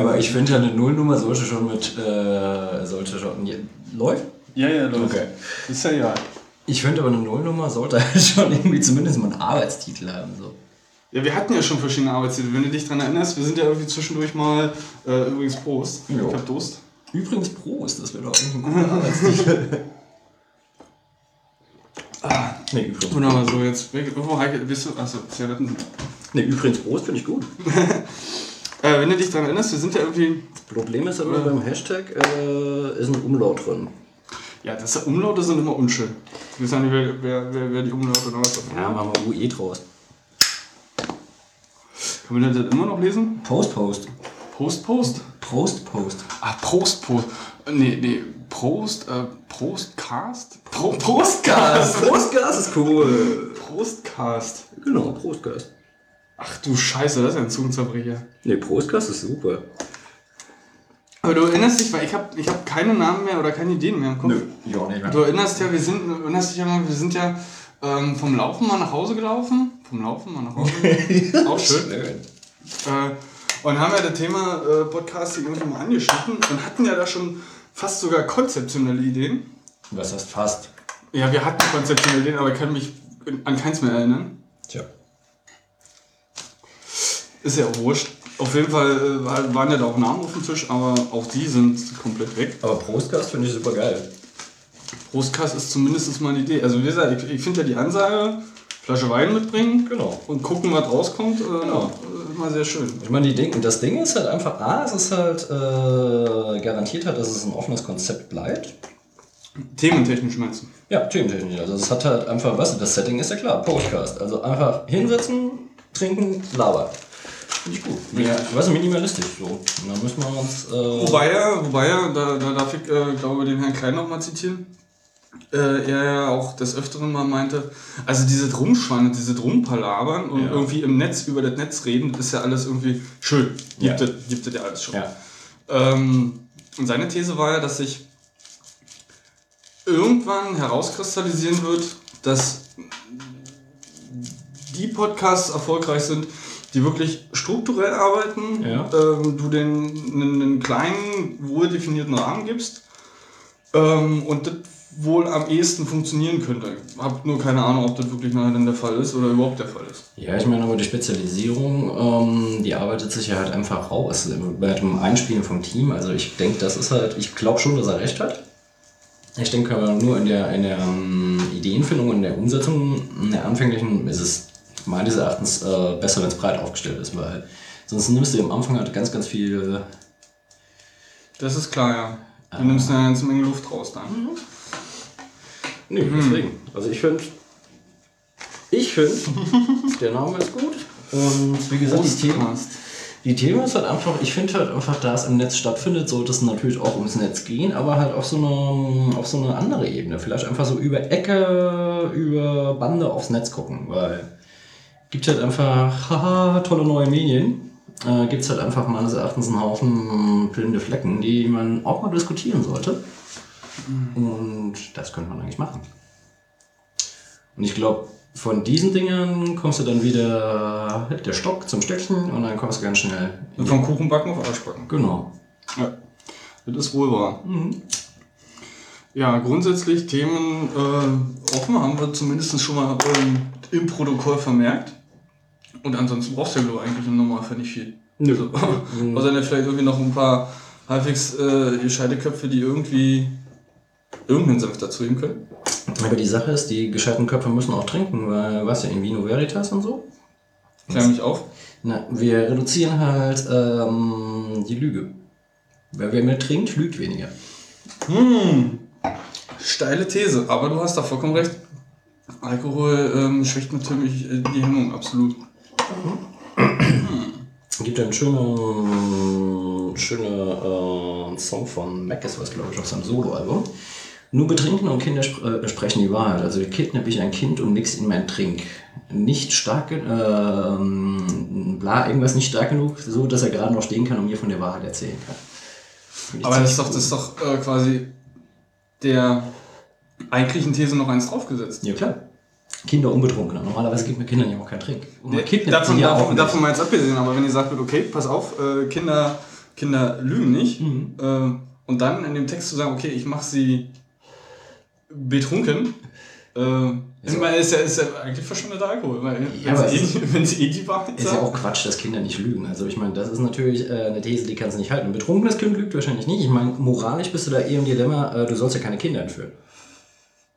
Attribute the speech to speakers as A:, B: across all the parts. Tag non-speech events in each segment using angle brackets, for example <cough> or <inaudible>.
A: Aber ich finde ja eine Nullnummer sollte schon mit, äh, sollte schon, ja, läuft?
B: Ja, ja, los.
A: Okay.
B: Ist ja ja.
A: Ich finde aber eine Nullnummer sollte <laughs> halt schon irgendwie zumindest mal einen Arbeitstitel haben, so.
B: Ja, wir hatten ja schon verschiedene Arbeitstitel. Wenn du dich daran erinnerst, wir sind ja irgendwie zwischendurch mal, äh, übrigens Prost.
A: Jo.
B: Ich hab Durst.
A: Übrigens Prost, das wäre doch eigentlich ein guter Arbeitstitel. <laughs> ah, nee, übrigens.
B: Wunderbar, so jetzt. Wo Heike, bist du? Achso, Zigaretten.
A: Nee, übrigens Prost finde ich gut. <laughs>
B: Äh, wenn du dich daran erinnerst, wir sind ja irgendwie.
A: Problem ist aber beim Hashtag äh, ist ein Umlaut drin.
B: Ja, das Umlaute sind immer unschön. Ich weiß nicht, wer, wer, wer, wer die Umlaute oder was davon
A: Ja, machen wir UE draus.
B: Kann man das immer noch lesen?
A: Post, Post.
B: Post, Post?
A: Prost, Post.
B: Ah, Prost, Prost. Nee, nee, Prost, äh, Prostcast? Pro, Prostcast! <laughs>
A: Prostgas ist cool.
B: Prostcast.
A: Genau, Prostgas.
B: Ach du Scheiße, das ist ja ein Zungenzerbrecher.
A: Nee, Prostgas ist super.
B: Aber du erinnerst dich, weil ich habe ich hab keine Namen mehr oder keine Ideen mehr im Kopf.
A: ja, nicht mehr.
B: Du erinnerst ja, wir sind, du erinnerst dich ja mal, wir sind ja ähm, vom Laufen mal nach Hause gelaufen. Vom Laufen mal nach Hause. <laughs> Auch schön. Äh, und haben ja das Thema äh, Podcasting irgendwie mal angeschnitten und hatten ja da schon fast sogar konzeptionelle Ideen.
A: Was heißt fast?
B: Ja, wir hatten konzeptionelle Ideen, aber ich kann mich an keins mehr erinnern.
A: Tja.
B: Ist ja auch wurscht. Auf jeden Fall äh, war- waren ja da auch Namen auf dem Tisch, aber auch die sind komplett weg.
A: Aber Prostgas finde ich super geil.
B: Prostkast ist zumindest mal eine Idee. Also wie gesagt, ich, ich finde ja die Ansage, Flasche Wein mitbringen
A: Genau.
B: und gucken, was rauskommt, äh,
A: Genau.
B: äh, immer sehr schön.
A: Ich meine, die Ding, das Ding ist halt einfach, A, es ist halt äh, garantiert halt, dass es ein offenes Konzept bleibt.
B: Thementechnisch meinst du?
A: Ja, thementechnisch. Also es hat halt einfach, was, das Setting ist ja klar, Podcast. Also einfach hinsetzen, trinken, labern. Finde ich gut.
B: Ja.
A: Was minimalistisch so. Und dann müssen wir uns. Äh,
B: Wobei ja, wobei ja, da, da darf ich, äh, glaube den Herrn Klein noch mal zitieren. Äh, er ja auch des Öfteren mal meinte, also diese Rumschwanne, diese Rumpalabern und
A: Ja.
B: irgendwie im Netz über das Netz reden, das ist ja alles irgendwie schön.
A: Ja.
B: Gibt, es, gibt es ja alles schon.
A: ja.
B: Ähm, und seine These war ja, dass sich irgendwann herauskristallisieren wird, dass die Podcasts erfolgreich sind, die wirklich strukturell arbeiten,
A: Ja.
B: ähm, du den einen, einen kleinen, wohl definierten Rahmen gibst ähm, und das wohl am ehesten funktionieren könnte. Ich habe nur keine Ahnung, ob das wirklich nachher dann der Fall ist oder überhaupt der Fall ist.
A: Ja, ich meine aber die Spezialisierung, ähm, die arbeitet sich ja halt einfach raus bei dem Einspielen vom Team. Also ich denke, das ist halt, ich glaube schon, dass er recht hat. Ich denke aber nur in der, in der ähm, Ideenfindung und in der Umsetzung, in der anfänglichen, ist es meines Erachtens äh, besser, wenn es breit aufgestellt ist, weil sonst nimmst du am Anfang halt ganz, ganz viel.
B: Das ist klar, ja. Du nimmst eine ganze Menge Luft raus dann.
A: Nee, deswegen. Also ich finde, ich finde, <laughs> der Name ist gut. Und wie gesagt, die Themen,
B: Podcast.
A: Die Themen ist halt einfach, ich finde halt einfach, da es im Netz stattfindet, sollte es natürlich auch ums Netz gehen, aber halt auf so eine, auf so eine andere Ebene. Vielleicht einfach so über Ecke, über Bande aufs Netz gucken, weil gibt halt einfach, <laughs> haha, tolle neue Medien. Äh, gibt es halt einfach meines Erachtens einen Haufen blinde Flecken, die man auch mal diskutieren sollte. Und das könnte man eigentlich machen. Und ich glaube, von diesen Dingen kommst du dann wieder der Stock zum Stöckchen und dann kommst du ganz schnell.
B: Und vom Kuchenbacken auf Arschbacken.
A: Genau.
B: Ja, das ist wohl wahr. Ja, grundsätzlich Themen äh, offen haben wir zumindest schon mal ähm, im Protokoll vermerkt. Und ansonsten brauchst du ja glaube ich, eigentlich im Normalfall nicht viel.
A: Nö.
B: Also, außer dann vielleicht irgendwie noch ein paar halbwegs äh, gescheite Köpfe, die irgendwie irgendeinen Senf dazugeben können.
A: Aber die Sache ist, die gescheiten Köpfe müssen auch trinken, weil, was ja, in Vino Veritas und so.
B: Klär mich auf.
A: Na, wir reduzieren halt ähm, die Lüge. Wer, wer mehr trinkt, lügt weniger.
B: Steile These, aber du hast da vollkommen recht. Alkohol ähm, schwächt natürlich äh, die Hemmung, absolut.
A: Es <clears throat> gibt einen schönen, schönen äh, Song von Mac, ist was, glaube ich, auf seinem Soloalbum. Nur betrinken und Kinder spr äh, sprechen die Wahrheit. Also kidnappe ich ein Kind und mix in mein Trink. Nicht stark, ähm, bla, irgendwas nicht stark genug, so dass er gerade noch stehen kann und mir von der Wahrheit erzählen kann.
B: Aber das ist doch, das ist doch äh, quasi der eigentlichen These noch eins draufgesetzt.
A: Ja, klar. Kinder unbetrunken. Normalerweise gibt man Kindern ja auch keinen Trink. Und man
B: Nee, davon,
A: ja auch
B: davon,
A: nicht.
B: davon mal jetzt abgesehen, aber wenn ihr sagt, okay, pass auf, äh, Kinder, Kinder lügen nicht. Äh, und dann in dem Text zu sagen, okay, ich mache sie betrunken. Äh, ich meine, ist ja, ist ja eigentlich verschwindeter Alkohol, weil
A: Ja,
B: wenn, sie eh, wenn sie eh die Wahrheit
A: Ist ja auch Quatsch, dass Kinder nicht lügen. Also ich meine, das ist natürlich äh, eine These, die kannst du nicht halten. Ein betrunkenes Kind lügt wahrscheinlich nicht. Ich meine, moralisch bist du da eh im Dilemma, äh, du sollst ja keine Kinder entführen.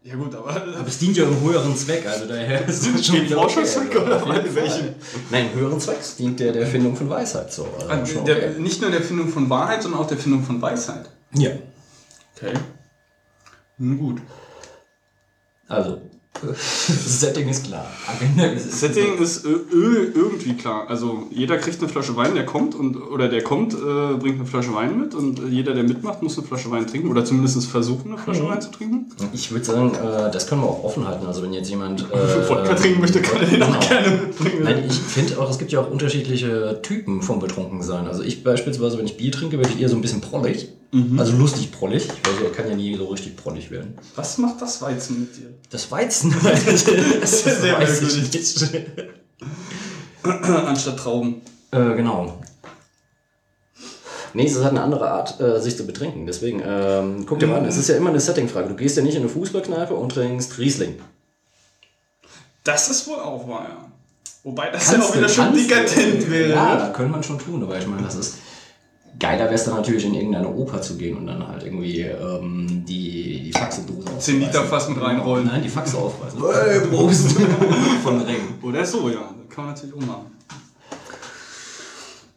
B: Ja gut, aber,
A: Aber es dient ja im höheren Zweck, also daher ist es
B: Dem
A: wieder
B: Forschungszweck
A: okay,
B: oder
A: auf jeden
B: welchen?
A: Nein, im höheren Zweck es dient der der Erfindung von Weisheit. So, also
B: Also
A: schon
B: der,
A: okay.
B: nicht nur der Findung von Wahrheit, sondern auch der Findung von Weisheit.
A: Ja,
B: Okay. Nun gut.
A: also Setting ist klar. Ist
B: Setting ist äh, irgendwie klar. Also jeder kriegt eine Flasche Wein, der kommt und oder der kommt, äh, bringt eine Flasche Wein mit und äh, jeder, der mitmacht, muss eine Flasche Wein trinken oder zumindest versuchen, eine Flasche Wein zu trinken.
A: Ich würde sagen, äh, das können wir auch offen halten. Also wenn jetzt jemand <laughs> äh,
B: Wodka trinken möchte, kann er den auch
A: genau.
B: gerne mitbringen.
A: Nein, ich finde auch, es gibt ja auch unterschiedliche Typen vom Betrunkensein. Also ich beispielsweise, wenn ich Bier trinke, werde ich eher so ein bisschen prollig. Also lustig prollig. Ich weiß, ich kann ja nie so richtig prollig werden.
B: Was macht das Weizen mit dir?
A: Das Weizen, <laughs> das,
B: ist ja sehr merkwürdig. <clears throat> Anstatt Trauben.
A: Äh, genau. Nee, es ist halt eine andere Art, äh, sich zu betrinken. Deswegen, ähm, guck dir mal an, es ist ja immer eine Settingfrage. Du gehst ja nicht in eine Fußballkneipe und trinkst Riesling.
B: Das ist wohl auch wahr, ja. Wobei das
A: Kannst
B: ja auch wieder schon dekadent wäre.
A: Ja, da könnte man schon tun, aber ich meine, das ist. Geiler wäre es dann natürlich in irgendeine Oper zu gehen und dann halt irgendwie ähm, die, die Faxendose
B: 10 Liter Fass mit reinrollen.
A: Nein, die Faxe aufreißen. Hey, Prost! <laughs> Von Ring.
B: Oder so, ja. Das kann man natürlich auch machen.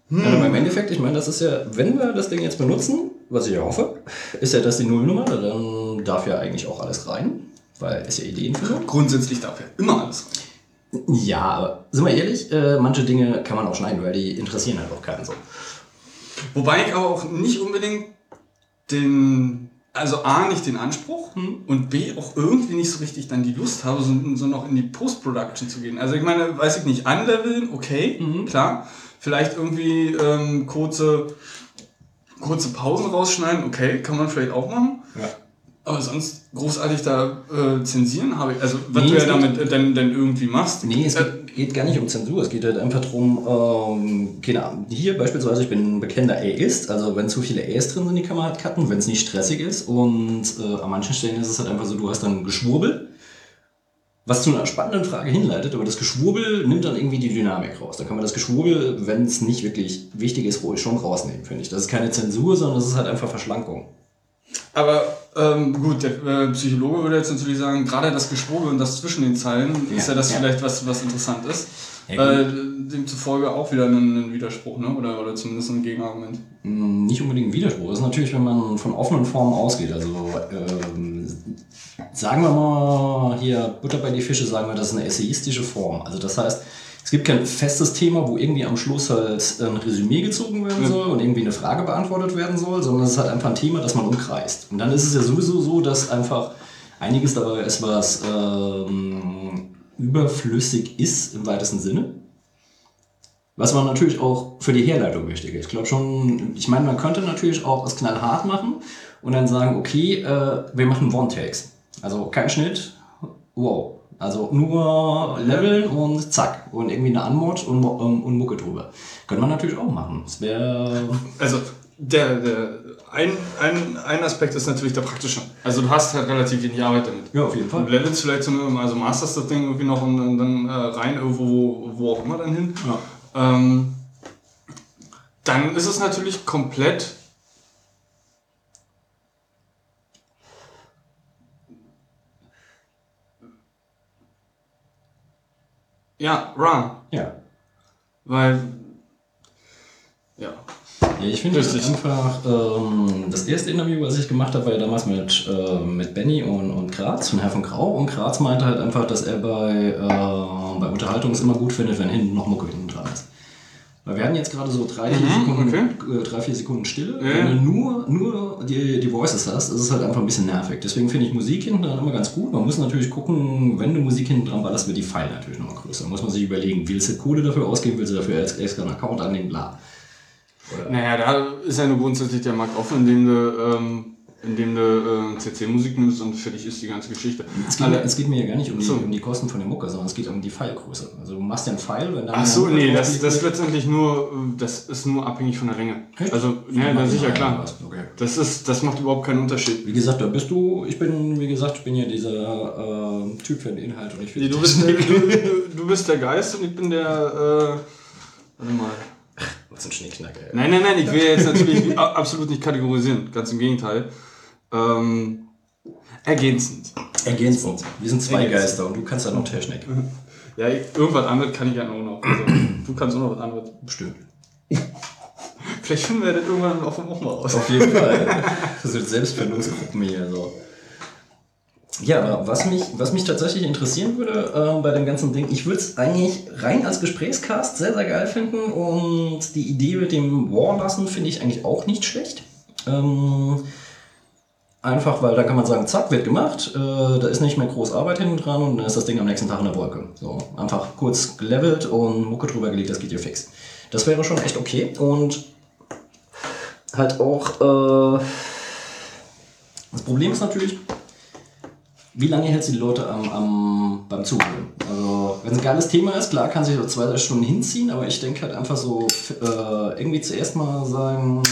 A: Also im Endeffekt, ich meine, das ist ja, wenn wir das Ding jetzt benutzen, was ich ja hoffe, ist ja das die Nullnummer, dann darf ja eigentlich auch alles rein, weil ist ja Ideenfindung.
B: Grundsätzlich darf ja immer alles rein.
A: Ja, aber sind wir ehrlich, äh, manche Dinge kann man auch schneiden, weil die interessieren halt auch keinen so.
B: Wobei ich aber auch nicht unbedingt den, also A, nicht den Anspruch und B, auch irgendwie nicht so richtig dann die Lust habe, so, so noch in die Post-Production zu gehen. Also ich meine, weiß ich nicht, anleveln, okay, klar. Vielleicht irgendwie ähm, kurze, kurze Pausen rausschneiden, okay, kann man vielleicht auch machen.
A: Ja.
B: Aber sonst großartig da äh, zensieren habe ich, also was
A: Nee,
B: du ja damit äh, dann, dann irgendwie machst.
A: Nee, es
B: äh,
A: geht, geht gar nicht um Zensur. Es geht halt einfach darum, ähm, keine Ahnung, hier beispielsweise, ich bin ein bekennender A-Ist, also wenn zu viele A's drin sind, die kann man halt cutten, wenn es nicht stressig ist. Und äh, an manchen Stellen ist es halt einfach so, du hast dann Geschwurbel, was zu einer spannenden Frage hinleitet, aber das Geschwurbel nimmt dann irgendwie die Dynamik raus. Da kann man das Geschwurbel, wenn es nicht wirklich wichtig ist, ruhig schon rausnehmen, finde ich. Das ist keine Zensur, sondern das ist halt einfach Verschlankung.
B: Aber ähm, gut, der äh, Psychologe würde jetzt natürlich sagen, gerade das Geschwurbel und das zwischen den Zeilen ist
A: Ja,
B: ja das
A: ja.
B: vielleicht, was, was interessant ist.
A: Ja,
B: äh, demzufolge auch wieder ein, ein Widerspruch, ne? oder, oder zumindest ein Gegenargument.
A: Nicht unbedingt ein Widerspruch. Das ist natürlich, wenn man von offenen Formen ausgeht. Also ähm, sagen wir mal hier Butter bei die Fische, sagen wir, das ist eine essayistische Form. Also das heißt, es gibt kein festes Thema, wo irgendwie am Schluss halt ein Resümee gezogen werden
B: Ja.
A: soll und irgendwie eine Frage beantwortet werden soll, sondern es ist halt einfach ein Thema, das man umkreist. Und dann ist es ja sowieso so, dass einfach einiges dabei ist, was ähm, überflüssig ist im weitesten Sinne. Was man natürlich auch für die Herleitung wichtig ist. Ich glaube schon, ich meine, man könnte natürlich auch es knallhart machen und dann sagen, okay, äh, wir machen One-Takes. Also kein Schnitt, wow. Also nur leveln und zack. Und irgendwie eine Anmod und, Mo- ähm, und Mucke drüber. Könnte man natürlich auch machen. Das wäre.
B: Also der, der ein, ein, ein Aspekt ist natürlich der praktische. Also du hast halt relativ wenig Arbeit damit.
A: Ja, auf jeden
B: Du levelst vielleicht also masterst das Ding irgendwie noch und, dann äh, rein irgendwo, wo, wo auch immer dann hin.
A: Ja.
B: Ähm, dann ist es natürlich komplett. Ja, raw.
A: Ja.
B: Weil. Ja.
A: Ja, ich finde
B: Richtig.
A: einfach, ähm, das erste Interview, was ich gemacht habe, war ja damals mit, äh, mit Benny und, und Graz, von Herr von Grau. Und Graz meinte halt einfach, dass er bei, äh, bei Unterhaltung es immer gut findet, wenn hinten noch Mucke hinten dran ist. Weil wir hatten jetzt gerade so drei, vier, Sekunden, äh, drei, vier Sekunden Stille.
B: Ja.
A: Wenn du nur, nur die, die Voices hast, ist es halt einfach ein bisschen nervig. Deswegen finde ich Musik hinten dran immer ganz gut. Man muss natürlich gucken, wenn du Musik hinten dran ballerst, wird die File natürlich nochmal größer. Da muss man sich überlegen, willst du Kohle dafür ausgeben, willst du dafür extra einen Account anlegen, bla.
B: Naja, da ist ja nur grundsätzlich der Markt offen, indem du, ähm, indem du äh, CC-Musik nimmst und für dich ist die ganze Geschichte.
A: Es geht, mir, es geht mir ja gar nicht um die, so. um die Kosten von der Mucke, sondern es geht um die Filegröße. Also du machst ja einen File, wenn
B: dann. Ach so, nee, das, das ist letztendlich nur, das ist nur abhängig von der Länge. Echt? Also, ja, ja sicher, klar. Okay. Das, ist, das macht überhaupt keinen Unterschied.
A: Wie gesagt, da bist du, ich bin, wie gesagt, ich bin ja dieser äh, Typ für den Inhalt und ich
B: nee, du, bist, du, <laughs> du, bist der Geist und ich bin der, äh, warte mal.
A: Was ein Schnickschnack, ey.
B: Nein, nein, nein, ich will jetzt natürlich <laughs> absolut nicht kategorisieren. Ganz im Gegenteil. Ähm, ergänzend.
A: Ergänzend. Wir sind zwei ergänzend. Geister und du kannst ja noch Technik.
B: Ja, irgendwas anderes kann ich ja auch noch. Also, du kannst auch noch was anderes.
A: Bestimmt. <laughs>
B: Vielleicht finden wir das irgendwann auch mal raus.
A: Auf jeden Fall. <laughs> Das sind Selbstfindungsgruppen hier. So. Ja, was mich, was mich tatsächlich interessieren würde äh, bei dem ganzen Ding, ich würde es eigentlich rein als Gesprächscast sehr, sehr geil finden und die Idee mit dem War lassen finde ich eigentlich auch nicht schlecht. Ähm, einfach, weil da kann man sagen, zack, wird gemacht, äh, da ist nicht mehr groß Arbeit hinten dran und dann ist das Ding am nächsten Tag in der Wolke. So, einfach kurz gelevelt und Mucke drüber gelegt, das geht dir fix. Das wäre schon echt okay und halt auch, äh, das Problem ist natürlich, wie lange hältst du die Leute am, am, beim Zuhören? Also, wenn es ein geiles Thema ist, klar kann sich so zwei, drei Stunden hinziehen, aber ich denke halt einfach so, äh, irgendwie zuerst mal sagen,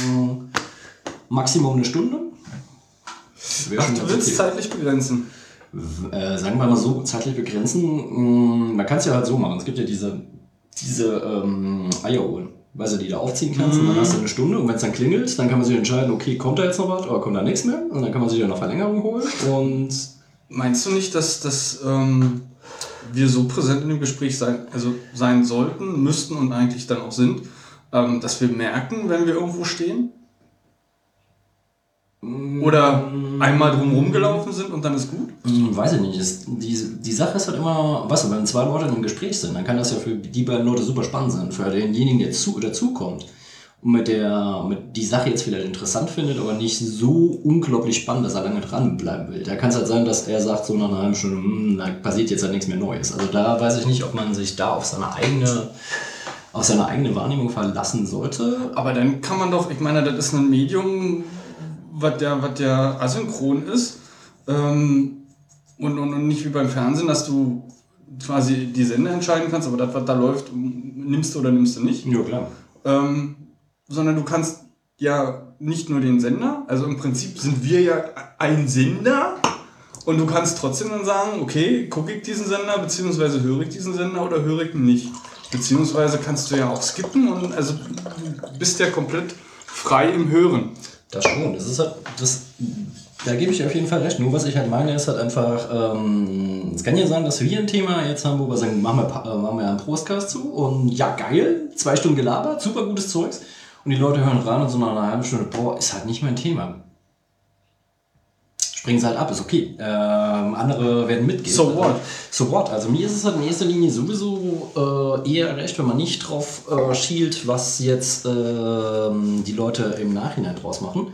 A: Maximum eine Stunde.
B: Ach, du willst okay. zeitlich begrenzen?
A: Äh, sagen wir mal so, zeitlich begrenzen, mh, mm, man kann es ja halt so machen. Es gibt ja diese, diese ähm, Eieruhren, weißt du, die du aufziehen kannst mm. und dann hast du eine Stunde und wenn es dann klingelt, dann kann man sich entscheiden, okay, kommt da jetzt noch was oder kommt da nichts mehr und dann kann man sich ja noch Verlängerung holen und
B: Meinst du nicht, dass, dass ähm, wir so präsent in dem Gespräch sein, also sein sollten, müssten und eigentlich dann auch sind, ähm, dass wir merken, wenn wir irgendwo stehen? Oder einmal drumherum gelaufen sind und dann ist gut?
A: Hm, weiß ich nicht. Das, die, die Sache ist halt immer, was, wenn zwei Leute in einem Gespräch sind, dann kann das ja für die beiden Leute super spannend sein. Für denjenigen, der zu, dazukommt mit der mit die Sache jetzt vielleicht interessant findet, aber nicht so unglaublich spannend, dass er lange dranbleiben will. Da kann es halt sein, dass er sagt, so nach einer halben Stunde, hm, da passiert jetzt halt nichts mehr Neues. Also da weiß ich nicht, ob man sich da auf seine eigene auf seine eigene Wahrnehmung verlassen sollte.
B: Aber dann kann man doch, ich meine, das ist ein Medium, was ja, was ja asynchron ist. Ähm, und, und, und nicht wie beim Fernsehen, dass du quasi die Sender entscheiden kannst, aber das, was da läuft, nimmst du oder nimmst du nicht.
A: Ja, klar.
B: Ähm, sondern du kannst ja nicht nur den Sender, also im Prinzip sind wir ja ein Sender und du kannst trotzdem dann sagen, okay, gucke ich diesen Sender, beziehungsweise höre ich diesen Sender oder höre ich ihn nicht. Beziehungsweise kannst du ja auch skippen und also du bist ja komplett frei im Hören.
A: Das schon. Das ist halt, das, da gebe ich auf jeden Fall recht. Nur was ich halt meine, ist halt einfach, ähm, es kann ja sein, dass wir ein Thema jetzt haben, wo wir sagen, machen wir, äh, machen wir einen Prostcast zu und ja, geil, zwei Stunden gelabert, super gutes Zeugs. Und die Leute hören rein und so nach einer halben Stunde, boah, ist halt nicht mein Thema. Springen sie halt ab, ist okay. Ähm, andere werden mitgehen.
B: So what?
A: So what? Also mir ist es halt in erster Linie sowieso äh, eher recht, wenn man nicht drauf äh, schielt, was jetzt äh, die Leute im Nachhinein draus machen.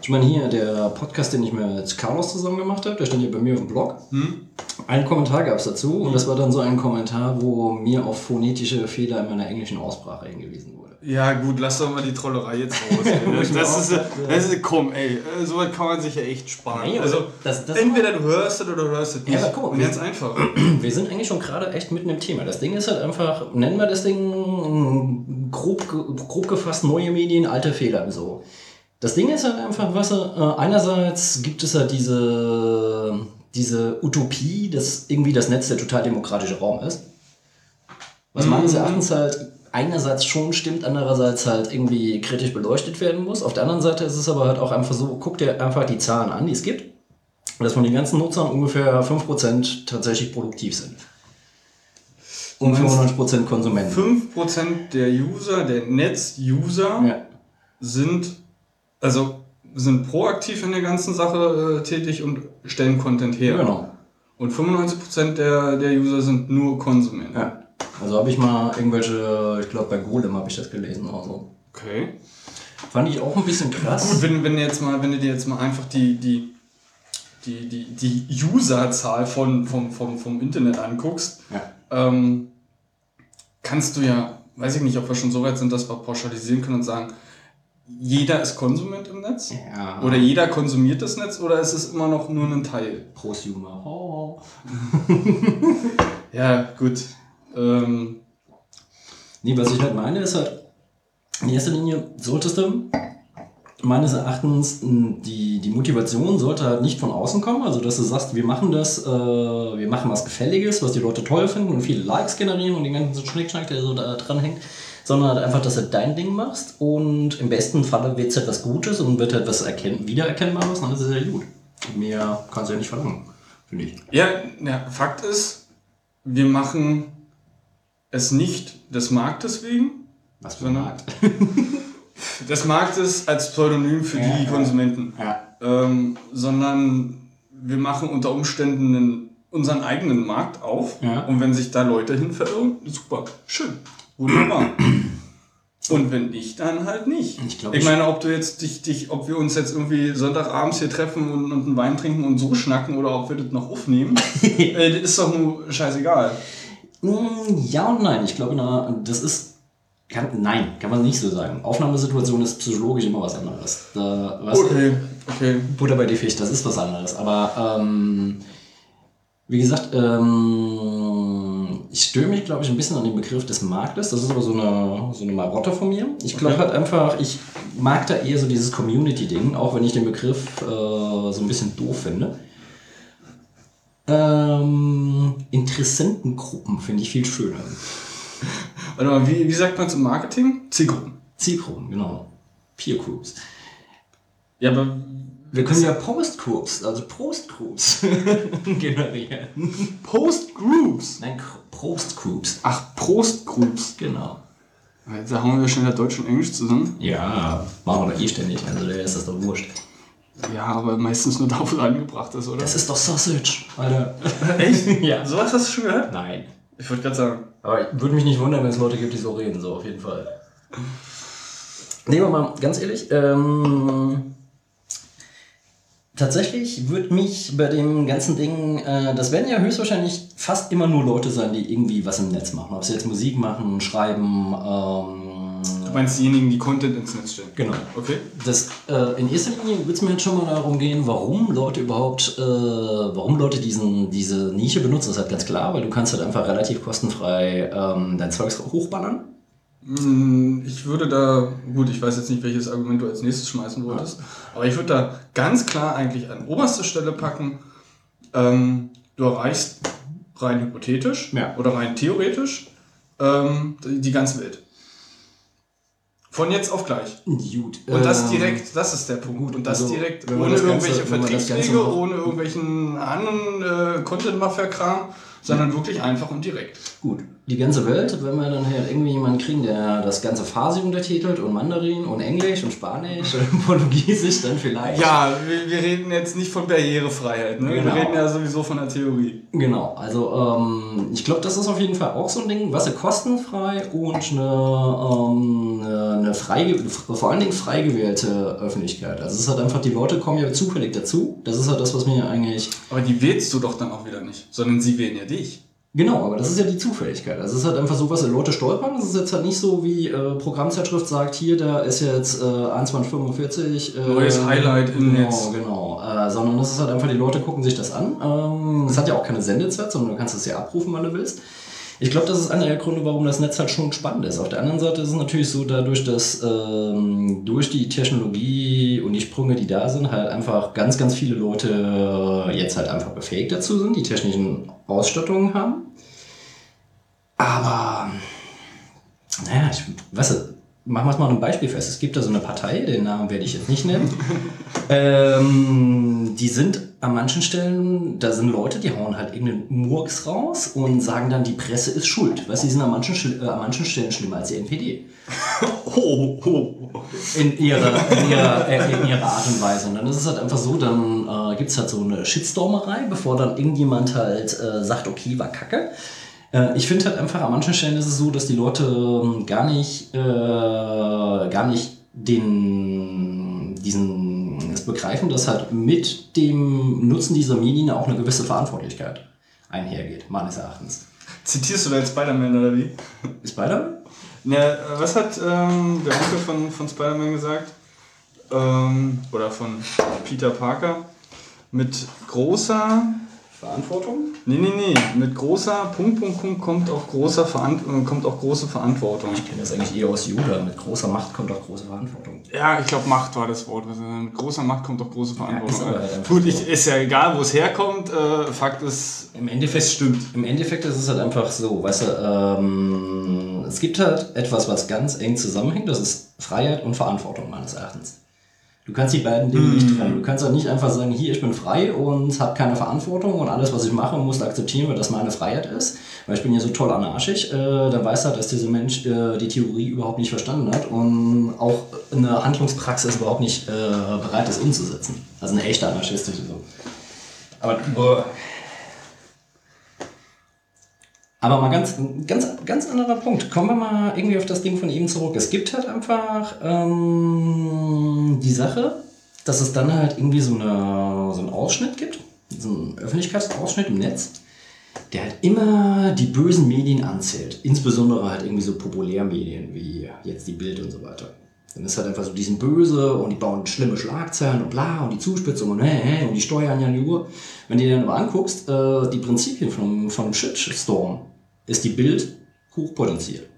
A: Ich meine, hier der Podcast, den ich mit Carlos zusammen gemacht habe, der stand ja bei mir auf dem Blog. Hm? Einen Kommentar gab es dazu hm. und das war dann so ein Kommentar, wo mir auf phonetische Fehler in meiner englischen Aussprache hingewiesen wurde.
B: Ja, gut, lass doch mal die Trollerei jetzt raus. <laughs> das, ist, das ist, komm, ey, so was kann man sich ja echt sparen. Nee, also, das, das entweder du hörst es oder du hörst es nicht.
A: Ja, aber guck mal, ganz einfach. Wir sind eigentlich schon gerade echt mitten im Thema. Das Ding ist halt einfach, nennen wir das Ding grob, grob gefasst neue Medien, alte Fehler. So. Das Ding ist halt einfach, was, äh, einerseits gibt es halt diese, diese Utopie, dass irgendwie das Netz der total demokratische Raum ist. Was mhm. meines Erachtens halt einerseits schon stimmt, andererseits halt irgendwie kritisch beleuchtet werden muss. Auf der anderen Seite ist es aber halt auch einfach so, guck dir einfach die Zahlen an, die es gibt. Dass von den ganzen Nutzern ungefähr 5% tatsächlich produktiv sind. Und 95% Konsumenten.
B: 5% der User, der Netz-User ja. sind, also sind proaktiv in der ganzen Sache äh, tätig und stellen Content her.
A: Genau.
B: Und 95% der, der User sind nur Konsumenten.
A: Ja. Also habe ich mal irgendwelche, ich glaube bei Golem habe ich das gelesen oder so.
B: Okay.
A: Fand ich auch ein bisschen krass.
B: Gut, wenn, wenn, du jetzt mal, wenn du dir jetzt mal einfach die, die, die, die, die Userzahl von, vom, vom, vom Internet anguckst,
A: ja.
B: ähm, kannst du ja, weiß ich nicht, ob wir schon so weit sind, dass wir pauschalisieren können und sagen, jeder ist Konsument im Netz?
A: Ja.
B: Oder jeder konsumiert das Netz oder ist es immer noch nur ein Teil?
A: Prosumer. Oh.
B: Ja, gut. Ähm,
A: Nee, was ich halt meine, ist halt, in erster Linie solltest du meines Erachtens die, die Motivation sollte halt nicht von außen kommen, also dass du sagst, wir machen das, äh, wir machen was Gefälliges, was die Leute toll finden und viele Likes generieren und den ganzen Schnickschnack, der so da dran hängt, sondern halt einfach, dass du dein Ding machst und im besten Falle wird es etwas Gutes und wird etwas erkenn Wiedererkennbares, dann ist es ja gut. Mehr kannst du ja nicht verlangen, finde ich.
B: ja, ja, Fakt ist, wir machen es nicht des Marktes wegen,
A: Was für
B: Sondern-
A: Markt. <laughs>
B: des Marktes als Pseudonym für
A: Ja,
B: die
A: ja.
B: Konsumenten,
A: Ja.
B: ähm, sondern wir machen unter Umständen einen, unseren eigenen Markt auf
A: Ja.
B: und wenn sich da Leute hin verirren, super, schön, wunderbar. <clears throat> Und wenn nicht, dann halt nicht.
A: Ich glaub,
B: ich
A: ich-
B: meine, ob du jetzt dich, dich, ob wir uns jetzt irgendwie Sonntagabends hier treffen und, und einen Wein trinken und so schnacken oder ob wir das noch aufnehmen, <laughs> äh, das ist doch nur scheißegal.
A: Mm, Ja und nein. Ich glaube, na, das ist. Kann, nein, kann man nicht so sagen. Aufnahmesituation ist psychologisch immer was anderes. Da, was,
B: Okay, okay.
A: Butter bei die Fisch, das ist was anderes. Aber ähm, wie gesagt, ähm, ich störe mich, glaube ich, ein bisschen an den Begriff des Marktes. Das ist aber so eine, so eine Marotte von mir. Ich glaube
B: Okay.
A: halt einfach, ich mag da eher so dieses Community-Ding, auch wenn ich den Begriff äh, so ein bisschen doof finde. Ähm, Interessentengruppen finde ich viel schöner. <laughs>
B: Warte mal, wie, wie sagt man zum Marketing? Zielgruppen.
A: Zielgruppen, genau. Peer Groups.
B: Ja, aber
A: Wir können ja Post-Groups, also Post-Groups <laughs> generieren.
B: Post-Groups.
A: Nein, Prost-Groups.
B: Ach, Prost-Groups.
A: Genau.
B: Da hauen wir schnell Deutsch und Englisch zusammen.
A: Ja, machen wir doch eh ständig, also der ist das doch wurscht.
B: Ja, aber meistens nur da, wo es angebracht ist, oder?
A: Das ist doch Sausage, Alter.
B: Echt? <laughs>
A: Ja.
B: Sowas hast du schon gehört?
A: Nein.
B: Ich wollte gerade sagen.
A: Aber ich würde mich nicht wundern, wenn es Leute gibt, die so reden, so auf jeden Fall. Nehmen wir mal ganz ehrlich, ähm, tatsächlich würde mich bei dem ganzen Ding, äh, das werden ja höchstwahrscheinlich fast immer nur Leute sein, die irgendwie was im Netz machen. Ob sie jetzt Musik machen, schreiben, ähm,
B: Du meinst diejenigen, die Content ins Netz stellen?
A: genau.
B: Okay.
A: Das, äh, in erster Linie wird es mir jetzt schon mal darum gehen, warum Leute überhaupt, äh, warum Leute diesen, diese Nische benutzen, das ist halt ganz klar, weil du kannst halt einfach relativ kostenfrei ähm, dein Zeugs hochballern.
B: Mm, Ich würde da, gut, ich weiß jetzt nicht, welches Argument du als nächstes schmeißen wolltest, aber ich würde da ganz klar eigentlich an oberste Stelle packen, ähm, du erreichst rein hypothetisch
A: Ja.
B: oder rein theoretisch ähm, die ganze Welt. Von jetzt auf gleich.
A: Gut.
B: Und das
A: ähm,
B: direkt, das ist der Punkt.
A: gut,
B: und das
A: also,
B: direkt ohne
A: das Ganze-
B: irgendwelche Vertriebswege, ohne irgendwelchen anderen äh, Content-Mafia-Kram, sondern wirklich einfach und direkt.
A: Gut. Die ganze Welt, wenn wir dann halt irgendwie jemanden kriegen, der das ganze Farsi untertitelt und Mandarin und Englisch und Spanisch und <laughs> Portugiesisch, dann vielleicht.
B: Ja, wir, wir reden jetzt nicht von Barrierefreiheit, ne?
A: Genau.
B: Wir reden ja sowieso von der Theorie.
A: Genau, also ähm, ich glaube, das ist auf jeden Fall auch so ein Ding, was ja kostenfrei und eine, ähm, eine, frei, vor allen Dingen frei gewählte Öffentlichkeit. Also es ist halt einfach, die Leute kommen ja zufällig dazu. Das ist halt das, was mir eigentlich.
B: Aber die wählst du doch dann auch wieder nicht, sondern sie wählen ja dich.
A: Genau, aber das ist ja die Zufälligkeit. Also es ist halt einfach so, was die Leute stolpern. Das ist jetzt halt nicht so, wie äh, Programmzeitschrift sagt, hier, da ist jetzt äh, 2145. Äh,
B: Neues Highlight im
A: genau,
B: Netz.
A: Genau, äh, sondern das ist halt einfach, die Leute gucken sich das an. Ähm, es hat ja auch keine Sendezeit, sondern du kannst es ja abrufen, wann du willst. Ich glaube, das ist einer der Gründe, warum das Netz halt schon spannend ist. Auf der anderen Seite ist es natürlich so, dadurch, dass ähm, durch die Technologie und die Sprünge, die da sind, halt einfach ganz, ganz viele Leute jetzt halt einfach befähigt dazu sind, die technischen Ausstattungen haben. Aber, naja, ich, weißt du, machen wir es mal an einem Beispiel fest. Es gibt da so eine Partei, den Namen werde ich jetzt nicht nennen. <laughs> ähm, die sind an manchen Stellen, da sind Leute, die hauen halt irgendeinen Murks raus und sagen dann, die Presse ist schuld. Weißt du, die sind an manchen, äh, an manchen Stellen schlimmer als die NPD. <laughs>
B: Oh, oh.
A: In ihrer, in, ihrer, äh, in ihrer Art und Weise. Und dann ist es halt einfach so, dann äh, gibt es halt so eine Shitstormerei, bevor dann irgendjemand halt äh, sagt, okay, war kacke. Äh, ich finde halt einfach, an manchen Stellen ist es so, dass die Leute ähm, gar nicht, äh, gar nicht den, diesen, das begreifen, dass halt mit dem Nutzen dieser Medien auch eine gewisse Verantwortlichkeit einhergeht, meines Erachtens.
B: Zitierst du da jetzt Spider-Man oder wie?
A: Beide?
B: Na, äh, was hat ähm, der Onkel von, von Spider-Man gesagt? ähm, oder von Peter Parker mit großer
A: Verantwortung?
B: Nee, nee, nee. Mit großer Punkt, Punkt, Punkt kommt auch, großer Verant kommt auch große Verantwortung.
A: Ich kenne das eigentlich eher aus Juda. Mit großer Macht kommt auch große Verantwortung.
B: Ja, ich glaube, Macht war das Wort. Mit großer Macht kommt auch große Verantwortung.
A: Ja, ist
B: Gut, ich, ist ja egal, wo es herkommt. Äh, Fakt ist.
A: Im Endeffekt stimmt. Im Endeffekt ist es halt einfach so, weißt du, ähm, es gibt halt etwas, was ganz eng zusammenhängt. Das ist Freiheit und Verantwortung meines Erachtens. Du kannst die beiden Dinge nicht trennen. Du kannst halt nicht einfach sagen, hier, ich bin frei und habe keine Verantwortung und alles, was ich mache, muss akzeptieren, weil das meine Freiheit ist. Weil ich bin ja so toll anarchisch. Äh, dann weiß halt, dass dieser Mensch äh, die Theorie überhaupt nicht verstanden hat und auch eine Handlungspraxis überhaupt nicht äh, bereit ist umzusetzen. Also eine echte anarchistische so. Aber. Aber mal ganz, ganz, ganz anderer Punkt. Kommen wir mal irgendwie auf das Ding von eben zurück. Es gibt halt einfach ähm, die Sache, dass es dann halt irgendwie so, eine, so einen Ausschnitt gibt, so einen Öffentlichkeitsausschnitt im Netz, der halt immer die bösen Medien anzählt. Insbesondere halt irgendwie so Populärmedien wie jetzt die Bild und so weiter. Dann ist halt einfach so, die sind böse und die bauen schlimme Schlagzeilen und bla und die Zuspitzung und hä, und die steuern ja nur. Wenn du dir dann aber anguckst, äh, die Prinzipien von, von Shitstorm, ist die Bild hochpotenziert.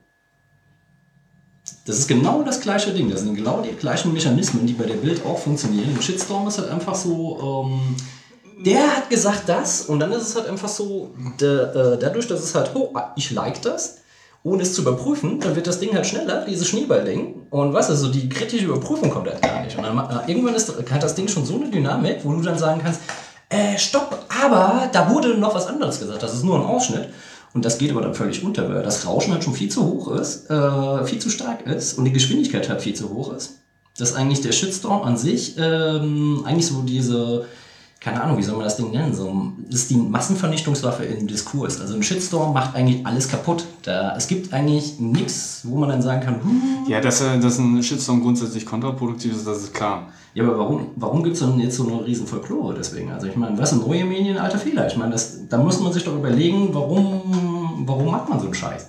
A: Das ist genau das gleiche Ding. Das sind genau die gleichen Mechanismen, die bei der Bild auch funktionieren. Ein Shitstorm ist halt einfach so, ähm, der hat gesagt das und dann ist es halt einfach so, der, äh, dadurch, dass es halt, oh, ich like das, ohne es zu überprüfen, dann wird das Ding halt schneller, dieses Schneeballding. Und was ist so, die kritische Überprüfung kommt halt gar nicht. Und dann äh, irgendwann ist, hat das Ding schon so eine Dynamik, wo du dann sagen kannst, äh, stopp, aber da wurde noch was anderes gesagt, das ist nur ein Ausschnitt. Und das geht aber dann völlig unter, weil das Rauschen halt schon viel zu hoch ist, äh, viel zu stark ist und die Geschwindigkeit halt viel zu hoch ist. Dass eigentlich der Shitstorm an sich ähm, eigentlich so diese, keine Ahnung, wie soll man das Ding nennen, so, ist die Massenvernichtungswaffe im Diskurs. Also ein Shitstorm macht eigentlich alles kaputt. Da, es gibt eigentlich nichts, wo man dann sagen kann, hm.
B: Ja, dass, äh, dass ein Shitstorm grundsätzlich kontraproduktiv ist, das ist klar.
A: Ja, aber warum, warum gibt es denn jetzt so eine riesen Folklore deswegen? Also ich meine, was sind neue Medien, alter Fehler? Ich meine, das, da muss man sich doch überlegen, warum, warum macht man so einen Scheiß?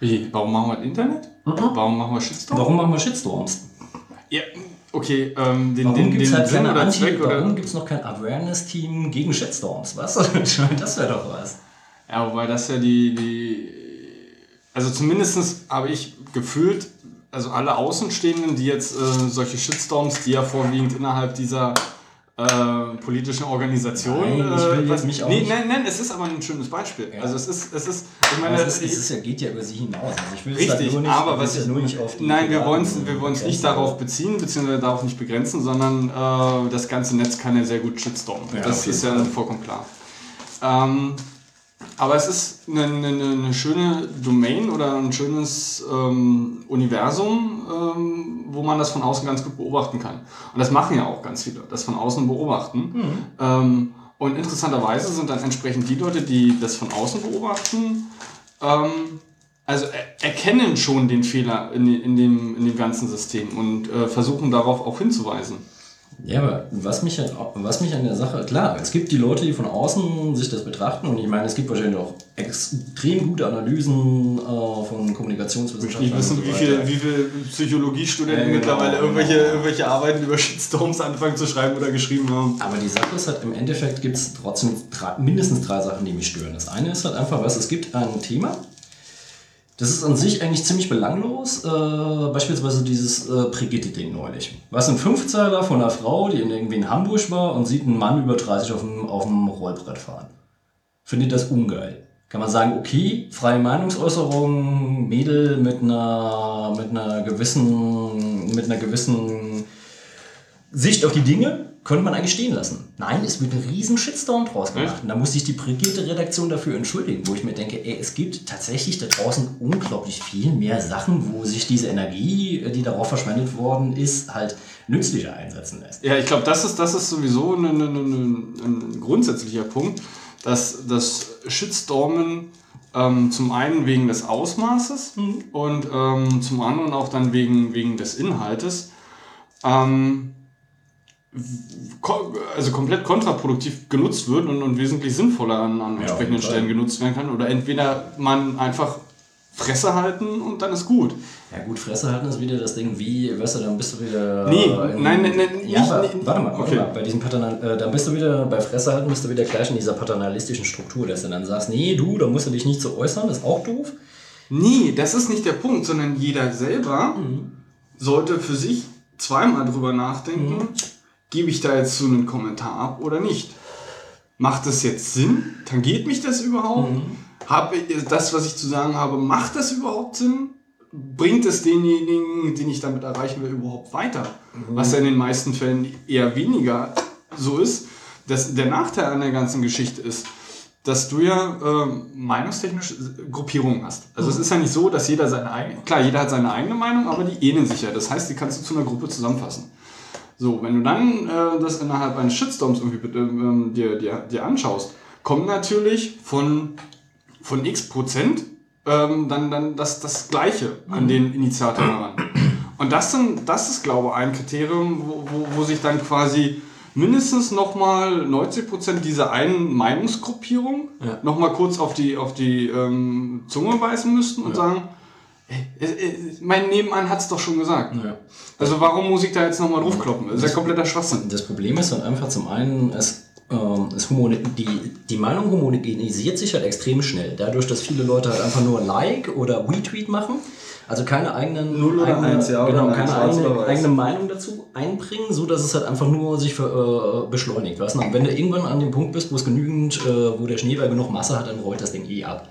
B: Wie? Warum machen wir das Internet?
A: Mhm.
B: Warum machen wir Shitstorm?
A: Warum machen wir Shitstorms?
B: Ja, okay, ähm, den,
A: Warum
B: den,
A: gibt es
B: den
A: halt
B: Sinn oder Zweck oder...
A: warum gibt's noch kein Awareness-Team gegen Shitstorms? Was? Das wäre doch was.
B: Ja, wobei das ja die, die also zumindest habe ich gefühlt, also alle Außenstehenden, die jetzt äh, solche Shitstorms, die ja vorwiegend innerhalb dieser äh, politischen Organisation.
A: Nein, ich will
B: äh, was-
A: mich auch
B: nee,
A: nicht-
B: Nein, nein, es ist aber ein schönes Beispiel.
A: Ja.
B: Also es ist, es ist, ich meine,
A: es, ist,
B: ich-
A: es ist ja, geht ja über sie hinaus. Also ich will es halt
B: Richtig,
A: nur nicht,
B: aber
A: ich
B: was
A: es nur nicht auf
B: Nein, wir wollen es wir wollen's nicht
A: Grenzen-
B: darauf beziehen, beziehungsweise darauf nicht begrenzen, sondern äh, das ganze Netz kann ja sehr gut shitstormen.
A: Ja,
B: das
A: jeden
B: ist ja vollkommen klar. Ähm, aber es ist eine, eine, eine schöne Domain oder ein schönes ähm, Universum, ähm, wo man das von außen ganz gut beobachten kann. Und das machen ja auch ganz viele, das von außen beobachten. Ähm, und interessanterweise sind dann entsprechend die Leute, die das von außen beobachten, ähm, also er, erkennen schon den Fehler in, in, dem, in dem ganzen System und äh, versuchen darauf auch hinzuweisen.
A: Ja, aber was mich, halt, was mich an der Sache, klar, es gibt die Leute, die von außen sich das betrachten und ich meine, es gibt wahrscheinlich auch extrem gute Analysen äh, von Kommunikationswissenschaftlern.
B: Ich wissen,
A: so
B: wie viele wie viel Psychologiestudenten
A: Ja, genau,
B: mittlerweile irgendwelche,
A: genau.
B: irgendwelche Arbeiten über Shitstorms anfangen zu schreiben oder geschrieben haben.
A: Aber die Sache ist halt, im Endeffekt gibt es trotzdem drei, mindestens drei Sachen, die mich stören. Das eine ist halt einfach, was es gibt ein Thema. Das ist an sich eigentlich ziemlich belanglos. Äh, beispielsweise dieses äh, Brigitte-Ding neulich. Was ein Fünfzeiler von einer Frau, die in irgendwie in Hamburg war und sieht einen Mann über 30 auf dem, auf dem Rollbrett fahren. Findet das ungeil. Kann man sagen, okay, freie Meinungsäußerung, Mädel mit einer, mit einer gewissen, mit einer gewissen Sicht auf die Dinge könnte man eigentlich stehen lassen. Nein, es wird ein riesen Shitstorm draus gemacht. Und da muss sich die Brigitte-Redaktion dafür entschuldigen, wo ich mir denke, ey, es gibt tatsächlich da draußen unglaublich viel mehr Sachen, wo sich diese Energie, die darauf verschwendet worden ist, halt nützlicher einsetzen lässt.
B: Ja, ich glaube, das ist, das ist sowieso ein, ein, ein, ein grundsätzlicher Punkt, dass das Shitstormen ähm, zum einen wegen des Ausmaßes und ähm, zum anderen auch dann wegen, wegen des Inhaltes ähm, also komplett kontraproduktiv genutzt wird und, und wesentlich sinnvoller an, an
A: Ja,
B: entsprechenden
A: Fall.
B: Stellen genutzt werden kann. Oder entweder man einfach Fresse halten und dann ist gut.
A: Ja gut, Fresse halten ist wieder das Ding, wie, weißt du, dann bist du wieder...
B: Nee,
A: in-
B: nein, nein, nein,
A: Ja,
B: nicht-
A: aber,
B: nicht-
A: warte mal, warte
B: okay.
A: mal, bei diesem Paternal, äh, dann bist du wieder, bei Fresse halten bist du wieder gleich in dieser paternalistischen Struktur, dass du dann sagst, nee, du, da musst du dich nicht so äußern, ist auch doof.
B: Nee, das ist nicht der Punkt, sondern jeder selber sollte für sich zweimal drüber nachdenken, gebe ich da jetzt so einen Kommentar ab oder nicht. Macht das jetzt Sinn? Tangiert mich das überhaupt? Habe ich- das, was ich zu sagen habe, macht das überhaupt Sinn? Bringt es denjenigen, den ich damit erreichen will, überhaupt weiter? Was ja in den meisten Fällen eher weniger so ist. Das, der Nachteil an der ganzen Geschichte ist, dass du ja ähm, meinungstechnisch Gruppierungen hast. Also es ist ja nicht so, dass jeder seine eigene, klar, jeder hat seine eigene Meinung, aber die ähneln sich ja. Das heißt, die kannst du zu einer Gruppe zusammenfassen. So, wenn du dann äh, das innerhalb eines Shitstorms irgendwie bitte, ähm, dir, dir, dir anschaust, kommen natürlich von, von x Prozent ähm, dann, dann das, das Gleiche an den Initiator heran. Und das, sind, das ist, glaube ich, ein Kriterium, wo, wo, wo sich dann quasi mindestens nochmal 90 Prozent dieser einen Meinungsgruppierung
A: Ja.
B: nochmal kurz auf die, auf die ähm, Zunge beißen müssten und sagen, äh, äh, mein Nebenan hat es doch schon gesagt.
A: Ja.
B: Also warum muss ich da jetzt nochmal draufkloppen? Das ist ja kompletter Schwachsinn.
A: Das Problem ist dann einfach zum einen, es, ähm, es die, die Meinung homogenisiert sich halt extrem schnell. Dadurch, dass viele Leute halt einfach nur Like oder Retweet machen. Also keine eigenen
B: Null oder
A: eigene,
B: eins, ja,
A: genau, keine eigene, eigene Meinung dazu einbringen, so dass es halt einfach nur sich für, äh, beschleunigt. Weißt du? Und wenn du irgendwann an dem Punkt bist, wo es genügend, äh, wo der Schneeball genug Masse hat, dann rollt das Ding eh ab.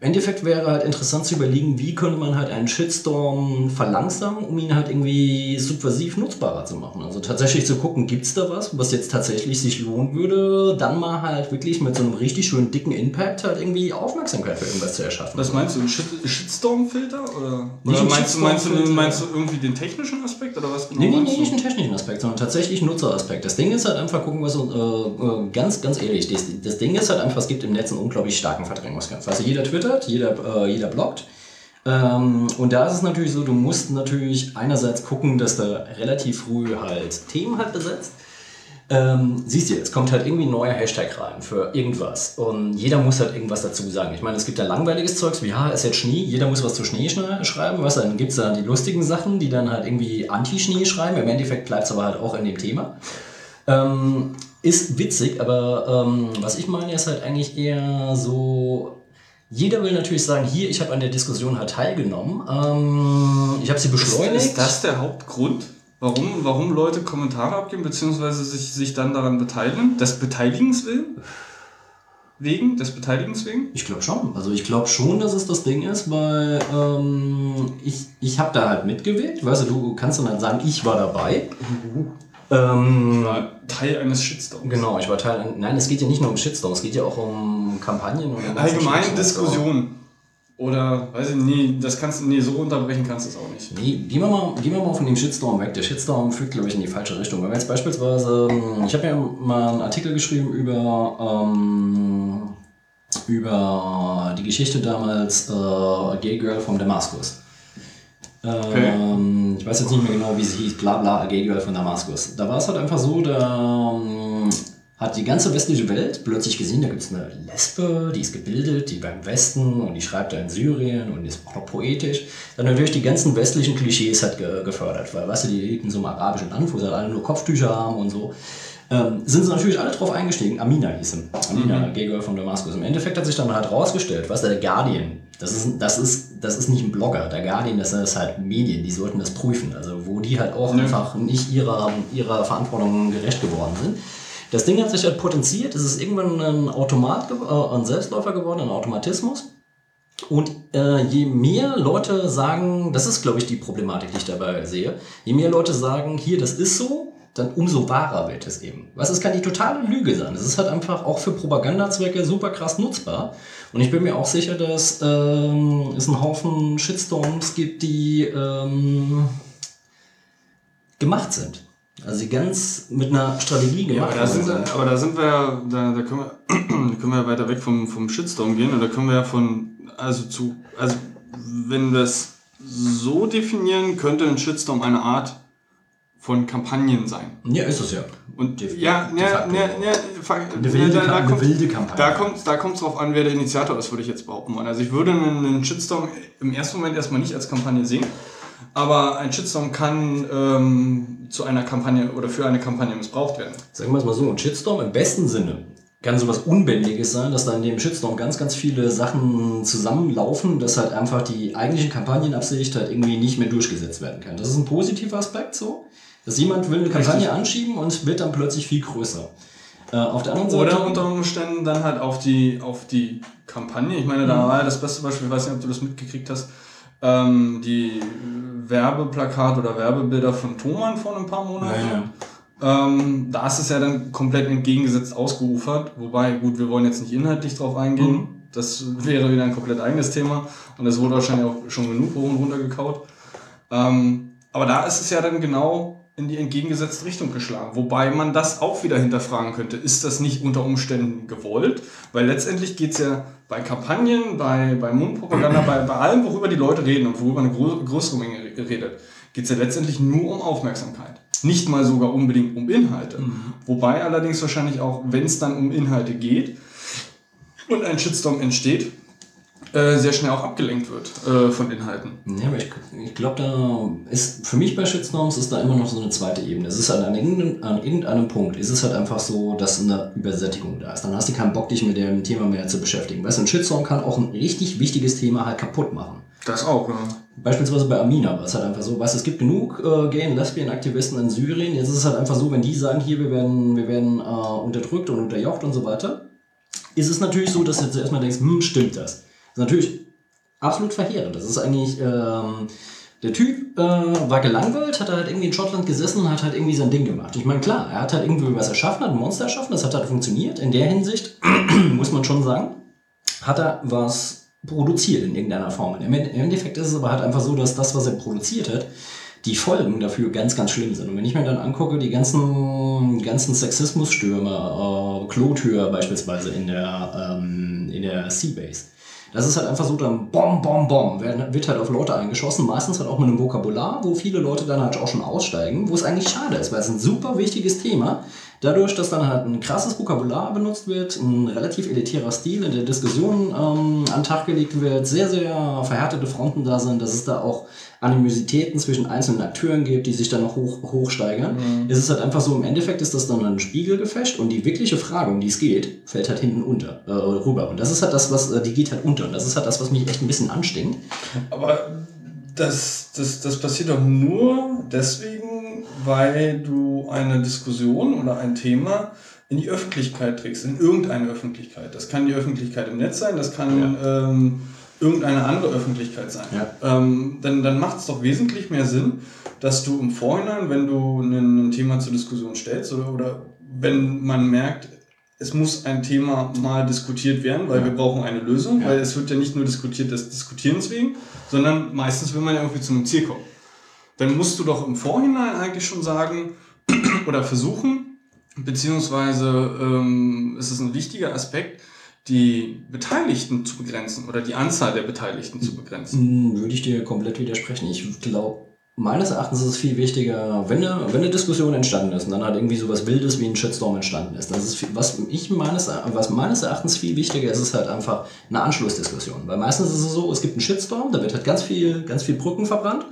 A: Im Endeffekt wäre halt interessant zu überlegen, wie könnte man halt einen Shitstorm verlangsamen, um ihn halt irgendwie subversiv nutzbarer zu machen. Also tatsächlich zu gucken, gibt's da was, was jetzt tatsächlich sich lohnen würde, dann mal halt wirklich mit so einem richtig schönen dicken Impact halt irgendwie Aufmerksamkeit für irgendwas zu erschaffen.
B: Was meinst du, ein Shit Shitstorm-Filter? Oder, oder
A: ein
B: meinst, du, meinst, du, meinst du irgendwie den technischen Aspekt oder was genau
A: Nee, nee, nee, nicht einen technischen Aspekt, sondern tatsächlich Nutzeraspekt. Das Ding ist halt einfach gucken, was äh, äh, ganz, ganz ehrlich, das, das Ding ist halt einfach, es gibt im Netz einen unglaublich starken Verdrängungskampf. Also jeder twittert, jeder, äh, jeder bloggt. Ähm, und da ist es natürlich so, du musst natürlich einerseits gucken, dass du relativ früh halt Themen halt besetzt. Ähm, siehst du, jetzt kommt halt irgendwie ein neuer Hashtag rein für irgendwas. Und jeder muss halt irgendwas dazu sagen. Ich meine, es gibt ja langweiliges Zeugs wie, ja, ist jetzt Schnee, jeder muss was zu Schnee schne- schreiben. Was, dann gibt es da die lustigen Sachen, die dann halt irgendwie Anti-Schnee schreiben. Im Endeffekt bleibt es aber halt auch in dem Thema. Ähm, ist witzig, aber ähm, was ich meine, ist halt eigentlich eher so. Jeder will natürlich sagen, hier, ich habe an der Diskussion halt teilgenommen. Ähm, ich habe sie
B: Ist,
A: beschleunigt.
B: ist das der Hauptgrund, warum, warum Leute Kommentare abgeben, beziehungsweise sich, sich dann daran beteiligen? Des Beteiligens willen? Wegen? Des Beteiligens wegen?
A: Ich glaube schon. Also ich glaube schon, dass es das Ding ist, weil ähm, ich, ich habe da halt mitgewirkt. Weißt du, du kannst dann halt sagen, ich war dabei. Ähm,
B: War Teil eines Shitstorms.
A: genau, ich war Teil. ein- Nein, es geht ja nicht nur um Shitstorm, es geht ja auch um Kampagnen und um
B: Allgemein. Diskussionen. Oder, weiß ich nee, das kannst du, nee, so unterbrechen kannst du es auch nicht.
A: Nee, gehen wir, mal, gehen wir mal von dem Shitstorm weg. Der Shitstorm führt, glaube ich, in die falsche Richtung. Wenn wir jetzt beispielsweise, ähm, ich habe ja mal einen Artikel geschrieben über, ähm, über die Geschichte damals äh, Gay Girl from Damaskus. Ähm, Ich weiß jetzt nicht mehr genau, wie sie hieß, bla bla, A Gay Girl von Damaskus. Da war es halt einfach so, da ähm, hat die ganze westliche Welt plötzlich gesehen, da gibt es eine Lesbe, die ist gebildet, die beim Westen und die schreibt da in Syrien und ist auch noch poetisch. Dann natürlich die ganzen westlichen Klischees hat ge gefördert, weil, weißt du, die lebten in so einem arabischen Land, wo sie alle nur Kopftücher haben und so. Ähm, sind sie natürlich alle drauf eingestiegen. Amina hieß sie. Amina, Gay Girl von Damaskus. Im Endeffekt hat sich dann halt rausgestellt, was der Guardian, das ist, das ist, das ist nicht ein Blogger. Der Guardian, das ist halt Medien, die sollten das prüfen. Also, wo die halt auch einfach nicht ihrer, ihrer Verantwortung gerecht geworden sind. Das Ding hat sich halt potenziert. Es ist irgendwann ein Automat, äh, ein Selbstläufer geworden, ein Automatismus. Und äh, je mehr Leute sagen, das ist, glaube ich, die Problematik, die ich dabei sehe, je mehr Leute sagen, hier, das ist so, dann umso wahrer wird es eben. Was es kann die totale Lüge sein. Es ist halt einfach auch für Propagandazwecke super krass nutzbar. Und ich bin mir auch sicher, dass ähm, es einen Haufen Shitstorms gibt, die ähm, gemacht sind. Also die ganz mit einer Strategie
B: Ja,
A: gemacht
B: aber da sind, wir, aber da sind wir, ja- da, da können wir, <clears throat> können wir ja weiter weg vom, vom Shitstorm gehen und da können wir ja von, also zu, also wenn wir es so definieren, könnte ein Shitstorm eine Art von Kampagnen sein.
A: Ja, ist es ja.
B: Und
A: De-
B: ja,
A: de
B: ja,
A: facto.
B: ja, ja,
A: Eine wilde,
B: da, da
A: eine
B: kommt,
A: wilde Kampagne.
B: da kommt da kommt's drauf an, wer der Initiator ist, würde ich jetzt behaupten wollen. Also ich würde einen, einen Shitstorm im ersten Moment erstmal nicht als Kampagne sehen, aber ein Shitstorm kann ähm, zu einer Kampagne oder für eine Kampagne missbraucht werden.
A: Sagen wir es mal so, ein Shitstorm im besten Sinne kann sowas Unbändiges sein, dass da in dem Shitstorm ganz, ganz viele Sachen zusammenlaufen, dass halt einfach die eigentliche Kampagnenabsicht halt irgendwie nicht mehr durchgesetzt werden kann. Das ist ein positiver Aspekt so, dass jemand will eine Kampagne
B: Richtig.
A: anschieben und wird dann plötzlich viel größer. Äh, auf der anderen Seite...
B: Oder unter Umständen dann halt auf die, auf die Kampagne. Ich meine, da war ja das beste Beispiel, ich weiß nicht, ob du das mitgekriegt hast, ähm, die Werbeplakat oder Werbebilder von Thomann vor ein paar Monaten.
A: Ja, ja.
B: Ähm, da ist es ja dann komplett entgegengesetzt ausgeufert. Wobei, gut, wir wollen jetzt nicht inhaltlich drauf eingehen.
A: Mhm.
B: Das wäre wieder ein komplett eigenes Thema. Und das wurde wahrscheinlich auch schon genug hoch und runter gekaut. Ähm, aber da ist es ja dann genau in die entgegengesetzte Richtung geschlagen. Wobei man das auch wieder hinterfragen könnte. Ist das nicht unter Umständen gewollt? Weil letztendlich geht es ja bei Kampagnen, bei, bei Mundpropaganda, bei, bei allem, worüber die Leute reden und worüber eine grö größere Menge re- redet, geht es ja letztendlich nur um Aufmerksamkeit. Nicht mal sogar unbedingt um Inhalte. Wobei allerdings wahrscheinlich auch, wenn es dann um Inhalte geht und ein Shitstorm entsteht, äh, sehr schnell auch abgelenkt wird äh, von Inhalten.
A: Ja, aber ich, ich glaube, da ist für mich bei Shitstorms ist da immer noch so eine zweite Ebene. Es ist halt an irgendeinem, an irgendeinem Punkt ist es halt einfach so, dass eine Übersättigung da ist. Dann hast du keinen Bock, dich mit dem Thema mehr zu beschäftigen. Weißt du, ein Shitstorm kann auch ein richtig wichtiges Thema halt kaputt machen.
B: Das auch, ja.
A: Beispielsweise bei Amina war es halt einfach so, weißt du, es gibt genug äh, Gay- und Lesbian-Aktivisten in Syrien. Jetzt ist es halt einfach so, wenn die sagen, hier, wir werden, wir werden äh, unterdrückt und unterjocht und so weiter, ist es natürlich so, dass du zuerst mal denkst, hm, stimmt das? Ist natürlich absolut verheerend. Das ist eigentlich, ähm, der Typ äh, war gelangweilt, hat halt irgendwie in Schottland gesessen und hat halt irgendwie sein Ding gemacht. Ich meine, klar, er hat halt irgendwie was erschaffen, hat ein Monster erschaffen, das hat halt funktioniert. In der Hinsicht <clears throat> muss man schon sagen, hat er was produziert in irgendeiner Form. Im Endeffekt ist es aber halt einfach so, dass das, was er produziert hat, die Folgen dafür ganz, ganz schlimm sind. Und wenn ich mir dann angucke, die ganzen, ganzen Sexismusstürme, äh, Klotür beispielsweise in der, ähm, in der Seabase, das ist halt einfach so, dann bom, bom, bom, wird, halt auf Leute eingeschossen, meistens halt auch mit einem Vokabular, wo viele Leute dann halt auch schon aussteigen, wo es eigentlich schade ist, weil es ein super wichtiges Thema, dadurch, dass dann halt ein krasses Vokabular benutzt wird, ein relativ elitärer Stil in der Diskussion ähm, an den Tag gelegt wird, sehr, sehr verhärtete Fronten da sind, dass es da auch Animositäten zwischen einzelnen Akteuren gibt, die sich dann noch hoch, hochsteigern. Es ist halt einfach so, im Endeffekt ist das dann ein Spiegelgefecht und die wirkliche Frage, um die es geht, fällt halt hinten unter, äh, rüber. Und das ist halt das, was, äh, die geht halt unter. Und das ist halt das, was mich echt ein bisschen anstinkt.
B: Aber das, das, das passiert doch nur deswegen, weil du eine Diskussion oder ein Thema in die Öffentlichkeit trägst, in irgendeine Öffentlichkeit. Das kann die Öffentlichkeit im Netz sein, das kann ähm, irgendeine andere Öffentlichkeit sein.
A: Ja.
B: Ähm, dann dann macht es doch wesentlich mehr Sinn, dass du im Vorhinein, wenn du ein, Thema zur Diskussion stellst oder, oder wenn man merkt, es muss ein Thema mal diskutiert werden, weil
A: Ja.
B: wir brauchen eine Lösung,
A: Ja.
B: weil es wird ja nicht nur diskutiert des Diskutierens wegen, sondern meistens will man ja irgendwie zu einem Ziel kommen. Dann musst du doch im Vorhinein eigentlich schon sagen <clears throat> oder versuchen, beziehungsweise ähm, es ist ein wichtiger Aspekt, die Beteiligten zu begrenzen oder die Anzahl der Beteiligten zu begrenzen.
A: Hm, Würde ich dir komplett widersprechen. Ich glaube, meines Erachtens ist es viel wichtiger, wenn eine, wenn eine Diskussion entstanden ist und dann halt irgendwie sowas Wildes wie ein Shitstorm entstanden ist. Das ist viel, was, ich meines, was meines Erachtens viel wichtiger ist, ist halt einfach eine Anschlussdiskussion. Weil meistens ist es so, es gibt einen Shitstorm, da wird halt ganz viel, ganz viel Brücken verbrannt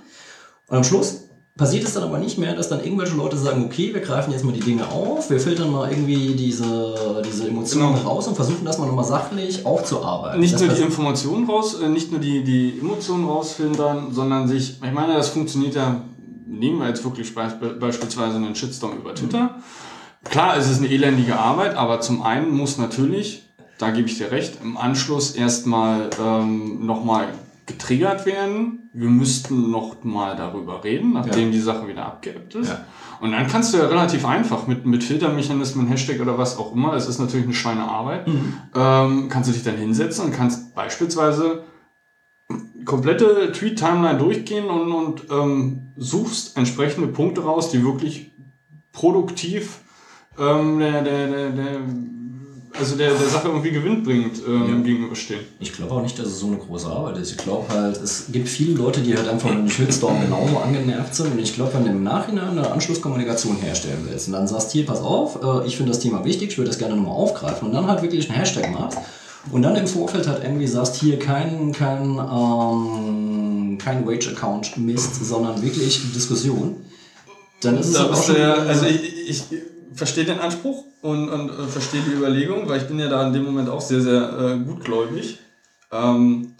A: und am Schluss passiert es dann aber nicht mehr, dass dann irgendwelche Leute sagen, okay, wir greifen jetzt mal die Dinge auf, wir filtern mal irgendwie diese, diese Emotionen
B: Genau.
A: raus und versuchen das mal nochmal sachlich aufzuarbeiten.
B: Nicht
A: Das
B: nur die Informationen raus, äh, nicht nur die, die Emotionen rausfiltern, sondern sich, ich meine, das funktioniert ja, nehmen wir jetzt wirklich beisp- beispielsweise einen Shitstorm über Twitter. Klar, es ist eine elendige Arbeit, aber zum einen muss natürlich, da gebe ich dir recht, im Anschluss erstmal ähm, nochmal getriggert werden. Wir müssten noch mal darüber reden, nachdem die Sache wieder abgeebbt ist.
A: Ja.
B: Und dann kannst du ja relativ einfach mit, mit Filtermechanismen, Hashtag oder was auch immer, es ist natürlich eine Schweinearbeit, ähm, kannst du dich dann hinsetzen und kannst beispielsweise komplette Tweet-Timeline durchgehen und, und ähm, suchst entsprechende Punkte raus, die wirklich produktiv ähm, der, der, der, der also der, der Sache irgendwie gewinnbringend ähm, ja. gegenüberstehen.
A: Ich glaube auch nicht, dass es so eine große Arbeit ist. Ich glaube halt, es gibt viele Leute, die halt einfach mit dem Shitstorm genauso angenervt sind. Und ich glaube, wenn du im Nachhinein eine Anschlusskommunikation herstellen willst und dann sagst, hier, pass auf, äh, ich finde das Thema wichtig, ich würde das gerne nochmal aufgreifen und dann halt wirklich einen Hashtag machst und dann im Vorfeld halt irgendwie sagst, hier kein, kein, ähm, kein Wage-Account Mist, sondern wirklich Diskussion,
B: dann ist es da auch schon... Ja, also ich, ich verstehe den Anspruch und, und äh, verstehe die Überlegung, weil ich bin ja da in dem Moment auch sehr, sehr äh, gutgläubig. Ähm,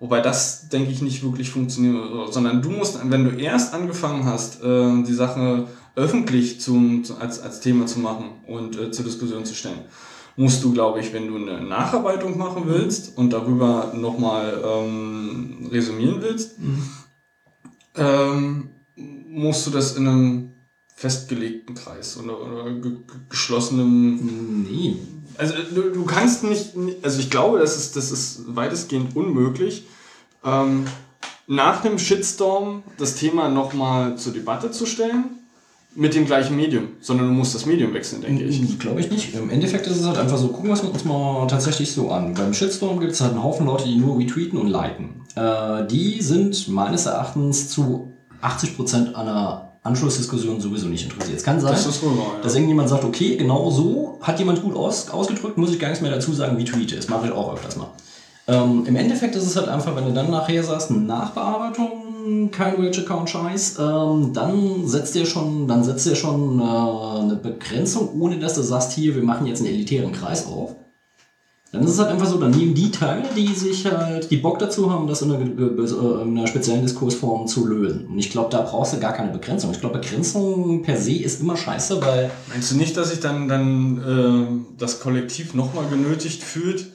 B: wobei das, denke ich, nicht wirklich funktioniert, sondern du musst, wenn du erst angefangen hast, äh, die Sache öffentlich zum, zu, als, als Thema zu machen und äh, zur Diskussion zu stellen, musst du, glaube ich, wenn du eine Nacharbeitung machen willst und darüber nochmal ähm, resümieren willst, mhm. ähm, musst du das in einem festgelegten Kreis oder, oder ge geschlossenem. Nee. Also du, du kannst nicht, also ich glaube, das ist, das ist weitestgehend unmöglich, ähm, nach dem Shitstorm das Thema nochmal zur Debatte zu stellen mit dem gleichen Medium, sondern du musst das Medium wechseln, denke ich.
A: Glaube ich nicht. Im Endeffekt ist es halt einfach so, gucken wir es uns mal tatsächlich so an. Beim Shitstorm gibt es halt einen Haufen Leute, die nur retweeten und liken. Äh, die sind meines Erachtens zu 80% einer Anschlussdiskussion sowieso nicht interessiert. Es kann sein, das wahr, ja. dass irgendjemand sagt, okay, genau so hat jemand gut aus, ausgedrückt, muss ich gar nichts mehr dazu sagen, wie tweete. Das mache ich auch öfters mal. Ähm, Im Endeffekt ist es halt einfach, wenn du dann nachher sagst, Nachbearbeitung, kein Wage-Account-Scheiß, ähm, dann setzt ihr schon, dann setzt ihr schon äh, eine Begrenzung, ohne dass du sagst, hier, wir machen jetzt einen elitären Kreis auf. Dann ist es halt einfach so, dann nehmen die teil, die sich halt, die Bock dazu haben, das in einer, äh, in einer speziellen Diskursform zu lösen. Und ich glaube, da brauchst du gar keine Begrenzung. Ich glaube, Begrenzung per se ist immer scheiße, weil.
B: Meinst du nicht, dass sich dann, dann äh, das Kollektiv nochmal genötigt fühlt,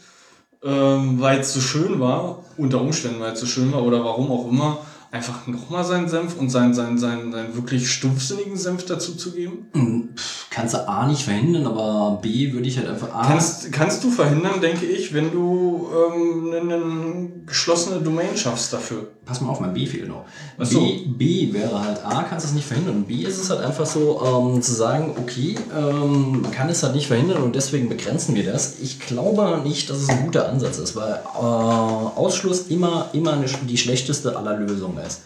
B: äh, weil es so schön war, unter Umständen, weil es so schön war oder warum auch immer, einfach nochmal seinen Senf und seinen, seinen, seinen, seinen wirklich stumpfsinnigen Senf dazu zu geben?
A: Hm, kannst du A nicht verhindern, aber B würde ich halt einfach A.
B: Kannst, kannst du verhindern, denke ich, wenn du ähm, eine geschlossene Domain schaffst dafür.
A: Pass mal auf, mein B fehlt noch. So. B, B wäre halt A, kannst du es nicht verhindern. B ist es halt einfach so, ähm, zu sagen, okay, ähm, man kann es halt nicht verhindern und deswegen begrenzen wir das. Ich glaube nicht, dass es ein guter Ansatz ist, weil äh, Ausschluss immer, immer eine, die schlechteste aller Lösungen ist.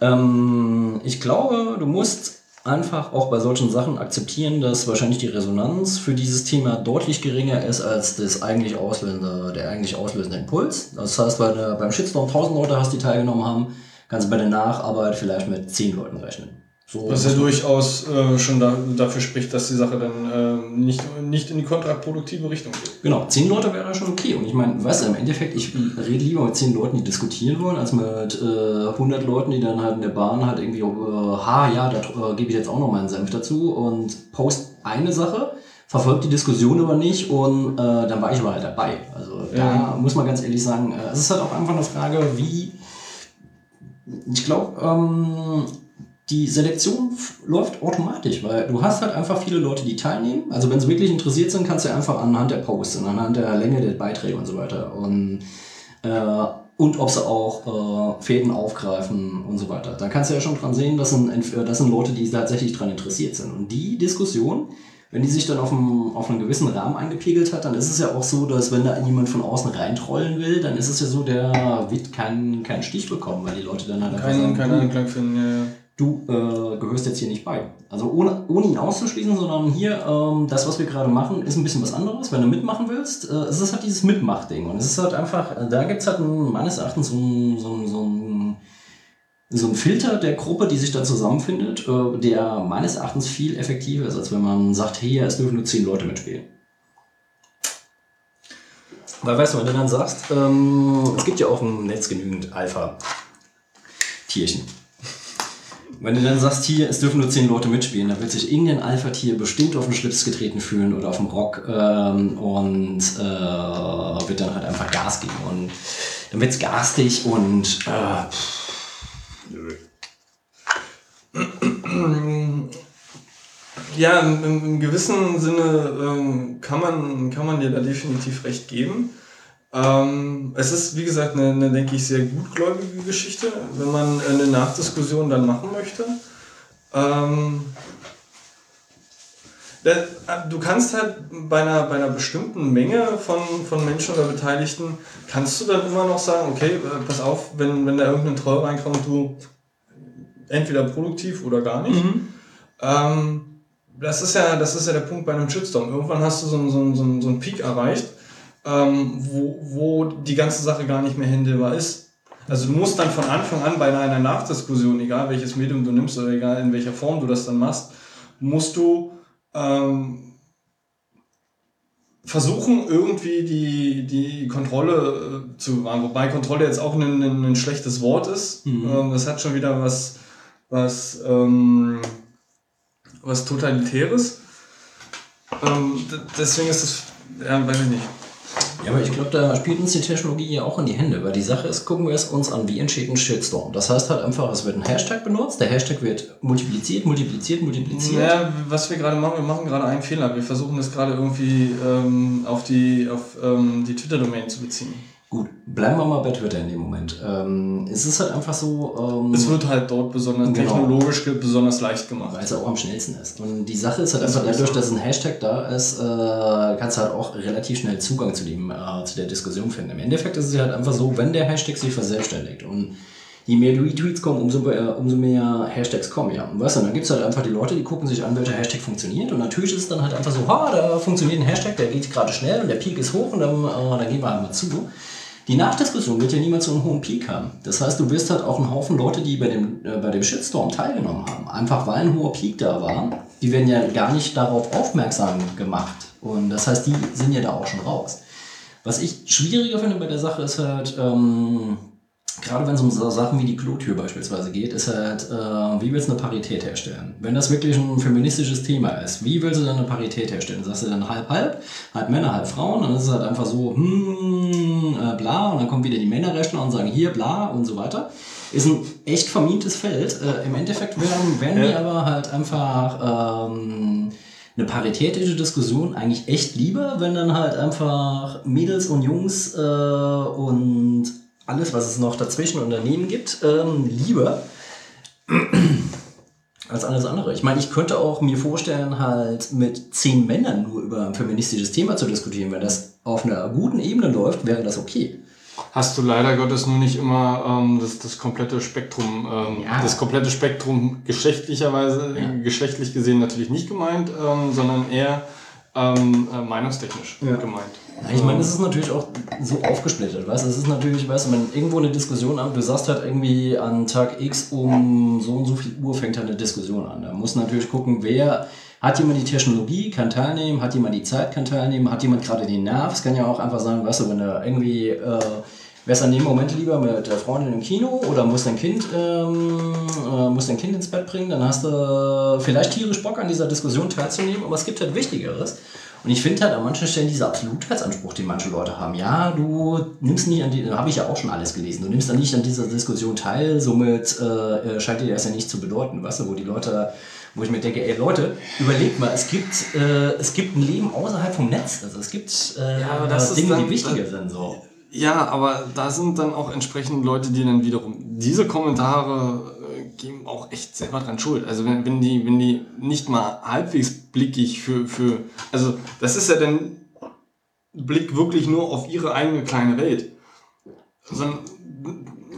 A: Ähm, ich glaube, du musst einfach auch bei solchen Sachen akzeptieren, dass wahrscheinlich die Resonanz für dieses Thema deutlich geringer ist als das eigentlich auslösende, der eigentlich auslösende Impuls. Das heißt, weil du beim Shitstorm 1000 Leute hast, die teilgenommen haben, kannst du bei der Nacharbeit vielleicht mit 10 Leuten rechnen.
B: So Was ja durchaus äh, schon da, dafür spricht, dass die Sache dann äh, nicht, nicht in die kontraproduktive Richtung geht.
A: Genau, zehn Leute wäre schon okay. Und ich meine, weißt du, im Endeffekt, ich rede lieber mit zehn Leuten, die diskutieren wollen, als mit äh, 100 Leuten, die dann halt in der Bahn halt irgendwie, äh, ha, ja, da äh, gebe ich jetzt auch noch meinen Senf dazu und post eine Sache, verfolgt die Diskussion aber nicht und äh, dann war ich aber halt dabei. Also da ja. muss man ganz ehrlich sagen, äh, es ist halt auch einfach eine Frage, wie ich glaube, ähm, die Selektion läuft automatisch, weil du hast halt einfach viele Leute, die teilnehmen. Also wenn sie wirklich interessiert sind, kannst du einfach anhand der Posts und anhand der Länge der Beiträge und so weiter und äh, und ob sie auch äh, Fäden aufgreifen und so weiter. Da kannst du ja schon dran sehen, das sind, das sind Leute, die tatsächlich daran interessiert sind. Und die Diskussion, wenn die sich dann auf, einem, auf einen gewissen Rahmen eingepegelt hat, dann ist es ja auch so, dass wenn da jemand von außen reintrollen will, dann ist es ja so, der wird keinen keinen Stich bekommen, weil die Leute dann halt
B: Kein, sagen, keinen Anklang finden, ja, ja
A: du äh, gehörst jetzt hier nicht bei. Also ohne, ohne ihn auszuschließen, sondern hier, ähm, das, was wir gerade machen, ist ein bisschen was anderes. Wenn du mitmachen willst, äh, es ist halt dieses Mitmachding. Und es ist halt einfach, da gibt es halt ein, meines Erachtens so ein, so, ein, so, ein, so ein Filter der Gruppe, die sich da zusammenfindet, äh, der meines Erachtens viel effektiver ist, als wenn man sagt, hey, es dürfen nur zehn Leute mitspielen. Weil weißt du, wenn du dann sagst, ähm, es gibt ja auch im Netz genügend Alpha-Tierchen. Wenn du dann sagst, hier, es dürfen nur zehn Leute mitspielen, dann wird sich irgendein Alpha-Tier bestimmt auf den Schlips getreten fühlen oder auf dem Rock ähm, und äh, wird dann halt einfach Gas geben. Und dann wird es garstig und äh,
B: Ja, im, im gewissen Sinne ähm, kann, man, kann man dir da definitiv recht geben. Ähm, es ist, wie gesagt, eine, eine, denke ich, sehr gutgläubige Geschichte, wenn man eine Nachdiskussion dann machen möchte. Ähm, Das, du kannst halt bei einer, bei einer bestimmten Menge von, von Menschen oder Beteiligten, kannst du dann immer noch sagen, okay, äh, pass auf, wenn, wenn da irgendein Troll reinkommt, du entweder produktiv oder gar nicht. Mhm. Ähm, das, ist ja, das ist ja der Punkt bei einem Shitstorm. Irgendwann hast du so so einen, so einen Peak erreicht, ähm, wo, wo die ganze Sache gar nicht mehr handelbar ist. Also du musst dann von Anfang an bei einer Nachdiskussion, egal welches Medium du nimmst oder egal in welcher Form du das dann machst, musst du ähm, versuchen irgendwie die, die Kontrolle äh, zu bewahren. Wobei Kontrolle jetzt auch ein, ein, ein schlechtes Wort ist. Mhm. Ähm, das hat schon wieder was, was, ähm, was Totalitäres. Ähm, deswegen ist es, ja, weiß ich nicht.
A: Ja, aber ich glaube, da spielt uns die Technologie ja auch in die Hände, weil die Sache ist, gucken wir es uns an, wie entsteht ein Shitstorm. Das heißt halt einfach, es wird ein Hashtag benutzt, der Hashtag wird multipliziert, multipliziert, multipliziert.
B: Ja, was wir gerade machen, wir machen gerade einen Fehler. Wir versuchen das gerade irgendwie ähm, auf die, auf, ähm, die Twitter-Domain zu beziehen.
A: Gut, bleiben wir mal bei Twitter in dem Moment. Ähm, es ist halt einfach so.
B: Ähm, es wird halt dort besonders genau, technologisch besonders leicht gemacht.
A: Weil es auch am schnellsten ist. Und die Sache ist halt das einfach dadurch, dass ein Hashtag da ist, äh, kannst du halt auch relativ schnell Zugang zu, dem, äh, zu der Diskussion finden. Im Endeffekt ist es halt einfach so, wenn der Hashtag sich verselbstständigt und je mehr Retweets kommen, umso mehr, umso mehr Hashtags kommen, ja. Und weißt du, dann gibt es halt einfach die Leute, die gucken sich an, welcher Hashtag funktioniert. Und natürlich ist es dann halt einfach so, ha, da funktioniert ein Hashtag, der geht gerade schnell und der Peak ist hoch und dann, äh, dann gehen wir halt mal zu. Die Nachdiskussion wird ja niemals so einen hohen Peak haben. Das heißt, du wirst halt auch einen Haufen Leute, die bei dem, äh, bei dem Shitstorm teilgenommen haben, einfach weil ein hoher Peak da war, die werden ja gar nicht darauf aufmerksam gemacht. Und das heißt, die sind ja da auch schon raus. Was ich schwieriger finde bei der Sache ist halt, ähm, gerade wenn es um so Sachen wie die Klotür beispielsweise geht, ist halt, äh, wie willst du eine Parität herstellen? Wenn das wirklich ein feministisches Thema ist, wie willst du dann eine Parität herstellen? Sagst du dann halb, halb, halb Männer, halb Frauen, dann ist es halt einfach so, hm, äh, bla, und dann kommen wieder die Männerrechtler und sagen hier, bla und so weiter. Ist ein echt vermintes Feld. Äh, Im Endeffekt werden, werden ja. wir aber halt einfach ähm, eine paritätische Diskussion eigentlich echt lieber, wenn dann halt einfach Mädels und Jungs äh, und alles, was es noch dazwischen Unternehmen gibt, ähm, lieber <clears throat> als alles andere. Ich meine, ich könnte auch mir vorstellen, halt mit zehn Männern nur über ein feministisches Thema zu diskutieren. Wenn das auf einer guten Ebene läuft, wäre das okay.
B: Hast du leider Gottes nur nicht immer ähm, das, das komplette Spektrum, ähm, ja. das komplette Spektrum geschlechtlicherweise, ja. geschlechtlich gesehen natürlich nicht gemeint, ähm, sondern eher ähm, äh, meinungstechnisch ja. gemeint.
A: Ich meine, es ist natürlich auch so aufgesplittert, weißt Es ist natürlich, weißt du, wenn irgendwo eine Diskussion an, du sagst halt irgendwie an Tag X um so und so viel Uhr fängt halt eine Diskussion an. Da muss natürlich gucken, wer hat jemand die Technologie, kann teilnehmen, hat jemand die Zeit, kann teilnehmen, hat jemand gerade den Nerv. Es kann ja auch einfach sein, weißt du, wenn da irgendwie äh, Wärst du an dem Moment lieber mit der Freundin im Kino oder musst dein Kind, ähm, äh, musst dein Kind ins Bett bringen, dann hast du vielleicht tierisch Bock an dieser Diskussion teilzunehmen, aber es gibt halt Wichtigeres. Und ich finde halt an manchen Stellen dieser Absolutheitsanspruch, den manche Leute haben. Ja, du nimmst nicht an die, habe ich ja auch schon alles gelesen, du nimmst dann nicht an dieser Diskussion teil, somit äh, scheint dir das ja nicht zu bedeuten, weißt du, wo die Leute, wo ich mir denke, ey Leute, überlegt mal, es gibt, äh, es gibt ein Leben außerhalb vom Netz, also es gibt äh, ja, Dinge, dann, die wichtiger sind. So.
B: Ja, aber da sind dann auch entsprechend Leute, die dann wiederum diese Kommentare äh, geben auch echt selber dran schuld. Also wenn, wenn die, wenn die nicht mal halbwegs blickig für, für, also das ist ja dann Blick wirklich nur auf ihre eigene kleine Welt. Sondern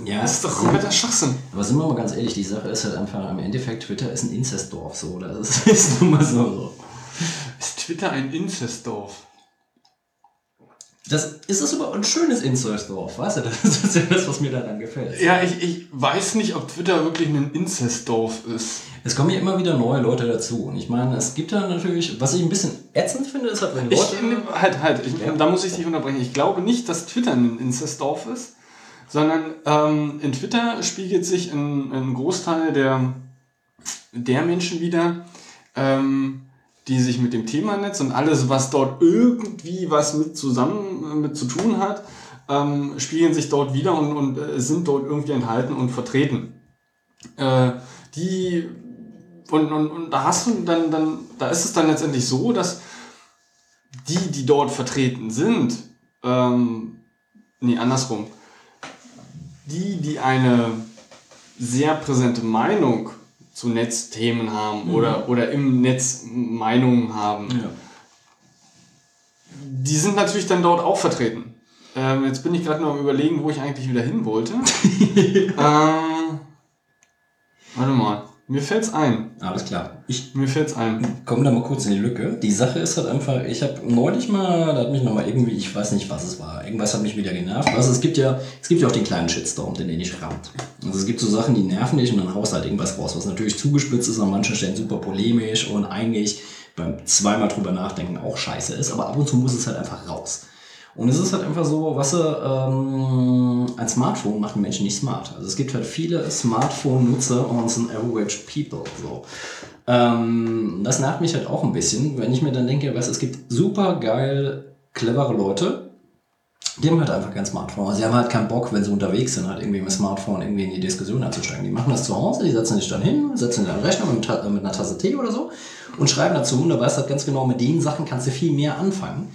B: ja, das ist doch kompletter Schwachsinn.
A: Aber sind wir mal ganz ehrlich, die Sache ist halt einfach, im Endeffekt, Twitter ist ein Inzestdorf, so. Das <laughs> ist nun mal so.
B: Ist Twitter ein Inzestdorf?
A: Das ist es aber ein schönes Inzestdorf, weißt du? Das ist ja das, was mir daran gefällt.
B: Ja, ich, ich weiß nicht, ob Twitter wirklich ein Inzestdorf ist.
A: Es kommen ja immer wieder neue Leute dazu. Und ich meine, es gibt da natürlich, was ich ein bisschen ätzend finde, ist halt, wenn Leute.
B: Ich, halt, halt, ich, ja. da muss ich dich unterbrechen. Ich glaube nicht, dass Twitter ein Inzestdorf ist, sondern ähm, in Twitter spiegelt sich ein, ein Großteil der, der Menschen wieder, ähm, die sich mit dem Thema Netz und alles, was dort irgendwie was mit zusammen äh, mit zu tun hat, ähm, spiegeln sich dort wieder und, und äh, sind dort irgendwie enthalten und vertreten. Äh, die und, und, und da hast du dann, dann, da ist es dann letztendlich so, dass die, die dort vertreten sind, ähm, nee, andersrum, die, die eine sehr präsente Meinung zu Netzthemen haben oder, oder im Netz Meinungen haben.
A: Ja.
B: Die sind natürlich dann dort auch vertreten. Ähm, jetzt bin ich gerade noch am überlegen, wo ich eigentlich wieder hin wollte. <laughs> ähm, warte mal, mir fällt's ein.
A: Alles klar. Ich
B: Mir fällt's ein.
A: komme da mal kurz in die Lücke. Die Sache ist halt einfach, ich habe neulich mal, da hat mich nochmal irgendwie, ich weiß nicht, was es war, irgendwas hat mich wieder genervt. Also es gibt ja, es gibt ja auch den kleinen Shitstorm, den ihr nicht rammt. Also es gibt so Sachen, die nerven dich und dann haust halt irgendwas raus, was natürlich zugespitzt ist, an manchen Stellen super polemisch und eigentlich beim zweimal drüber nachdenken auch scheiße ist, aber ab und zu muss es halt einfach raus. Und es ist halt einfach so, was ähm, ein Smartphone macht einen Menschen nicht smart. Also es gibt halt viele Smartphone-Nutzer und es sind average people. So. Ähm, das nervt mich halt auch ein bisschen, wenn ich mir dann denke, weißt, es gibt super geil clevere Leute, die haben halt einfach kein Smartphone. Also sie haben halt keinen Bock, wenn sie unterwegs sind, halt irgendwie mit Smartphone irgendwie in die Diskussion einzusteigen. Die machen das zu Hause, die setzen sich dann hin, setzen den Rechner mit, mit einer Tasse Tee oder so und schreiben dazu und da weißt du halt ganz genau, mit den Sachen kannst du viel mehr anfangen.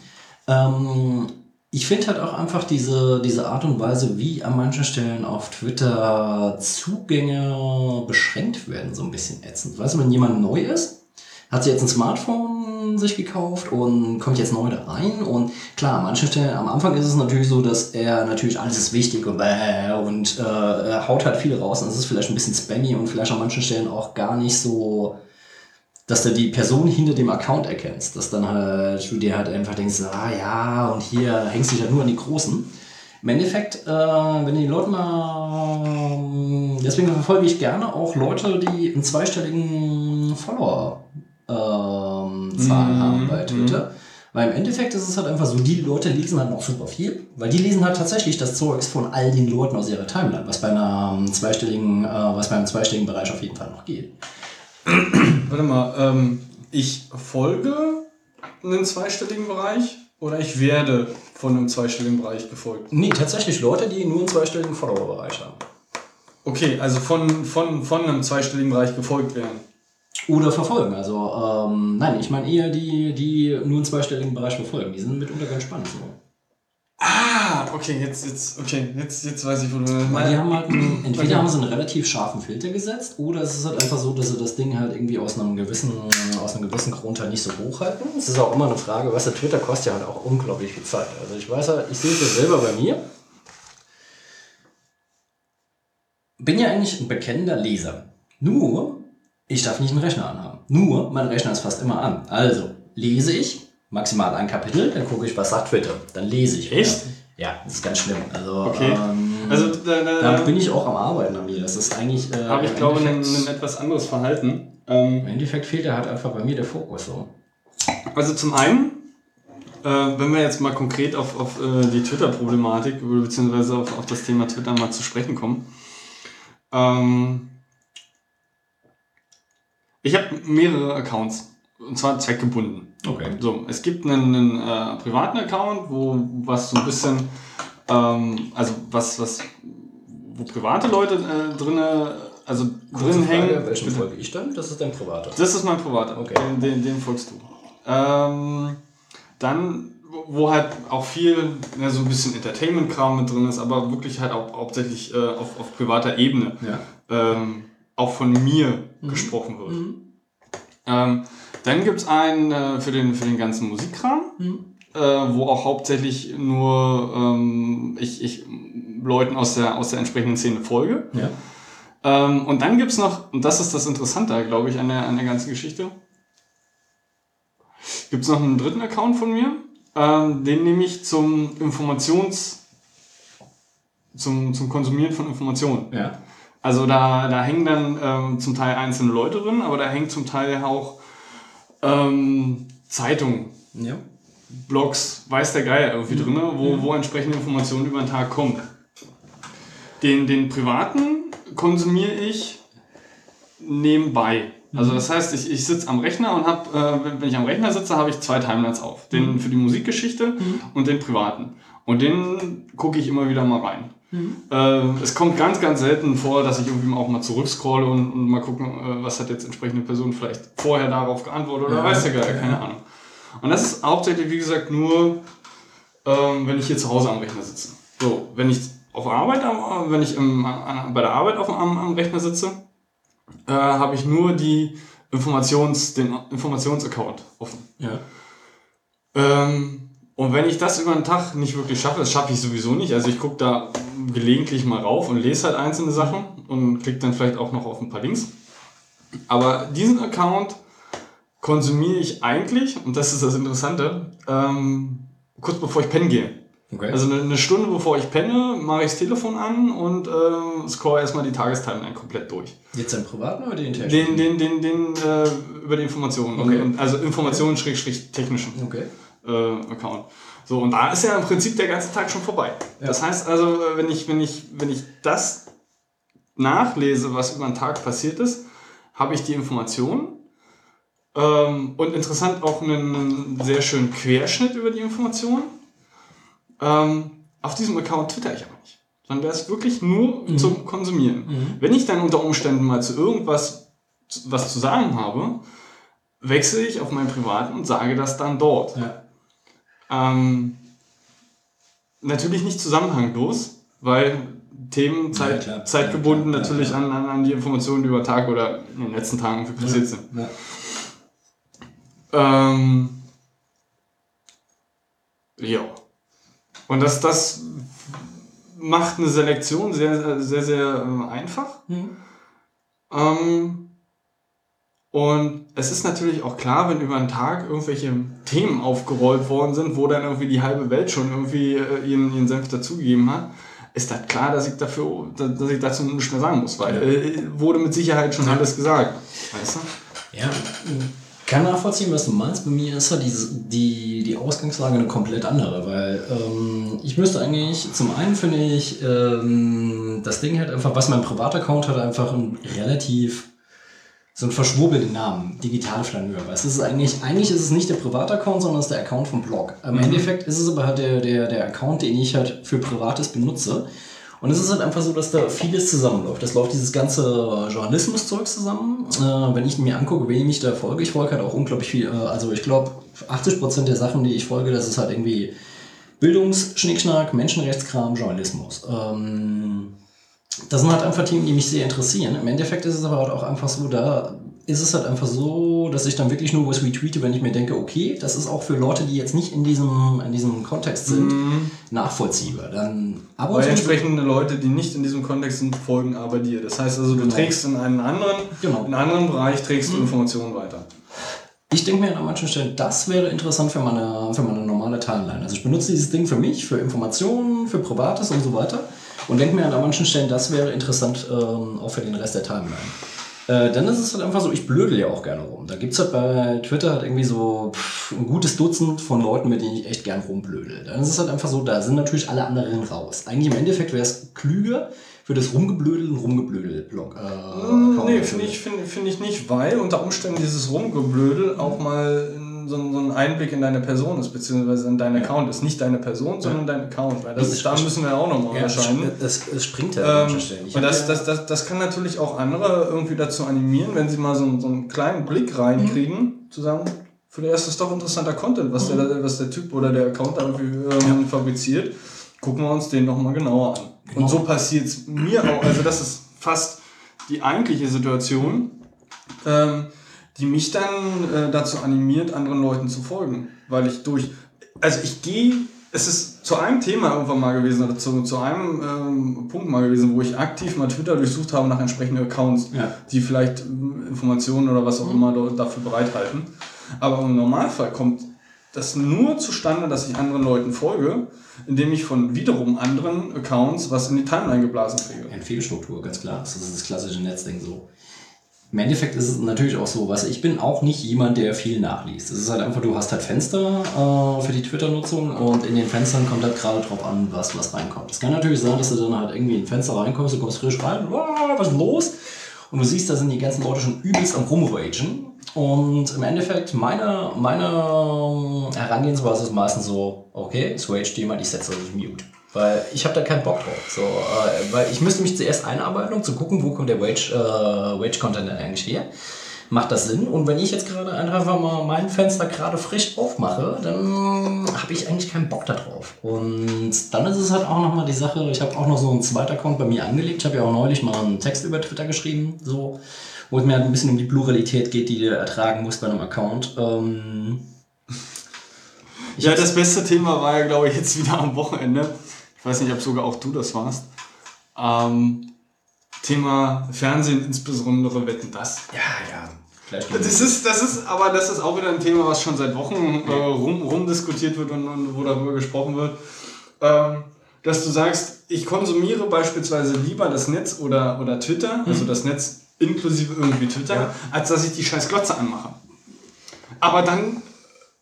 A: Ähm, ich finde halt auch einfach diese, diese Art und Weise, wie an manchen Stellen auf Twitter Zugänge beschränkt werden, so ein bisschen ätzend. Weißt du, wenn jemand neu ist, hat sich jetzt ein Smartphone sich gekauft und kommt jetzt neu da rein und klar, an manchen Stellen, am Anfang ist es natürlich so, dass er natürlich alles ist wichtig und, bäh und äh, haut halt viel raus und es ist vielleicht ein bisschen spammy und vielleicht an manchen Stellen auch gar nicht so dass du die Person hinter dem Account erkennst, dass dann halt du dir halt einfach denkst, ah ja, und hier hängst du dich halt nur an die Großen. Im Endeffekt, äh, wenn die Leute mal, deswegen verfolge ich gerne auch Leute, die einen zweistelligen Follower ähm, Zahlen
B: Mhm,
A: haben bei Twitter. Weil im Endeffekt ist es halt einfach so, die Leute lesen halt noch super viel, weil die lesen halt tatsächlich das Zeugs von all den Leuten aus ihrer Timeline, was bei einer ähm, zweistelligen, äh, was bei einem zweistelligen Bereich auf jeden Fall noch geht.
B: Warte mal, ähm, ich folge einen zweistelligen Bereich oder ich werde von einem zweistelligen Bereich gefolgt?
A: Nee, tatsächlich Leute, die nur einen zweistelligen Follower-Bereich haben.
B: Okay, also von, von, von einem zweistelligen Bereich gefolgt werden.
A: Oder verfolgen. Also, ähm, nein, ich meine eher die, die nur einen zweistelligen Bereich verfolgen. Die sind mitunter ganz spannend. So.
B: Ah, okay, jetzt, jetzt, okay, jetzt, jetzt weiß ich, wo du
A: Weil die haben halt einen, <clears throat> entweder
B: Okay.
A: haben sie einen relativ scharfen Filter gesetzt, oder es ist halt einfach so, dass sie das Ding halt irgendwie aus einem gewissen, aus einem gewissen Grund halt nicht so hochhalten. Es ist auch immer eine Frage, was der Twitter kostet ja halt auch unglaublich viel Zeit. Also ich weiß ja, ich sehe es ja selber bei mir. Bin ja eigentlich ein bekennender Leser. Nur, ich darf nicht einen Rechner anhaben. Nur, mein Rechner ist fast immer an. Also, lese ich, maximal ein Kapitel, dann gucke ich, was sagt Twitter. Dann lese ich.
B: Echt?
A: Ja, das ist ganz schlimm. Also,
B: Okay.
A: ähm,
B: Also da, da,
A: da bin ich auch am Arbeiten an mir. Das ist eigentlich. Äh,
B: habe ich, glaube ich, ein etwas anderes Verhalten. Ähm,
A: Im Endeffekt fehlt da halt einfach bei mir der Fokus so.
B: Also zum einen, äh, wenn wir jetzt mal konkret auf, auf äh, die Twitter-Problematik beziehungsweise auf, auf das Thema Twitter mal zu sprechen kommen. Ähm, ich habe mehrere Accounts und zwar zweckgebunden.
A: Okay.
B: So, es gibt einen, einen äh, privaten Account, wo was so ein bisschen, ähm, also was, was, wo private Leute äh, drinne, also drin hängen.
A: welchen
B: Bitte.
A: folge ich dann? Das ist dein privater.
B: Das ist mein privater.
A: Okay.
B: Den, den, den folgst du. Ähm, dann, wo- halt auch viel, ne, so ein bisschen Entertainment-Kram mit drin ist, aber wirklich halt auch hauptsächlich äh, auf, auf privater Ebene
A: Ja.
B: ähm, auch von mir gesprochen wird. Ähm, dann gibt es einen äh, für, den, für den ganzen Musikkram, äh, wo auch hauptsächlich nur ähm, ich, ich Leuten aus der, aus der entsprechenden Szene folge.
A: Ja.
B: Ähm, und dann gibt's noch, und das ist das Interessante, glaube ich, an der, an der ganzen Geschichte, gibt's noch einen dritten Account von mir, ähm, den nehme ich zum Informations, zum, zum Konsumieren von Informationen.
A: Ja.
B: Also da, da hängen dann ähm, zum Teil einzelne Leute drin, aber da hängt zum Teil auch ähm, Zeitungen,
A: Ja.
B: Blogs, weiß der Geier irgendwie drin, wo, wo entsprechende Informationen über den Tag kommen. Den, den privaten konsumiere ich nebenbei. Also das heißt, ich, ich sitze am Rechner und habe, äh, wenn, wenn ich am Rechner sitze, habe ich zwei Timelines auf. Den für die Musikgeschichte und den privaten. Und den gucke ich immer wieder mal rein. Äh, es kommt ganz, ganz selten vor, dass ich irgendwie auch mal zurückscrolle und, und mal gucken, äh, was hat jetzt entsprechende Person vielleicht vorher darauf geantwortet oder
A: Ja,
B: weiß
A: ja.
B: keine Ahnung. Und das ist hauptsächlich, wie gesagt, nur, ähm, wenn ich hier zu Hause am Rechner sitze. So, wenn ich auf Arbeit, wenn ich im, an, bei der Arbeit auf, am, am Rechner sitze, äh, habe ich nur die Informations, den Informationsaccount offen.
A: Ja.
B: Ähm, und wenn ich das über einen Tag nicht wirklich schaffe, das schaffe ich sowieso nicht. Also ich gucke da gelegentlich mal rauf und lese halt einzelne Sachen und klicke dann vielleicht auch noch auf ein paar Links. Aber diesen Account konsumiere ich eigentlich, und das ist das Interessante, ähm, kurz bevor ich pennen gehe.
A: Okay.
B: Also eine, Stunde bevor ich penne, mache ich das Telefon an und äh, score erstmal die Tagestimeline komplett durch.
A: Jetzt den privaten oder den
B: Den,
A: technischen?
B: den, den, den äh, über die Informationen.
A: Okay.
B: Und, also Informationen schrägstrich technischen
A: Okay.
B: Äh, Account. So, und da ist ja im Prinzip der ganze Tag schon vorbei.
A: Ja.
B: Das heißt also, äh, wenn ich, wenn, ich, wenn ich das nachlese, was über den Tag passiert ist, habe ich die Informationen ähm, und interessant auch einen sehr schönen Querschnitt über die Informationen. Ähm, auf diesem Account twitter ich aber nicht. Sondern der ist wirklich nur zum Konsumieren. Wenn ich dann unter Umständen mal zu irgendwas was zu sagen habe, wechsle ich auf meinen privaten und sage das dann dort.
A: Ja.
B: Ähm, natürlich nicht zusammenhanglos, weil Themen zeit,
A: klar.
B: zeitgebunden
A: Ja,
B: natürlich
A: Ja,
B: An, an, die Informationen, die über Tag oder in den letzten Tagen passiert sind.
A: Ja.
B: Ähm, ja. Und das, das macht eine Selektion sehr, sehr, sehr äh, einfach.
A: Mhm.
B: Ähm, und es ist natürlich auch klar, wenn über einen Tag irgendwelche Themen aufgerollt worden sind, wo dann irgendwie die halbe Welt schon irgendwie äh, ihren, ihren Senf dazugegeben hat, ist das klar, dass ich dafür, dass ich dazu nichts mehr sagen muss, weil äh, wurde mit Sicherheit schon alles gesagt. Weißt du?
A: Ja, kann nachvollziehen, was du meinst. Bei mir ist ja diese, die, die Ausgangslage eine komplett andere, weil ähm, ich müsste eigentlich, zum einen finde ich, ähm, das Ding hat einfach, was mein Privataccount hat, einfach ein relativ so einen verschwurbelten Namen, Digital Flaneur. Weil es ist eigentlich, eigentlich ist es nicht der Privataccount, sondern es ist der Account vom Blog. Im Endeffekt ist es aber halt der, der, der Account, den ich halt für Privates benutze. Und es ist halt einfach so, dass da vieles zusammenläuft. Das läuft dieses ganze Journalismus-Zeug zusammen. Äh, wenn ich mir angucke, wen ich da folge, ich folge halt auch unglaublich viel. Äh, also ich glaube, 80% der Sachen, die ich folge, das ist halt irgendwie Bildungsschnickschnack, Menschenrechtskram, Journalismus. Ähm, das sind halt einfach Themen, die mich sehr interessieren. Im Endeffekt ist es aber halt auch einfach so, da ist es halt einfach so, dass ich dann wirklich nur was retweete, wenn ich mir denke, okay, das ist auch für Leute, die jetzt nicht in diesem, in diesem Kontext sind, nachvollziehbar. Dann aber
B: Weil entsprechende Leute, die nicht in diesem Kontext sind, folgen aber dir. Das heißt also, du
A: Genau.
B: trägst in einen anderen,
A: Genau.
B: in anderen Bereich trägst du Informationen weiter.
A: Ich denke mir an manchen Stellen, das wäre interessant für meine, für meine normale Timeline. Also ich benutze dieses Ding für mich, für Informationen, für Privates und so weiter. Und denke mir an manchen Stellen, das wäre interessant ähm, auch für den Rest der Timeline. Äh, dann ist es halt einfach so, ich blödel ja auch gerne rum. Da gibt es halt bei Twitter halt irgendwie so pff, ein gutes Dutzend von Leuten, mit denen ich echt gern rumblödel. Dann ist es halt einfach so, da sind natürlich alle anderen raus. Eigentlich im Endeffekt wäre es klüger, für das Rumgeblödel ein Rumgeblödel-Blog. Äh, Account
B: nee, finde ich, find, find ich nicht, weil unter Umständen dieses Rumgeblödel auch mal so, ein- so ein Einblick in deine Person ist, beziehungsweise in deinen Account ist. Nicht deine Person, sondern dein Account. Weil das
A: Das
B: ist, da müssen wir auch nochmal
A: Ja,
B: unterscheiden.
A: es, es springt ja
B: Ähm, und das,
A: ja-
B: das, das, das kann natürlich auch andere irgendwie dazu animieren, wenn sie mal so, einen- so einen kleinen Blick reinkriegen, zu sagen, vielleicht ist das doch interessanter Content, was, der, was der Typ oder der Account da irgendwie ähm, fabriziert. Gucken wir uns den nochmal genauer an.
A: Genau.
B: Und so passiert es mir auch. Also das ist fast die eigentliche Situation, ähm, die mich dann äh, dazu animiert, anderen Leuten zu folgen. Weil ich durch, also ich gehe, es ist zu einem Thema irgendwann mal gewesen oder zu, zu einem ähm, Punkt mal gewesen, wo ich aktiv mal Twitter durchsucht habe nach entsprechenden Accounts,
A: Ja.
B: die vielleicht ähm, Informationen oder was auch immer do- dafür bereithalten. Aber im Normalfall kommt das nur zustande, dass ich anderen Leuten folge, indem ich von wiederum anderen Accounts was in die Timeline geblasen kriege.
A: Empfehlstruktur, ganz klar. Das ist das klassische Netzding so. Im Endeffekt ist es natürlich auch so, was ich bin auch nicht jemand, der viel nachliest. Es ist halt einfach, du hast halt Fenster äh, für die Twitter-Nutzung und in den Fenstern kommt halt gerade drauf an, was, was reinkommt. Es kann natürlich sein, dass du dann halt irgendwie in ein Fenster reinkommst, du kommst frisch rein, was ist los? Und du siehst, da sind die ganzen Leute schon übelst am Rumragen. Und im Endeffekt, meine, meine Herangehensweise ist meistens so, okay, es raged jemand, ich setze auf Mute. Weil ich habe da keinen Bock drauf. So, äh, weil ich müsste mich zuerst einarbeiten, um zu gucken, wo kommt der Wage, äh, Wage-Content denn eigentlich her. macht das Sinn. Und wenn ich jetzt gerade einfach mal mein Fenster gerade frisch aufmache, dann habe ich eigentlich keinen Bock darauf. Und dann ist es halt auch nochmal die Sache, ich habe auch noch so einen zweiten Account bei mir angelegt. Ich habe ja auch neulich mal einen Text über Twitter geschrieben, so, wo es mir halt ein bisschen um die Pluralität geht, die du ertragen musst bei einem Account. Ähm,
B: ja, das beste Thema war ja, glaube ich, jetzt wieder am Wochenende. Ich weiß nicht, ob sogar auch du das warst. Ähm, Thema Fernsehen, insbesondere Wetten das.
A: Ja, ja.
B: Das ist, das ist, aber das ist auch wieder ein Thema, was schon seit Wochen äh, rum, rumdiskutiert wird und, und wo darüber gesprochen wird. Ähm, dass du sagst, ich konsumiere beispielsweise lieber das Netz oder, oder Twitter, mhm. also das Netz inklusive irgendwie Twitter, ja. als dass ich die scheiß Glotze anmache. Aber dann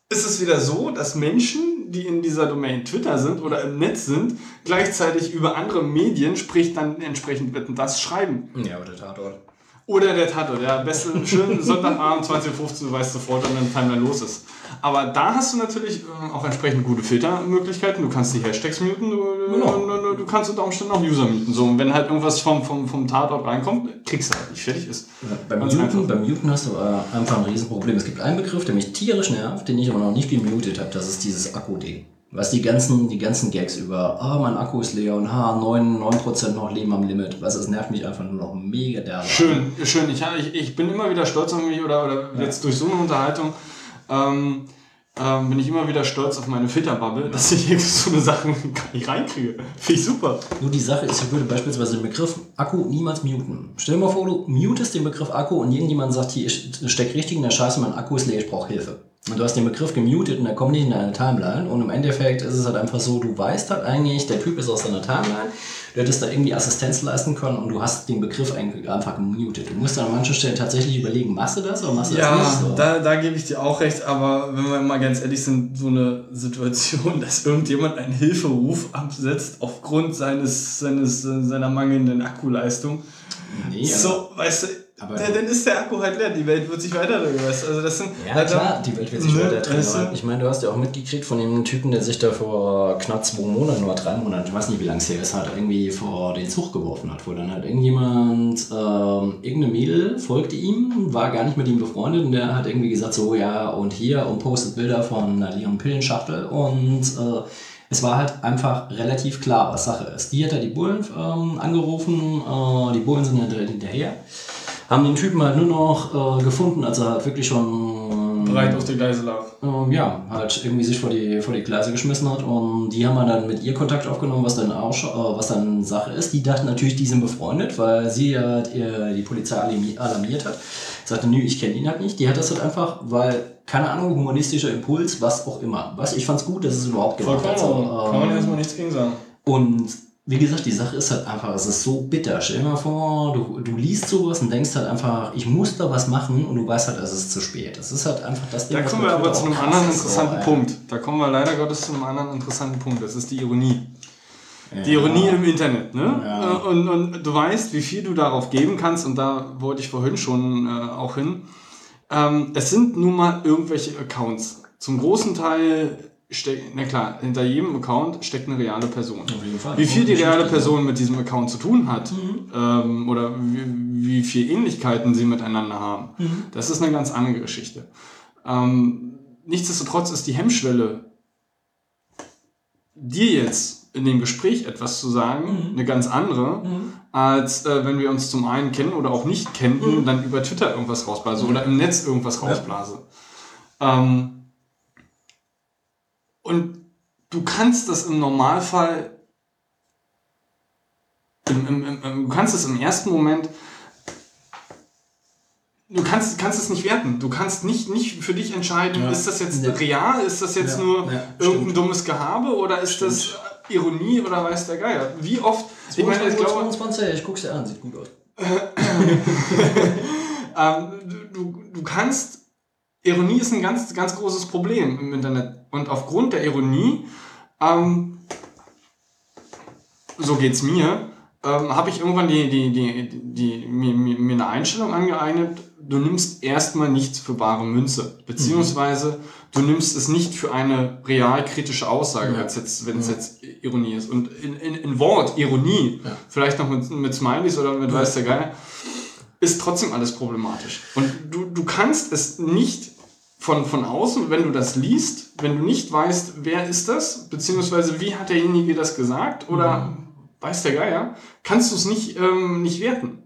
B: ist es wieder so, dass Menschen, die in dieser Domain Twitter sind oder im Netz sind, gleichzeitig über andere Medien, sprich dann entsprechend Wetten das schreiben.
A: Ja, oder Tatort.
B: Oder der Tatort, ja. Beste, schönen Sonntagabend, <laughs> 20.15 Uhr, du weißt sofort, wann dein Timer los ist. Aber da hast du natürlich äh, auch entsprechend gute Filtermöglichkeiten. Du kannst die Hashtags muten, du, genau. du, du, kannst unter Umständen auch User muten. So, und wenn halt irgendwas vom, vom, vom Tatort reinkommt, kriegst du halt nicht fertig ist.
A: Ja, beim, Muten, beim Muten hast du äh, einfach ein Riesenproblem. Es gibt einen Begriff, der mich tierisch nervt, den ich aber noch nicht gemutet habe. Das ist dieses Akku-Ding. Was die ganzen, die ganzen Gags über, ah, oh, mein Akku ist leer und ha, 9%, 9 noch leben am Limit. Was, es nervt mich einfach nur noch mega derbe.
B: Schön, schön. Ich, ich, ich bin immer wieder stolz auf mich oder, oder ja. jetzt durch so eine Unterhaltung. Ähm, ähm, bin ich immer wieder stolz auf meine Filterbubble, dass ich hier so eine Sache gar nicht reinkriege. Finde ich super.
A: Nur die Sache ist, ich würde beispielsweise den Begriff Akku niemals muten. Stell dir mal vor, du mutest den Begriff Akku und irgendjemand sagt, hier, ich steck richtig in der Scheiße, mein Akku ist leer, ich brauche Hilfe. Und du hast den Begriff gemutet und er kommt nicht in deine Timeline. Und im Endeffekt ist es halt einfach so, du weißt halt eigentlich, der Typ ist aus deiner Timeline, du hättest da irgendwie Assistenz leisten können und du hast den Begriff einfach gemutet. Du musst dann an manchen Stellen tatsächlich überlegen, machst du das oder machst du
B: ja,
A: das
B: nicht? So? Da, da gebe ich dir auch recht, aber wenn wir mal ganz ehrlich sind, so eine Situation, <laughs> dass irgendjemand einen Hilferuf absetzt aufgrund seines, seines, seiner mangelnden Akkuleistung. Nee, so, weißt du, aber ja, dann ist der Akku halt leer, die Welt wird sich weiterdrehen, weißt Also das sind.
A: Ja, halt klar, die Welt wird sich ne, weiterdrehen. Ich meine, du hast ja auch mitgekriegt von dem Typen, der sich da vor knapp zwei Monaten oder drei Monaten, ich weiß nicht, wie lange es her ist, halt irgendwie vor den Zug geworfen hat, wo dann halt irgendjemand, ähm, irgendeine Mädel folgte ihm, war gar nicht mit ihm befreundet und der hat irgendwie gesagt, so ja, und hier und postet Bilder von einer leeren Pillenschachtel und äh, es war halt einfach relativ klar, was Sache ist. Die hat er die Bullen ähm, angerufen, äh, die Bullen sind hinterher haben den Typen halt nur noch äh, gefunden, als er halt wirklich schon
B: breit auf die Gleise lag.
A: Äh, ja, halt irgendwie sich vor die, vor die Gleise geschmissen hat und die haben halt dann mit ihr Kontakt aufgenommen, was dann auch äh, was dann Sache ist. Die dachten natürlich, die sind befreundet, weil sie halt ihr, die Polizei alarmiert hat. Sagte, nö, ich kenne ihn halt nicht. Die hat das halt einfach, weil, keine Ahnung, humanistischer Impuls, was auch immer. Was, ich fand's gut, dass es überhaupt
B: gemacht hat. So, ähm, Kann man erstmal nichts gegen sagen.
A: Und wie gesagt, die Sache ist halt einfach, es ist so bitter. Stell dir mal vor, du, du liest sowas und denkst halt einfach, ich muss da was machen und du weißt halt, es ist zu spät. Das ist halt einfach das
B: Ding. Da kommen wir aber zu einem anderen interessanten so, Punkt. Da kommen wir leider Gottes zu einem anderen interessanten Punkt. Das ist die Ironie. Ja. Die Ironie im Internet, ne? Ja. Und, und du weißt, wie viel du darauf geben kannst, und da wollte ich vorhin schon äh, auch hin. Ähm, es sind nun mal irgendwelche Accounts. Zum großen Teil steckt, na klar, hinter jedem Account steckt eine reale Person. Auf jeden Fall. Wie viel die reale Person mit diesem Account zu tun hat mhm. ähm, oder wie, wie viel Ähnlichkeiten sie miteinander haben, mhm. das ist eine ganz andere Geschichte. Ähm, nichtsdestotrotz ist die Hemmschwelle, dir jetzt in dem Gespräch etwas zu sagen, mhm. eine ganz andere, mhm. als äh, wenn wir uns zum einen kennen oder auch nicht kennen, mhm. dann über Twitter irgendwas rausblase oder im Netz irgendwas rausblase. Ja. Ähm, und du kannst das im Normalfall, im, im, im, du kannst es im ersten Moment, du kannst, kannst es nicht werten. Du kannst nicht, nicht für dich entscheiden, ja. ist das jetzt ja. real, ist das jetzt ja. nur irgendein stimmt. dummes Gehabe oder ist stimmt. das Ironie oder weiß der Geier. Wie oft,
A: ich meine, ich glaube... 22, ich guck's dir an, sieht gut aus. <laughs>
B: ähm, du, du kannst Ironie ist ein ganz, ganz großes Problem im Internet. Und aufgrund der Ironie, ähm, so geht's mir, ähm, habe ich irgendwann die, die, die, die, mir, mir eine Einstellung angeeignet, du nimmst erstmal nichts für bare Münze. Beziehungsweise mhm. du nimmst es nicht für eine realkritische Aussage, ja. jetzt, wenn es ja. jetzt Ironie ist. Und in, in, in Wort, Ironie, ja. vielleicht noch mit, mit Smileys oder mit weiß der Geil, ist trotzdem alles problematisch. Und du, du kannst es nicht von, von außen, wenn du das liest, wenn du nicht weißt, wer ist das, beziehungsweise wie hat derjenige das gesagt oder mhm. weiß der Geier, kannst du es nicht, ähm, nicht werten.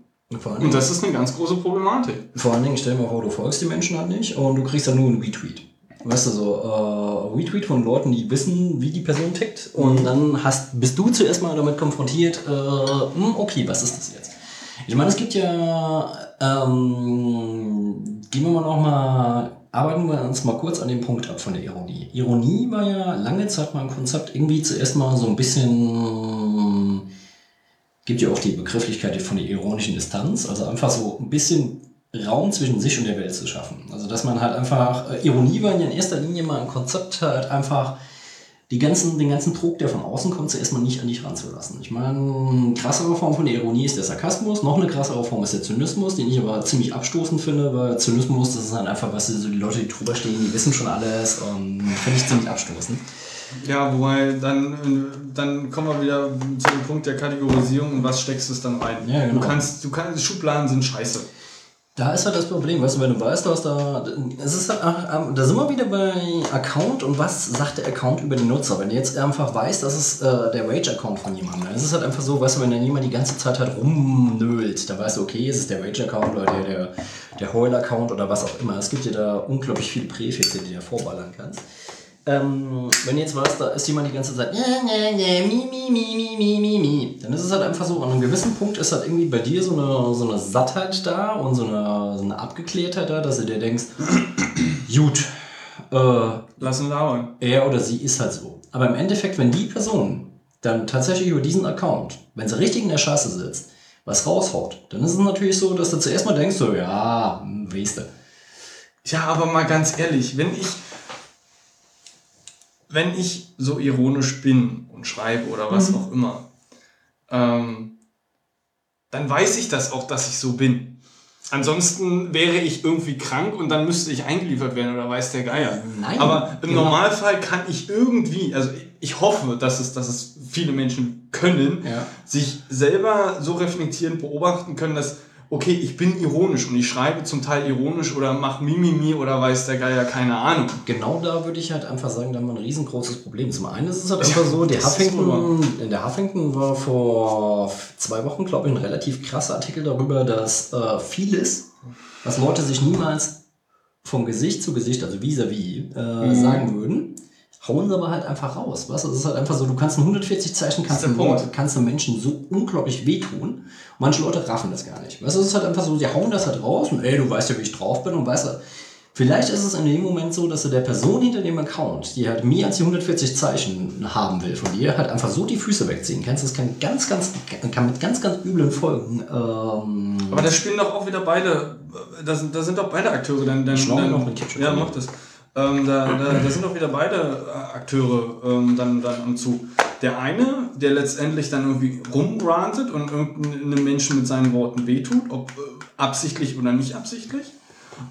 B: Und das ist eine ganz große Problematik.
A: Vor allen Dingen, stell dir mal vor, du folgst die Menschen halt nicht und du kriegst dann nur einen Retweet. Weißt du, so äh, Retweet von Leuten, die wissen, wie die Person tickt. Und mhm. dann hast, bist du zuerst mal damit konfrontiert, äh, hm, okay, was ist das jetzt? Ich meine, es gibt ja, ähm, gehen wir mal noch mal, arbeiten wir uns mal kurz an dem Punkt ab von der Ironie. Ironie war ja lange Zeit mal ein Konzept, irgendwie zuerst mal so ein bisschen, gibt ja auch die Begrifflichkeit von der ironischen Distanz, also einfach so ein bisschen Raum zwischen sich und der Welt zu schaffen. Also dass man halt einfach, äh, Ironie war ja in erster Linie mal ein Konzept halt einfach, die ganzen, den ganzen Druck, der von außen kommt, zuerst mal nicht an dich ranzulassen. Ich meine, eine krassere Form von der Ironie ist der Sarkasmus, noch eine krassere Form ist der Zynismus, den ich aber ziemlich abstoßend finde, weil Zynismus, das ist halt einfach, was so die Leute, die drüber stehen, die wissen schon alles und finde ich ziemlich abstoßend.
B: Ja, wobei dann, dann kommen wir wieder zu dem Punkt der Kategorisierung und was steckst du es dann rein? Ja, genau. Du kannst, du kannst, Schubladen sind scheiße.
A: Da ist halt das Problem, weißt du, wenn du weißt, du hast da, es ist halt, da sind wir wieder bei Account und was sagt der Account über den Nutzer? Wenn du jetzt einfach weißt, das ist äh, der Rage-Account von jemandem, dann ist es halt einfach so, weißt du, wenn dann jemand die ganze Zeit halt rumnölt, dann weißt du, okay, ist es der Rage-Account oder der, der, der Heul-Account oder was auch immer. Es gibt dir da unglaublich viele Präfixe, die du da vorballern kannst. Ähm, wenn jetzt weißt, da ist jemand die ganze Zeit, ja, ja, ja, mi, mi, mi, mi, mi, mi, mi, dann ist es halt einfach so, an einem gewissen Punkt ist halt irgendwie bei dir so eine, so eine Sattheit da und so eine, so eine Abgeklärtheit da, dass du dir denkst, <clears throat> gut, äh,
B: lass ihn lauern.
A: Er oder sie ist halt so. Aber im Endeffekt, wenn die Person dann tatsächlich über diesen Account, wenn sie richtig in der Scheiße sitzt, was raushaut, dann ist es natürlich so, dass du zuerst mal denkst, so, ja, hm, weißt du.
B: Ja, aber mal ganz ehrlich, wenn ich wenn ich so ironisch bin und schreibe oder was mhm. auch immer, ähm, dann weiß ich das auch, dass ich so bin. Ansonsten wäre ich irgendwie krank und dann müsste ich eingeliefert werden oder weiß der Geier. Nein, Aber im genau. Normalfall kann ich irgendwie, also ich hoffe, dass es, dass es viele Menschen können, ja. sich selber so reflektierend beobachten können, dass okay, ich bin ironisch und ich schreibe zum Teil ironisch oder mache Mimimi oder weiß der Geier keine Ahnung.
A: Genau da würde ich halt einfach sagen, da haben wir ein riesengroßes Problem. Zum einen ist es halt einfach so, der Huffington, in der Huffington war vor zwei Wochen, glaube ich, ein relativ krasser Artikel darüber, dass äh, vieles, was Leute sich niemals von Gesicht zu Gesicht, also vis-à-vis, -vis, äh, mhm. sagen würden, hauen sie aber halt einfach raus. Was? Es ist halt einfach so, du kannst in 140 Zeichen kannst, einem, kannst einem Menschen so unglaublich wehtun. Manche Leute raffen das gar nicht. Weißt du, es ist halt einfach so, sie hauen das halt raus und ey, du weißt ja, wie ich drauf bin und weißt du, Vielleicht ist es in dem Moment so, dass du der Person hinter dem Account, die halt mehr als die 140 Zeichen haben will von dir, halt einfach so die Füße wegziehen kannst. Das kann ganz, ganz, kann mit ganz, ganz üblen Folgen. Ähm
B: Aber da spielen doch auch wieder beide, da sind, da sind doch beide Akteure dann. dann, dann noch mit Ketchup. Ja, mach das. Ähm, da, da, da, sind auch wieder beide äh, Akteure ähm, dann, dann am Zug. Der eine, der letztendlich dann irgendwie rumgrantet und irgendeinem Menschen mit seinen Worten wehtut, ob äh, absichtlich oder nicht absichtlich.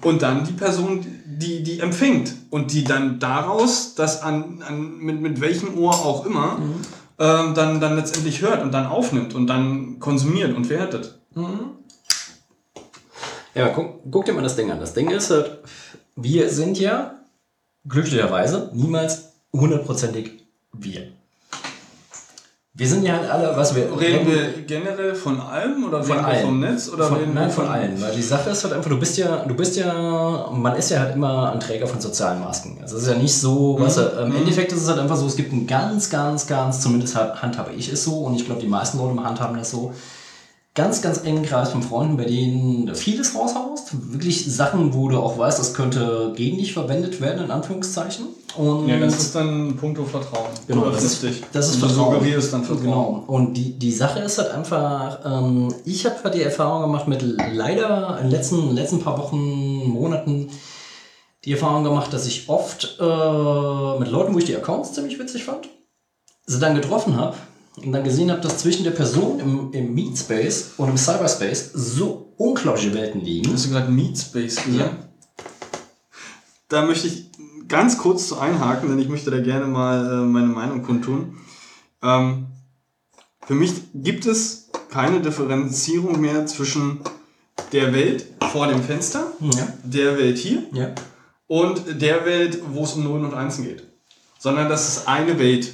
B: Und dann die Person, die, die empfängt und die dann daraus das an, an mit, mit welchem Ohr auch immer mhm. ähm, dann, dann letztendlich hört und dann aufnimmt und dann konsumiert und wertet. Mhm.
A: Ja, guck, guck dir mal das Ding an. Das Ding ist halt, wir sind ja glücklicherweise niemals hundertprozentig wir. Wir sind ja halt alle, was wir.
B: Reden wir generell von allem oder von allem. vom Netz oder
A: von, reden nein, von, von allen. Weil die Sache ist halt einfach, du bist ja, du bist ja, man ist ja halt immer ein Träger von sozialen Masken. Also es ist ja nicht so, mhm. was im mhm. Endeffekt ist es halt einfach so, es gibt ein ganz, ganz, ganz, zumindest handhabe ich es so und ich glaube die meisten Leute handhaben das so, ganz, ganz engen Kreis von Freunden, bei denen du vieles raushaust. Wirklich Sachen, wo du auch weißt, das könnte gegen dich verwendet werden, in Anführungszeichen.
B: Und ja, das ist dann puncto Vertrauen.
A: Genau, das ist, das ist Vertrauen. Du dann Vertrauen. Genau. Und die, die Sache ist halt einfach, ähm, ich habe halt die Erfahrung gemacht mit leider in den letzten, letzten paar Wochen, Monaten, die Erfahrung gemacht, dass ich oft äh, mit Leuten, wo ich die Accounts ziemlich witzig fand, sie dann getroffen habe und dann gesehen habe, dass zwischen der Person im, im Meat Space und im Cyberspace so unglaubliche Welten liegen.
B: Hast du gerade Meat Space gesagt? Ja. Da möchte ich ganz kurz zu einhaken, denn ich möchte da gerne mal äh, meine Meinung kundtun. Ähm, für mich gibt es keine Differenzierung mehr zwischen der Welt vor dem Fenster,
A: Ja.
B: der Welt hier
A: Ja.
B: und der Welt, wo es um Nullen und Einsen geht. Sondern das ist eine Welt.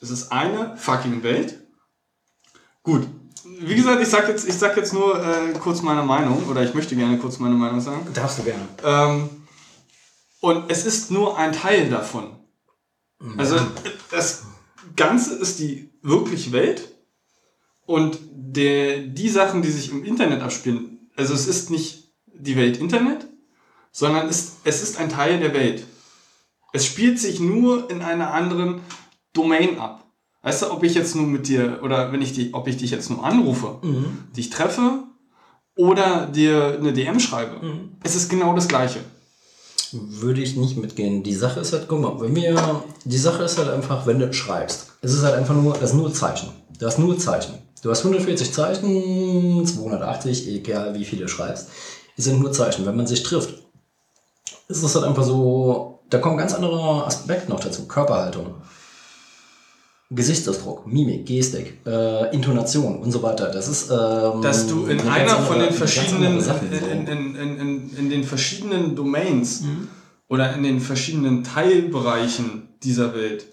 B: Es ist eine fucking Welt. Gut. Wie gesagt, ich sag jetzt, ich sag jetzt nur äh, kurz meine Meinung, oder ich möchte gerne kurz meine Meinung sagen.
A: Darfst du gerne.
B: Ähm, und es ist nur ein Teil davon. Also das Ganze ist die wirkliche Welt und der, die Sachen, die sich im Internet abspielen, also es ist nicht die Welt Internet, sondern es, es ist ein Teil der Welt. Es spielt sich nur in einer anderen Domain ab. Weißt du, ob ich jetzt nur mit dir, oder wenn ich die, ob ich dich jetzt nur anrufe, dich treffe oder dir eine DM schreibe, es ist genau das Gleiche.
A: Würde ich nicht mitgehen. Die Sache ist halt, guck mal, wenn wir, die Sache ist halt einfach, wenn du schreibst, es ist halt einfach nur, das ist nur Zeichen. Du hast nur Zeichen. Du hast 140 Zeichen, 280, egal wie viele du schreibst. Es sind nur Zeichen. Wenn man sich trifft, ist es halt einfach so, da kommen ganz andere Aspekte noch dazu. Körperhaltung, Gesichtsausdruck, Mimik, Gestik, äh, Intonation und so weiter. Das ist, ähm,
B: dass du in einer von
A: andere-
B: den
A: eine ganz
B: verschiedenen
A: andere Sache, so.
B: in, in, in, in, in den verschiedenen Domains
A: Mhm.
B: oder in den verschiedenen Teilbereichen dieser Welt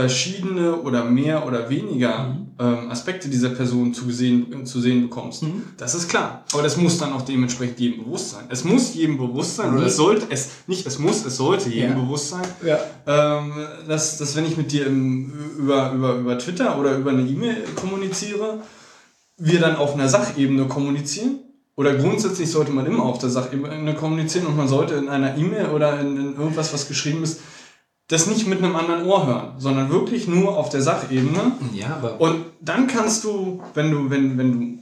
B: verschiedene oder mehr oder weniger
A: Mhm.
B: ähm, Aspekte dieser Person zu sehen, zu sehen bekommst.
A: Mhm.
B: Das ist klar. Aber das muss dann auch dementsprechend jedem bewusst sein. Es muss jedem bewusst sein, oder
A: Nee.
B: es sollte, es nicht, es muss, es sollte jedem
A: Ja.
B: bewusst sein,
A: Ja.
B: ähm, dass, dass wenn ich mit dir im, über, über, über Twitter oder über eine E-Mail kommuniziere, wir dann auf einer Sachebene kommunizieren. Oder grundsätzlich sollte man immer auf der Sachebene kommunizieren und man sollte in einer E-Mail oder in, in irgendwas, was geschrieben ist, das nicht mit einem anderen Ohr hören, sondern wirklich nur auf der Sachebene.
A: Ja, aber
B: Und dann kannst du, wenn du, wenn, wenn du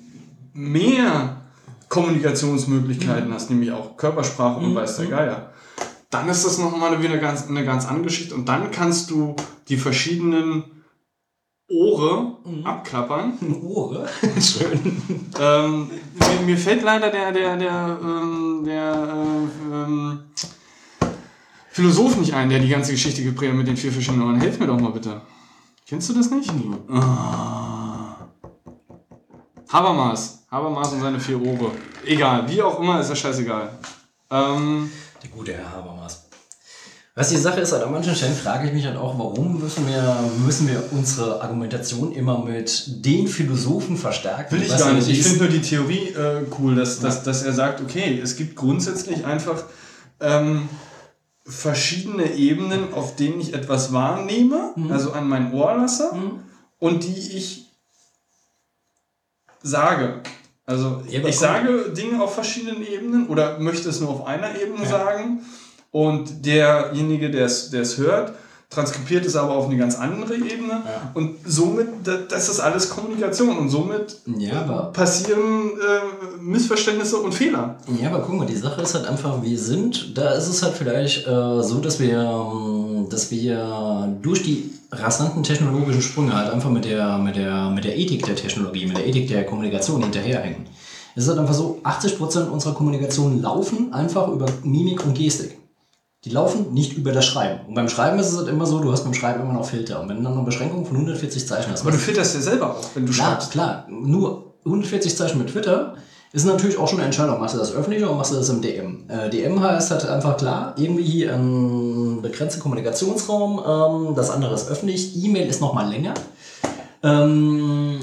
B: mehr Kommunikationsmöglichkeiten hast, nämlich auch Körpersprache und weiß der Geier, dann ist das nochmal wieder eine ganz, eine ganz andere Geschichte. Und dann kannst du die verschiedenen Ohre abklappern. <laughs>
A: Ohre. <laughs> Schön.
B: Ähm, mir, mir fällt leider der, der, der, ähm, der äh, ähm, Philosoph nicht ein, der die ganze Geschichte geprägt hat mit den vier verschiedenen Ohren. Helf mir doch mal bitte. Kennst du das nicht? Ah. Habermas. Habermas und seine vier Ohre. Egal, wie auch immer, ist ja scheißegal. Ähm,
A: Der gute Herr Habermas. Was die Sache ist, an manchen Stellen frage ich mich halt auch, warum müssen wir, müssen wir unsere Argumentation immer mit den Philosophen verstärken?
B: Will ich gar nicht.
A: ja
B: Ich finde nur die Theorie äh, cool, dass, dass, dass er sagt, okay, es gibt grundsätzlich einfach ähm, verschiedene Ebenen, auf denen ich etwas wahrnehme,
A: Mhm.
B: also an mein Ohr lasse und die ich sage. Also
A: Ja,
B: ich sage Dinge auf verschiedenen Ebenen oder möchte es nur auf einer Ebene
A: Ja.
B: sagen und derjenige, der es der es hört, transkribiert es aber auf eine ganz andere Ebene
A: Ja.
B: und somit, da- das ist alles Kommunikation und somit
A: Ja,
B: passieren äh, Missverständnisse und Fehler.
A: Ja, aber guck mal, die Sache ist halt einfach, wir sind, da ist es halt vielleicht äh, so, dass wir, ähm, dass wir durch die rasanten technologischen Sprünge halt einfach mit der, mit der, mit der Ethik der Technologie, mit der Ethik der Kommunikation hinterherhängen. Es ist halt einfach so, 80% unserer Kommunikation laufen einfach über Mimik und Gestik. Die laufen nicht über das Schreiben. Und beim Schreiben ist es halt immer so, du hast beim Schreiben immer noch Filter. Und wenn du dann eine Beschränkung von 140 Zeichen hast,
B: Aber du filterst ja selber auch, wenn du
A: Klar,
B: schreibst.
A: klar. Nur 140 Zeichen mit Twitter ist natürlich auch schon eine Entscheidung. Machst du das öffentlich oder machst du das im DM? Äh, DM heißt halt einfach klar, irgendwie ein begrenzter Kommunikationsraum. Ähm, das andere ist öffentlich. E-Mail ist nochmal länger. Ähm,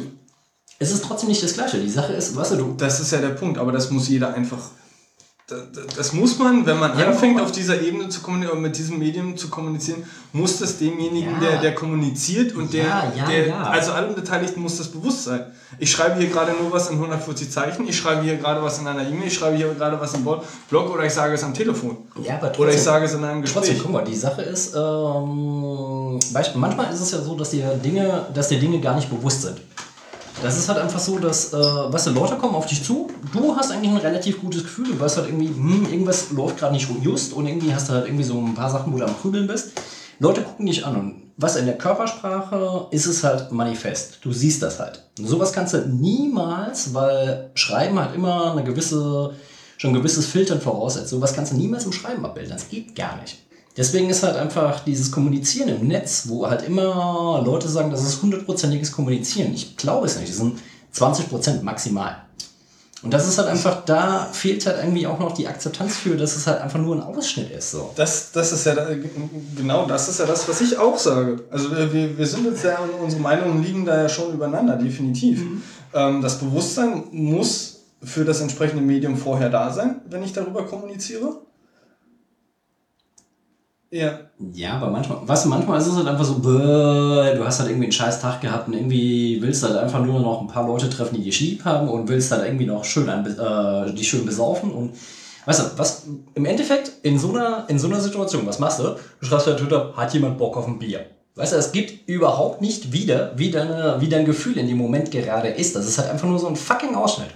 A: es ist trotzdem nicht das Gleiche. Die Sache ist, weißt du, du
B: Das ist ja der Punkt, aber das muss jeder einfach. Da- da- Das muss man, wenn man
A: Ja,
B: anfängt, auf dieser Ebene zu kommunizieren, mit diesem Medium zu kommunizieren, muss das demjenigen,
A: Ja.
B: der, der kommuniziert und der,
A: Ja,
B: der
A: ja.
B: also allen Beteiligten muss das bewusst sein. Ich schreibe hier gerade nur was in 140 Zeichen, ich schreibe hier gerade was in einer E-Mail, ich schreibe hier gerade was im Blog oder ich sage es am Telefon.
A: Aber
B: Oder ich
A: trotzdem-
B: sage es in einem Gespräch.
A: Trotzdem, guck mal, die Sache ist, ähm, manchmal ist es ja so, dass dir Dinge, dass dir Dinge gar nicht bewusst sind. Das ist halt einfach so, dass, äh, weißt du, Leute kommen auf dich zu, du hast eigentlich ein relativ gutes Gefühl, du weißt halt irgendwie, hm, irgendwas läuft gerade nicht just und irgendwie hast du halt irgendwie so ein paar Sachen, wo du am Krübeln bist. Leute gucken dich an und was in der Körpersprache ist es halt manifest. Du siehst das halt. Und sowas kannst du niemals, weil Schreiben hat immer eine gewisse, schon ein gewisses Filtern voraussetzt. Sowas kannst du niemals im Schreiben abbilden. Das geht gar nicht. Deswegen ist halt einfach dieses Kommunizieren im Netz, wo halt immer Leute sagen, das ist hundertprozentiges Kommunizieren. Ich glaube es nicht. Das sind 20% maximal. Und das ist halt einfach, da fehlt halt irgendwie auch noch die Akzeptanz für, dass es halt einfach nur ein Ausschnitt ist. So.
B: Das, das ist ja genau das ist ja das, was ich auch sage. Also wir, wir sind jetzt ja, unsere Meinungen liegen da ja schon übereinander, definitiv. Mhm. Ähm, das Bewusstsein muss für das entsprechende Medium vorher da sein, wenn ich darüber kommuniziere.
A: Ja. Ja, aber manchmal, was manchmal ist es halt einfach so, bäh, du hast halt irgendwie einen scheiß Tag gehabt und irgendwie willst du halt einfach nur noch ein paar Leute treffen, die dich lieb haben und willst halt irgendwie noch schön ein, äh, die schön besaufen und weißt du, was im Endeffekt in so einer, in so einer Situation, was machst du? Du schreibst bei Twitter, hat jemand Bock auf ein Bier? Weißt du, es gibt überhaupt nicht wieder, wie, deine, wie dein Gefühl in dem Moment gerade ist. Das ist halt einfach nur so ein fucking Ausschnitt.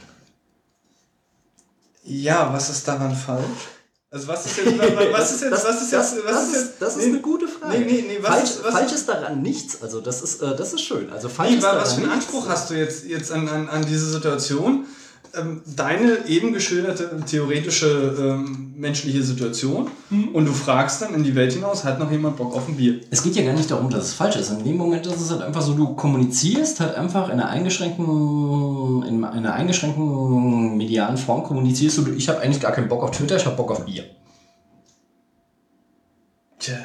B: Ja, was ist daran falsch? Also was ist jetzt, was ist jetzt, das, was ist jetzt, was
A: das, ist jetzt? Das ist nee, eine gute Frage. Nee, nee, nee, was falsch, ist, was falsch ist daran nichts. Also das ist, äh, das ist schön. Also falsch nee, ist
B: daran was für einen Anspruch hast du jetzt, jetzt an, an, an diese Situation? Ähm, deine eben geschilderte theoretische ähm, menschliche Situation mhm. und du fragst dann in die Welt hinaus, hat noch jemand Bock auf ein Bier?
A: Es geht ja gar nicht darum, dass es falsch ist. In dem Moment ist es halt einfach so, du kommunizierst halt einfach in einer eingeschränkten, in einer eingeschränkten medialen Form kommunizierst du, ich habe eigentlich gar keinen Bock auf Twitter, ich habe Bock auf Bier.
B: Tja,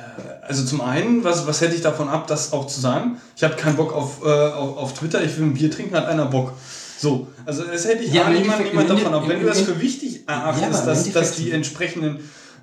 B: also zum einen, was, was hätte ich davon ab, das auch zu sagen? Ich habe keinen Bock auf, äh, auf, auf Twitter, ich will ein Bier trinken, hat einer Bock. So, also das hätte ich ja, niemand, niemand davon ab. Wenn du das für wichtig erachtest, ja, dass, dass die entsprechenden,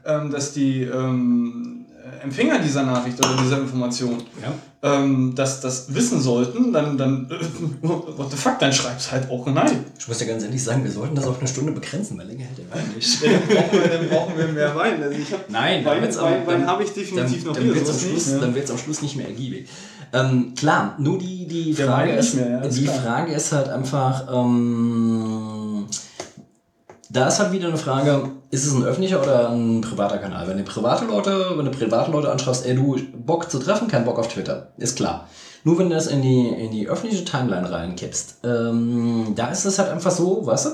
B: ähm, dass die ähm, Empfänger dieser Nachricht oder dieser Information ja. ähm, das, das wissen sollten, dann, dann <laughs> what the fuck, dann schreib's halt auch nein.
A: Ich muss ja ganz ehrlich sagen, wir sollten das auf eine Stunde begrenzen, weil länger hält der Wein nicht. <laughs>
B: dann, brauchen wir, mehr Wein. Also ich hab
A: nein,
B: Wein, Wein, Wein habe ich definitiv
A: dann,
B: noch
A: dann Wird am Schluss, ja. Dann wird es am Schluss nicht mehr ergiebig. Ähm, klar, nur die, die, Frage, ist, mehr, ja, die Frage ist halt einfach, ähm, da ist halt wieder eine Frage, ist es ein öffentlicher oder ein privater Kanal? Wenn du private Leute, wenn du private Leute anschaust, ey, du Bock zu treffen, kein Bock auf Twitter, ist klar. Nur wenn du das in die, in die öffentliche Timeline reinkippst, ähm, da ist es halt einfach so, weißt du,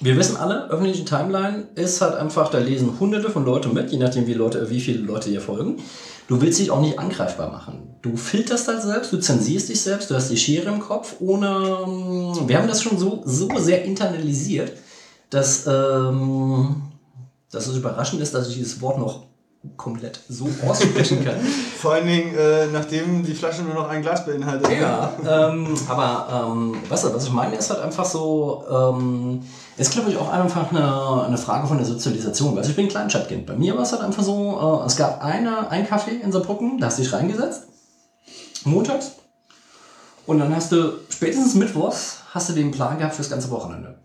A: wir wissen alle, öffentliche Timeline ist halt einfach, da lesen hunderte von Leuten mit, je nachdem wie, Leute, wie viele Leute dir folgen. Du willst dich auch nicht angreifbar machen. Du filterst halt selbst, du zensierst dich selbst, du hast die Schere im Kopf, ohne. Wir haben das schon so, so sehr internalisiert, dass, ähm, dass es überraschend ist, dass ich dieses Wort noch komplett so aussprechen kann. <laughs>
B: Vor allen Dingen, äh, nachdem die Flasche nur noch ein Glas beinhaltet.
A: Ja, ähm, aber ähm, weißt du, was ich meine, ist halt einfach so, ähm, ist glaube ich auch einfach eine, eine Frage von der Sozialisation. Also ich bin ein Kleinstadtkind. Bei mir war es halt einfach so, äh, es gab eine, ein Café in Saarbrücken, da hast du dich reingesetzt, montags, und dann hast du spätestens mittwochs hast du den Plan gehabt fürs ganze Wochenende.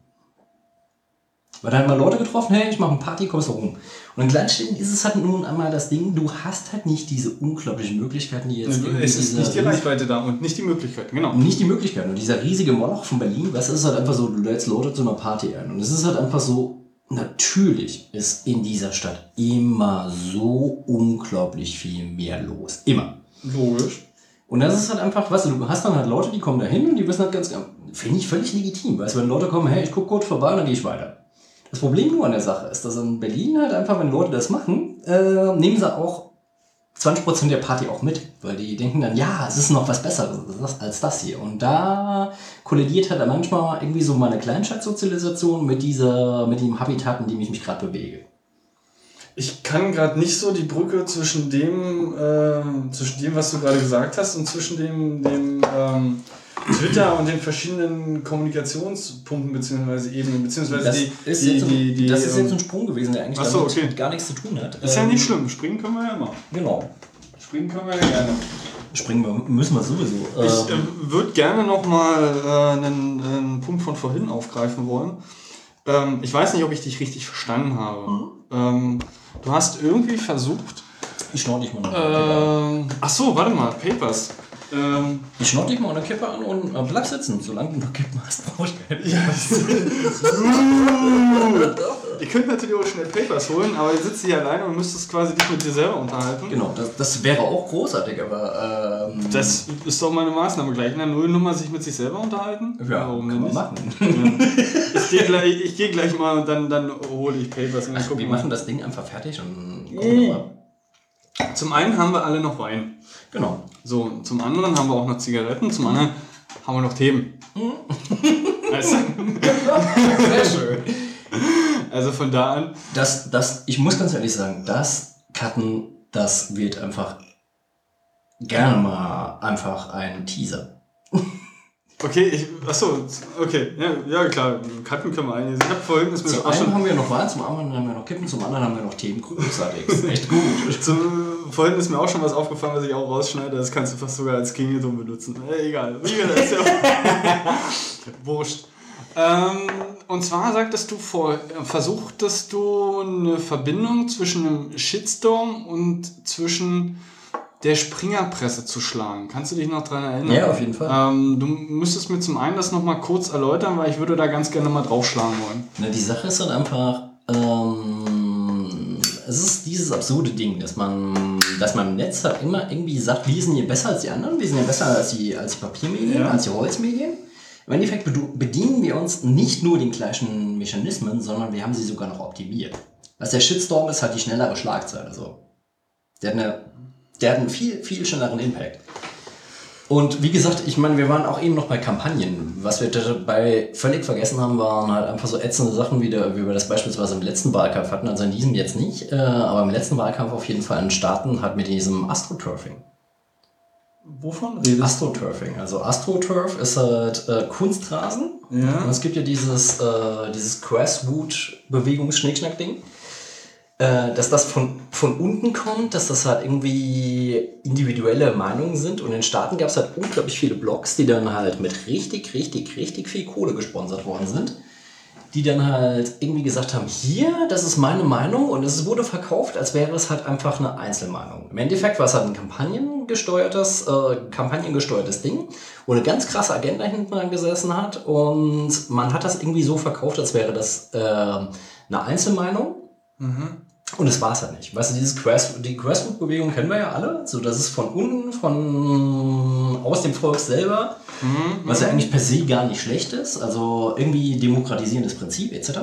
A: Weil da haben wir Leute getroffen, hey, ich mache eine Party, kommst du rum. Und in Kleinstädten ist es halt nun einmal das Ding, du hast halt nicht diese unglaublichen Möglichkeiten, die jetzt.
B: Es ist nicht die Reichweite da und nicht die Möglichkeiten, genau.
A: Nicht die Möglichkeiten. Und dieser riesige Moloch von Berlin, was ist halt einfach so, du lädst Leute zu einer Party ein. Und es ist halt einfach so, natürlich ist in dieser Stadt immer so unglaublich viel mehr los. Immer.
B: Logisch.
A: Und das ist halt einfach, weißt du, du hast dann halt Leute, die kommen da hin und die wissen halt ganz, finde ich völlig legitim. Weißt du, wenn Leute kommen, hey, ich gucke kurz vorbei und dann gehe ich weiter. Das Problem nur an der Sache ist, dass in Berlin halt einfach, wenn Leute das machen, äh, nehmen sie auch 20% der Party auch mit, weil die denken dann, ja, es ist noch was Besseres als das hier. Und da kollidiert halt manchmal irgendwie so meine Kleinstadtsozialisation mit dieser, mit dem Habitat, in dem ich mich gerade bewege.
B: Ich kann gerade nicht so die Brücke zwischen dem, äh, zwischen dem, was du gerade gesagt hast, und zwischen dem, dem ähm, Twitter und den verschiedenen Kommunikationspunkten bzw. Ebenen, beziehungsweise
A: das
B: die,
A: ist die, jetzt die, die, Das ist jetzt ähm, ein Sprung gewesen, der eigentlich
B: Achso, okay.
A: gar nichts zu tun hat.
B: Ist ja nicht ähm, schlimm, springen können wir ja immer.
A: Genau.
B: Springen können wir ja gerne.
A: Springen wir, müssen wir sowieso.
B: Ich äh, würde gerne nochmal äh, einen, einen Punkt von vorhin aufgreifen wollen. Ähm, ich weiß nicht, ob ich dich richtig verstanden habe. Mhm. Ähm, du hast irgendwie versucht.
A: Ich schnorre dich mal noch.
B: Ähm, ach so, warte mal, Papers.
A: Ähm, ich schnotte dich mal eine Kippe an und äh, bleib sitzen. Solange du noch Kippen hast, brauche ich keine ja.
B: Ihr könnt natürlich auch schnell Papers holen, aber ihr sitzt hier alleine und müsstest quasi dich mit dir selber unterhalten.
A: Genau, das, das wäre auch großartig, aber. Ähm,
B: das ist doch meine Maßnahme gleich. In der Nullnummer sich mit sich selber unterhalten?
A: Ja, warum kann man machen.
B: ich gehe gleich, geh gleich mal und dann, dann hole ich Papers. Und
A: Ach, wir machen das Ding einfach fertig und gucken
B: Zum einen haben wir alle noch Wein.
A: Genau.
B: So, zum anderen haben wir auch noch Zigaretten, zum anderen haben wir noch Themen.
A: weißt du? <laughs> Sehr schön.
B: Also von da an.
A: Das, das, ich muss ganz ehrlich sagen, das Cutten, das wird einfach gerne mal einfach ein Teaser.
B: Okay, ich, achso, okay, ja, ja klar, Cutten können wir eigentlich. Ich habe vorhin ist mir
A: Zum einen haben wir noch Wein, zum anderen haben wir noch Kippen, zum anderen haben wir noch Themen. Echt gut. <laughs>
B: zum, vorhin ist mir auch schon was aufgefallen, was ich auch rausschneide. Das kannst du fast sogar als Klingelton benutzen. Äh, egal, egal, das ist ja <laughs> wurscht. Ähm, und zwar sagtest du vor, versuchtest du eine Verbindung zwischen einem Shitstorm und zwischen der Springerpresse zu schlagen. Kannst du dich noch dran erinnern?
A: Ja, auf jeden Fall.
B: Ähm, du müsstest mir zum einen das nochmal kurz erläutern, weil ich würde da ganz gerne mal draufschlagen wollen.
A: Na, die Sache ist halt einfach, ähm, es ist dieses absurde Ding, dass man, dass man im Netz halt immer irgendwie sagt, wir sind hier besser als die anderen, wir sind ja besser als die, als die Papiermedien,
B: Ja.
A: als die Holzmedien. Im Endeffekt bedienen wir uns nicht nur den gleichen Mechanismen, sondern wir haben sie sogar noch optimiert. Was der Shitstorm ist, halt die schnellere Schlagzeile. So. Der hat, eine, der hat einen viel, viel schnelleren Impact. Und wie gesagt, ich meine, wir waren auch eben noch bei Kampagnen. Was wir dabei völlig vergessen haben, waren halt einfach so ätzende Sachen, wie, der, wie wir das beispielsweise im letzten Wahlkampf hatten, also in diesem jetzt nicht, äh, aber im letzten Wahlkampf auf jeden Fall in Staaten halt mit diesem Astroturfing.
B: Wovon redest
A: Astroturfing. Also Astroturf ist halt äh, Kunstrasen.
B: Ja.
A: Und es gibt ja dieses, äh, dieses Grassroot-Bewegungs-Schnickschnack-Ding. Äh, dass das von, von unten kommt, dass das halt irgendwie individuelle Meinungen sind. Und in den Staaten gab es halt unglaublich viele Blogs, die dann halt mit richtig, richtig, richtig viel Kohle gesponsert worden sind. Die dann halt irgendwie gesagt haben, hier, das ist meine Meinung und es wurde verkauft, als wäre es halt einfach eine Einzelmeinung. Im Endeffekt war es halt ein kampagnengesteuertes, äh, kampagnengesteuertes Ding, wo eine ganz krasse Agenda hinten dran gesessen hat und man hat das irgendwie so verkauft, als wäre das äh, eine Einzelmeinung. Und es war es halt nicht. Weißt du, dieses Grass, die Grassroot-Bewegung kennen wir ja alle. So, das ist von unten, von aus dem Volk selber, was ja eigentlich per se gar nicht schlecht ist. Also irgendwie demokratisierendes Prinzip etc.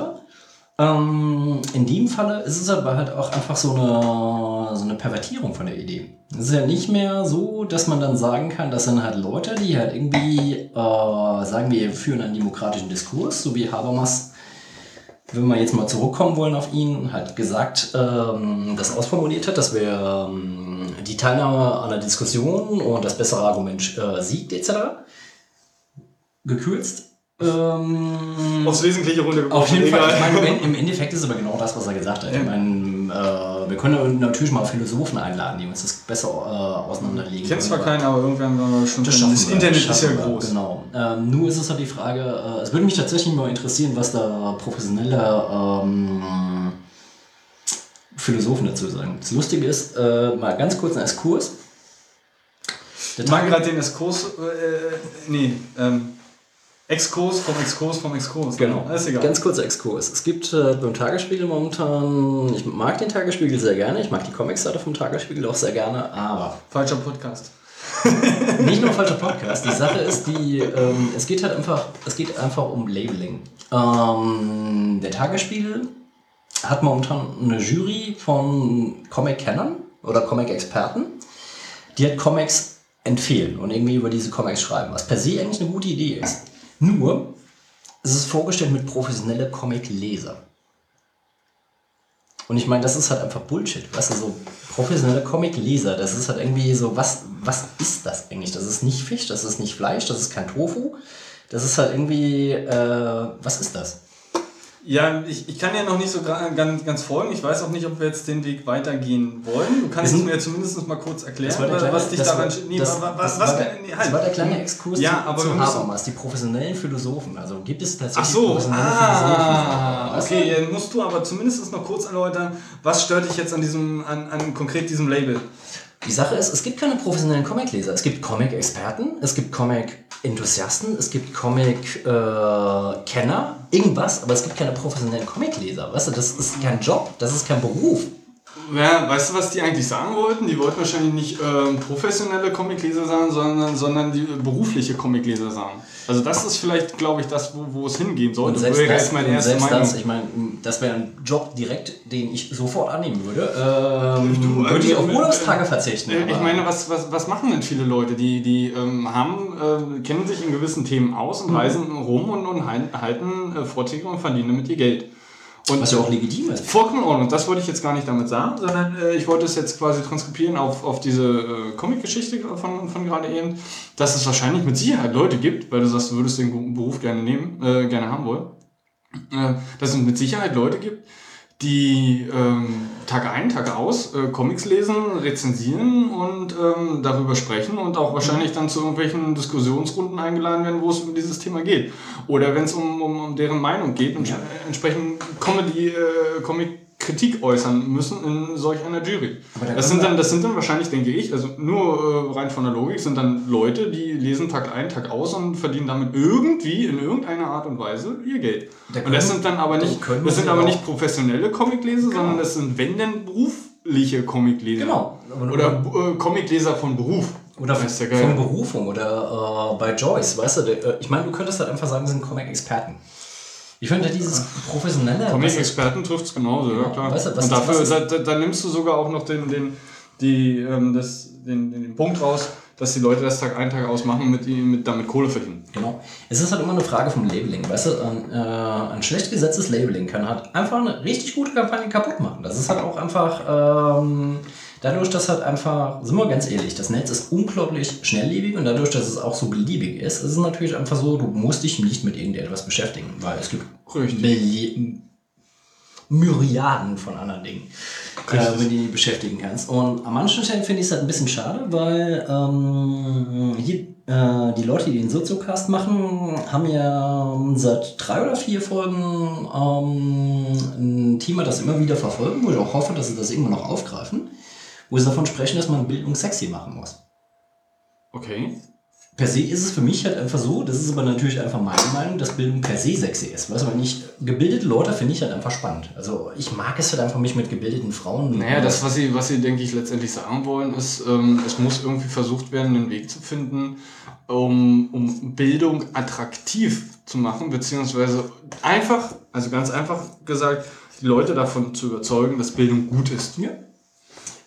A: Ähm, in dem Falle ist es aber halt auch einfach so eine, so eine Pervertierung von der Idee. Es ist ja nicht mehr so, dass man dann sagen kann, das sind halt Leute, die halt irgendwie äh, sagen, wir führen einen demokratischen Diskurs, so wie Habermas wenn wir jetzt mal zurückkommen wollen auf ihn, hat gesagt, ähm, das ausformuliert hat, dass wir ähm, die Teilnahme an der Diskussion und das bessere Argument äh, siegt etc. Gekürzt. Ähm,
B: Aufs Wesentliche runtergebrochen.
A: auf jeden Fall. Ich meine, im- <laughs> Endeffekt ist es aber genau das, was er gesagt hat. Ich meine, äh, wir können natürlich mal Philosophen einladen, die uns das besser äh, auseinanderlegen.
B: Ich kenne zwar keinen, aber irgendwann haben wir schon.
A: das
B: Das, Internet ist ja groß.
A: Genau. Ähm, nur ist es halt die Frage, äh, es würde mich tatsächlich mal interessieren, was da professionelle ähm, Philosophen dazu sagen. Das Lustige ist, äh, mal ganz kurz ein Exkurs. Der
B: Ich mag gerade den Exkurs, äh, nee, ähm, Exkurs vom Exkurs vom Exkurs.
A: Genau.
B: Ist egal.
A: Ganz kurzer Exkurs. Es gibt äh, beim Tagesspiegel momentan, ich mag den Tagesspiegel sehr gerne, ich mag die Comics-Seite vom Tagesspiegel auch sehr gerne, aber
B: Falscher Podcast. <laughs>
A: Nicht nur falscher Podcast. Die Sache ist, die, ähm, es geht halt einfach, es geht einfach um Labeling. Ähm, der Tagesspiegel hat momentan eine Jury von Comic-Kennern oder Comic-Experten, die halt Comics empfehlen und irgendwie über diese Comics schreiben, was per se eigentlich eine gute Idee ist. Nur, es ist vorgestellt mit professionelle Comic-Leser. Und ich meine, das ist halt einfach Bullshit. Weißt du, so professionelle Comic-Leser, das ist halt irgendwie so, was, was ist das eigentlich? Das ist nicht Fisch, das ist nicht Fleisch, das ist kein Tofu. Das ist halt irgendwie, äh, was ist das?
B: Ja, ich, ich kann ja noch nicht so ganz, ganz folgen. Ich weiß auch nicht, ob wir jetzt den Weg weitergehen wollen. Du kannst
A: Wir
B: es mir zumindest mal kurz erklären,
A: kleine,
B: was dich daran...
A: war,
B: nee,
A: das,
B: wa- wa-
A: das,
B: was,
A: war der,
B: nee,
A: das
B: halt.
A: war der kleine Exkurs
B: Ja, aber
A: zu Habermas, die professionellen Philosophen. Also gibt es tatsächlich
B: Ach so,
A: professionelle
B: ah,
A: Philosophen?
B: Okay, dann musst du aber zumindest noch kurz erläutern, was stört dich jetzt an diesem, an, an konkret diesem Label?
A: Die Sache ist, es gibt keine professionellen Comic-Leser. Es gibt Comic-Experten, es gibt Comic-Enthusiasten, es gibt Comic-Kenner, irgendwas, aber es gibt keine professionellen Comic-Leser. Weißt du, das ist kein Job, das ist kein Beruf.
B: Ja, weißt du, was die eigentlich sagen wollten? Die wollten wahrscheinlich nicht ähm, professionelle Comicleser sagen, sondern, sondern die berufliche Comicleser sagen. Also das ist vielleicht, glaube ich, das, wo, wo es hingehen sollte.
A: Und selbst,
B: Wäre
A: das,
B: meine erste
A: selbst
B: Meinung.
A: das, ich meine, das wäre ein Job direkt, den ich sofort annehmen würde. Ähm,
B: Du,
A: würde ich
B: äh,
A: auf
B: äh,
A: Urlaubstage verzichten.
B: Äh, Ich meine, was, was, was machen denn viele Leute? Die, die ähm, haben, äh, kennen sich in gewissen Themen aus
A: Mhm.
B: und reisen rum und, und hal- halten äh, Vorträge und verdienen damit ihr Geld. Und
A: was ja auch legitim ist.
B: Vollkommen in Ordnung. Das wollte ich jetzt gar nicht damit sagen, sondern äh, ich wollte es jetzt quasi transkribieren auf, auf diese äh, Comic-Geschichte von, von gerade eben, dass es wahrscheinlich mit Sicherheit Leute gibt, weil du sagst, du würdest den Beruf gerne nehmen, äh, gerne haben wollen, äh, dass es mit Sicherheit Leute gibt, die ähm, Tag ein, Tag aus äh, Comics lesen, rezensieren und ähm, darüber sprechen und auch wahrscheinlich dann zu irgendwelchen Diskussionsrunden eingeladen werden, wo es um dieses Thema geht. Oder wenn es um, um, um deren Meinung geht und
A: Ja.
B: entsprechend Comedy, äh, Comic-Kritik äußern müssen in solch einer Jury. Das sind, dann, das sind dann wahrscheinlich, denke ich, also nur äh, rein von der Logik, sind dann Leute, die lesen Tag ein, Tag aus und verdienen damit irgendwie in irgendeiner Art und Weise ihr Geld.
A: Da
B: und das sind dann aber nicht, das sind aber nicht professionelle Comicleser, sondern das sind, wenn denn, berufliche Comicleser.
A: Genau.
B: Oder äh, Comicleser von Beruf.
A: Oder
B: ist ja
A: von. Berufung oder äh, bei Joyce, weißt du, äh, ich meine, du könntest halt einfach sagen, wir sind Comic-Experten. Ich finde dieses professionelle.
B: Comic-Experten trifft es genauso, ja klar.
A: Weißt du, was-
B: und dafür,
A: was ist-
B: da, da, nimmst du sogar auch noch den, den, die, ähm, das, den, den, den Punkt raus, dass die Leute das Tag ein, Tag aus machen und mit, mit, damit Kohle verdienen.
A: Genau. Es ist halt immer eine Frage vom Labeling. Weißt du, ein, äh, ein schlecht gesetztes Labeling kann halt einfach eine richtig gute Kampagne kaputt machen. Das ist halt auch einfach, ähm, dadurch, dass halt einfach, sind wir ganz ehrlich, das Netz ist unglaublich schnelllebig und dadurch, dass es auch so beliebig ist, ist es natürlich einfach so, du musst dich nicht mit irgendetwas beschäftigen, weil es gibt
B: Richtig.
A: Myriaden von anderen Dingen, äh, mit denen du dich beschäftigen kannst. Und an manchen Stellen finde ich es halt ein bisschen schade, weil ähm, hier, äh, die Leute, die den Soziocast machen, haben ja seit drei oder vier Folgen ähm, ein Thema, das immer wieder verfolgen, wo ich auch hoffe, dass sie das irgendwann noch aufgreifen, wo sie davon sprechen, dass man Bildung sexy machen muss.
B: Okay.
A: Per se ist es für mich halt einfach so, das ist aber natürlich einfach meine Meinung, dass Bildung per se sexy ist. Weißt du, wenn ich gebildete Leute finde ich halt einfach spannend. Also ich mag es halt einfach, mich mit gebildeten Frauen.
B: Naja, das, was sie, was sie, denke ich, letztendlich sagen wollen, ist, ähm, es muss irgendwie versucht werden, einen Weg zu finden, um, um Bildung attraktiv zu machen, beziehungsweise einfach, also ganz einfach gesagt, die Leute davon zu überzeugen, dass Bildung gut ist.
A: Ja.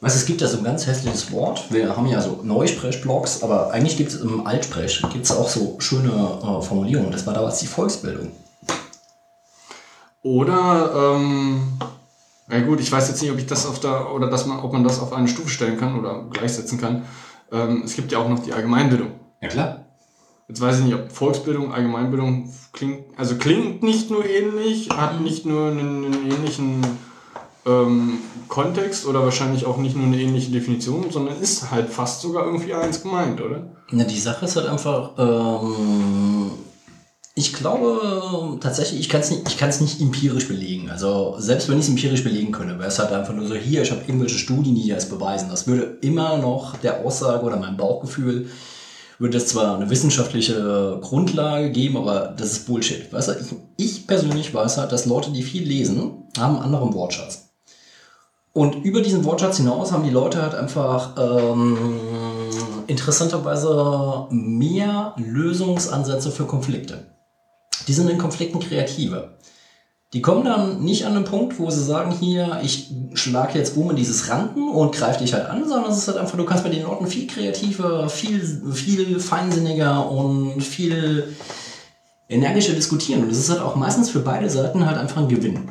A: Weißt, du, es gibt ja so ein ganz hässliches Wort. Wir haben ja so Neusprech-Blogs, aber eigentlich gibt es im Altsprech gibt's auch so schöne äh, Formulierungen. Das war damals die Volksbildung.
B: Oder, ähm, na gut, ich weiß jetzt nicht, ob ich das auf der, oder dass man, ob man das auf eine Stufe stellen kann oder gleichsetzen kann. Ähm, es gibt ja auch noch die Allgemeinbildung.
A: Ja klar.
B: Jetzt weiß ich nicht, ob Volksbildung, Allgemeinbildung klingt, also klingt nicht nur ähnlich, hat nicht nur einen, einen ähnlichen ähm, Kontext oder wahrscheinlich auch nicht nur eine ähnliche Definition, sondern ist halt fast sogar irgendwie eins gemeint, oder?
A: Na, die Sache ist halt einfach, ähm, ich glaube tatsächlich, ich kann es nicht, nicht empirisch belegen. Also selbst wenn ich es empirisch belegen könnte, wäre es halt einfach nur so, hier, ich habe irgendwelche Studien, die das beweisen. Das würde immer noch der Aussage oder meinem Bauchgefühl, würde es zwar eine wissenschaftliche Grundlage geben, aber das ist Bullshit. Weißt du, ich, ich persönlich weiß halt, dass Leute, die viel lesen, haben einen anderen Wortschatz. Und über diesen Wortschatz hinaus haben die Leute halt einfach ähm, interessanterweise mehr Lösungsansätze für Konflikte. Die sind in Konflikten kreativer. Die kommen dann nicht an den Punkt, wo sie sagen, hier, ich schlage jetzt um in dieses Ranken und greife dich halt an, sondern es ist halt einfach, du kannst mit den Leuten viel kreativer, viel, viel feinsinniger und viel energischer diskutieren. Und es ist halt auch meistens für beide Seiten halt einfach ein Gewinn.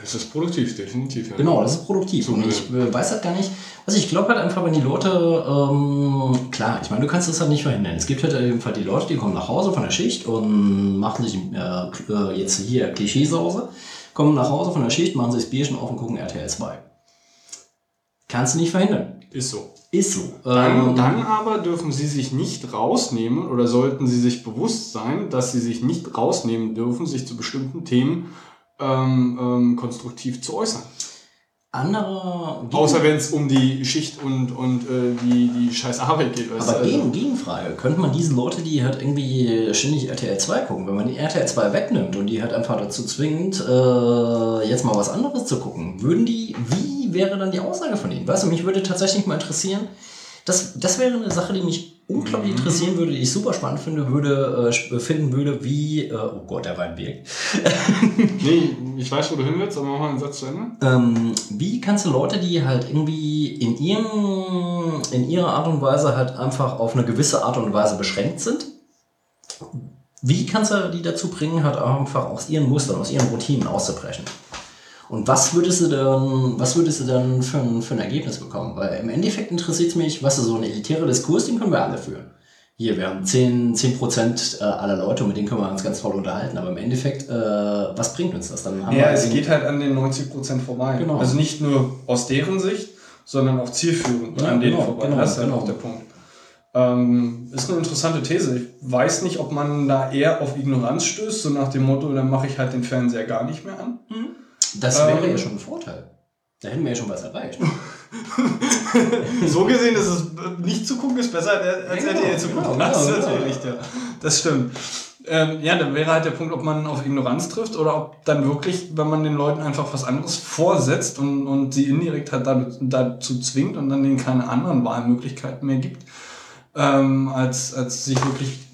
B: Das ist produktiv, definitiv. Ja.
A: Genau, das ist produktiv.
B: So,
A: und ich äh, weiß halt gar nicht, also ich glaube halt einfach, wenn die Leute, ähm, klar, ich meine, du kannst das halt nicht verhindern. Es gibt halt einfach die Leute, die kommen nach Hause von der Schicht und machen sich äh, äh, jetzt hier Klischeesause, kommen nach Hause von der Schicht, machen sich das Bierchen auf und gucken RTL 2. Kannst du nicht verhindern.
B: Ist so.
A: Ist so.
B: Dann,
A: Ähm,
B: dann aber dürfen sie sich nicht rausnehmen oder sollten sie sich bewusst sein, dass sie sich nicht rausnehmen dürfen, sich zu bestimmten Themen ähm, ähm, konstruktiv zu äußern.
A: andere.
B: Außer wenn es um die Schicht und, und äh, die, die scheiß Arbeit geht.
A: Aber
B: also-
A: gegen, Gegenfrage, könnte man diese Leute, die halt irgendwie ständig RTL 2 gucken, wenn man die RTL 2 wegnimmt und die halt einfach dazu zwingt, äh, jetzt mal was anderes zu gucken, würden die, wie wie wäre dann die Aussage von ihnen? Weißt du, mich würde tatsächlich mal interessieren, das, das wäre eine Sache, die mich unglaublich interessieren würde, die ich super spannend finde, würde, äh, finden würde, wie, äh, oh Gott, der Wein birgt. <laughs>
B: nee, ich weiß, wo du hin willst, aber mach mal einen Satz zu Ende.
A: Ähm, wie kannst du Leute, die halt irgendwie in, ihrem, in ihrer Art und Weise halt einfach auf eine gewisse Art und Weise beschränkt sind, wie kannst du die dazu bringen, halt einfach aus ihren Mustern, aus ihren Routinen auszubrechen? Und was würdest du dann, was würdest du dann für ein, für ein Ergebnis bekommen? Weil im Endeffekt interessiert es mich, was ist so ein elitärer Diskurs, den können wir alle führen. Hier, wir haben 10, 10 Prozent äh, aller Leute, mit denen können wir uns ganz toll unterhalten. Aber im Endeffekt, äh, was bringt uns das?
B: Dann haben ja, es geht halt an den 90 Prozent vorbei. Genau. Also nicht nur aus deren Sicht, sondern auch zielführend ja, an denen genau, vorbei. Genau, das ist genau. halt auch der Punkt. Ähm, ist eine interessante These. Ich weiß nicht, ob man da eher auf Ignoranz stößt, so nach dem Motto, dann mache ich halt den Fernseher gar nicht mehr an. Mhm.
A: Das wäre ähm, ja schon ein Vorteil. Da hätten wir ja schon was erreicht. <laughs>
B: so gesehen ist es nicht zu gucken, ist besser als genau, RTL zu gucken. Genau, das ist genau, natürlich ja. Das stimmt. Ähm, ja, dann wäre halt der Punkt, ob man auf Ignoranz trifft oder ob dann wirklich, wenn man den Leuten einfach was anderes vorsetzt und, und sie indirekt halt dazu, dazu zwingt und dann denen keine anderen Wahlmöglichkeiten mehr gibt, ähm, als, als sich wirklich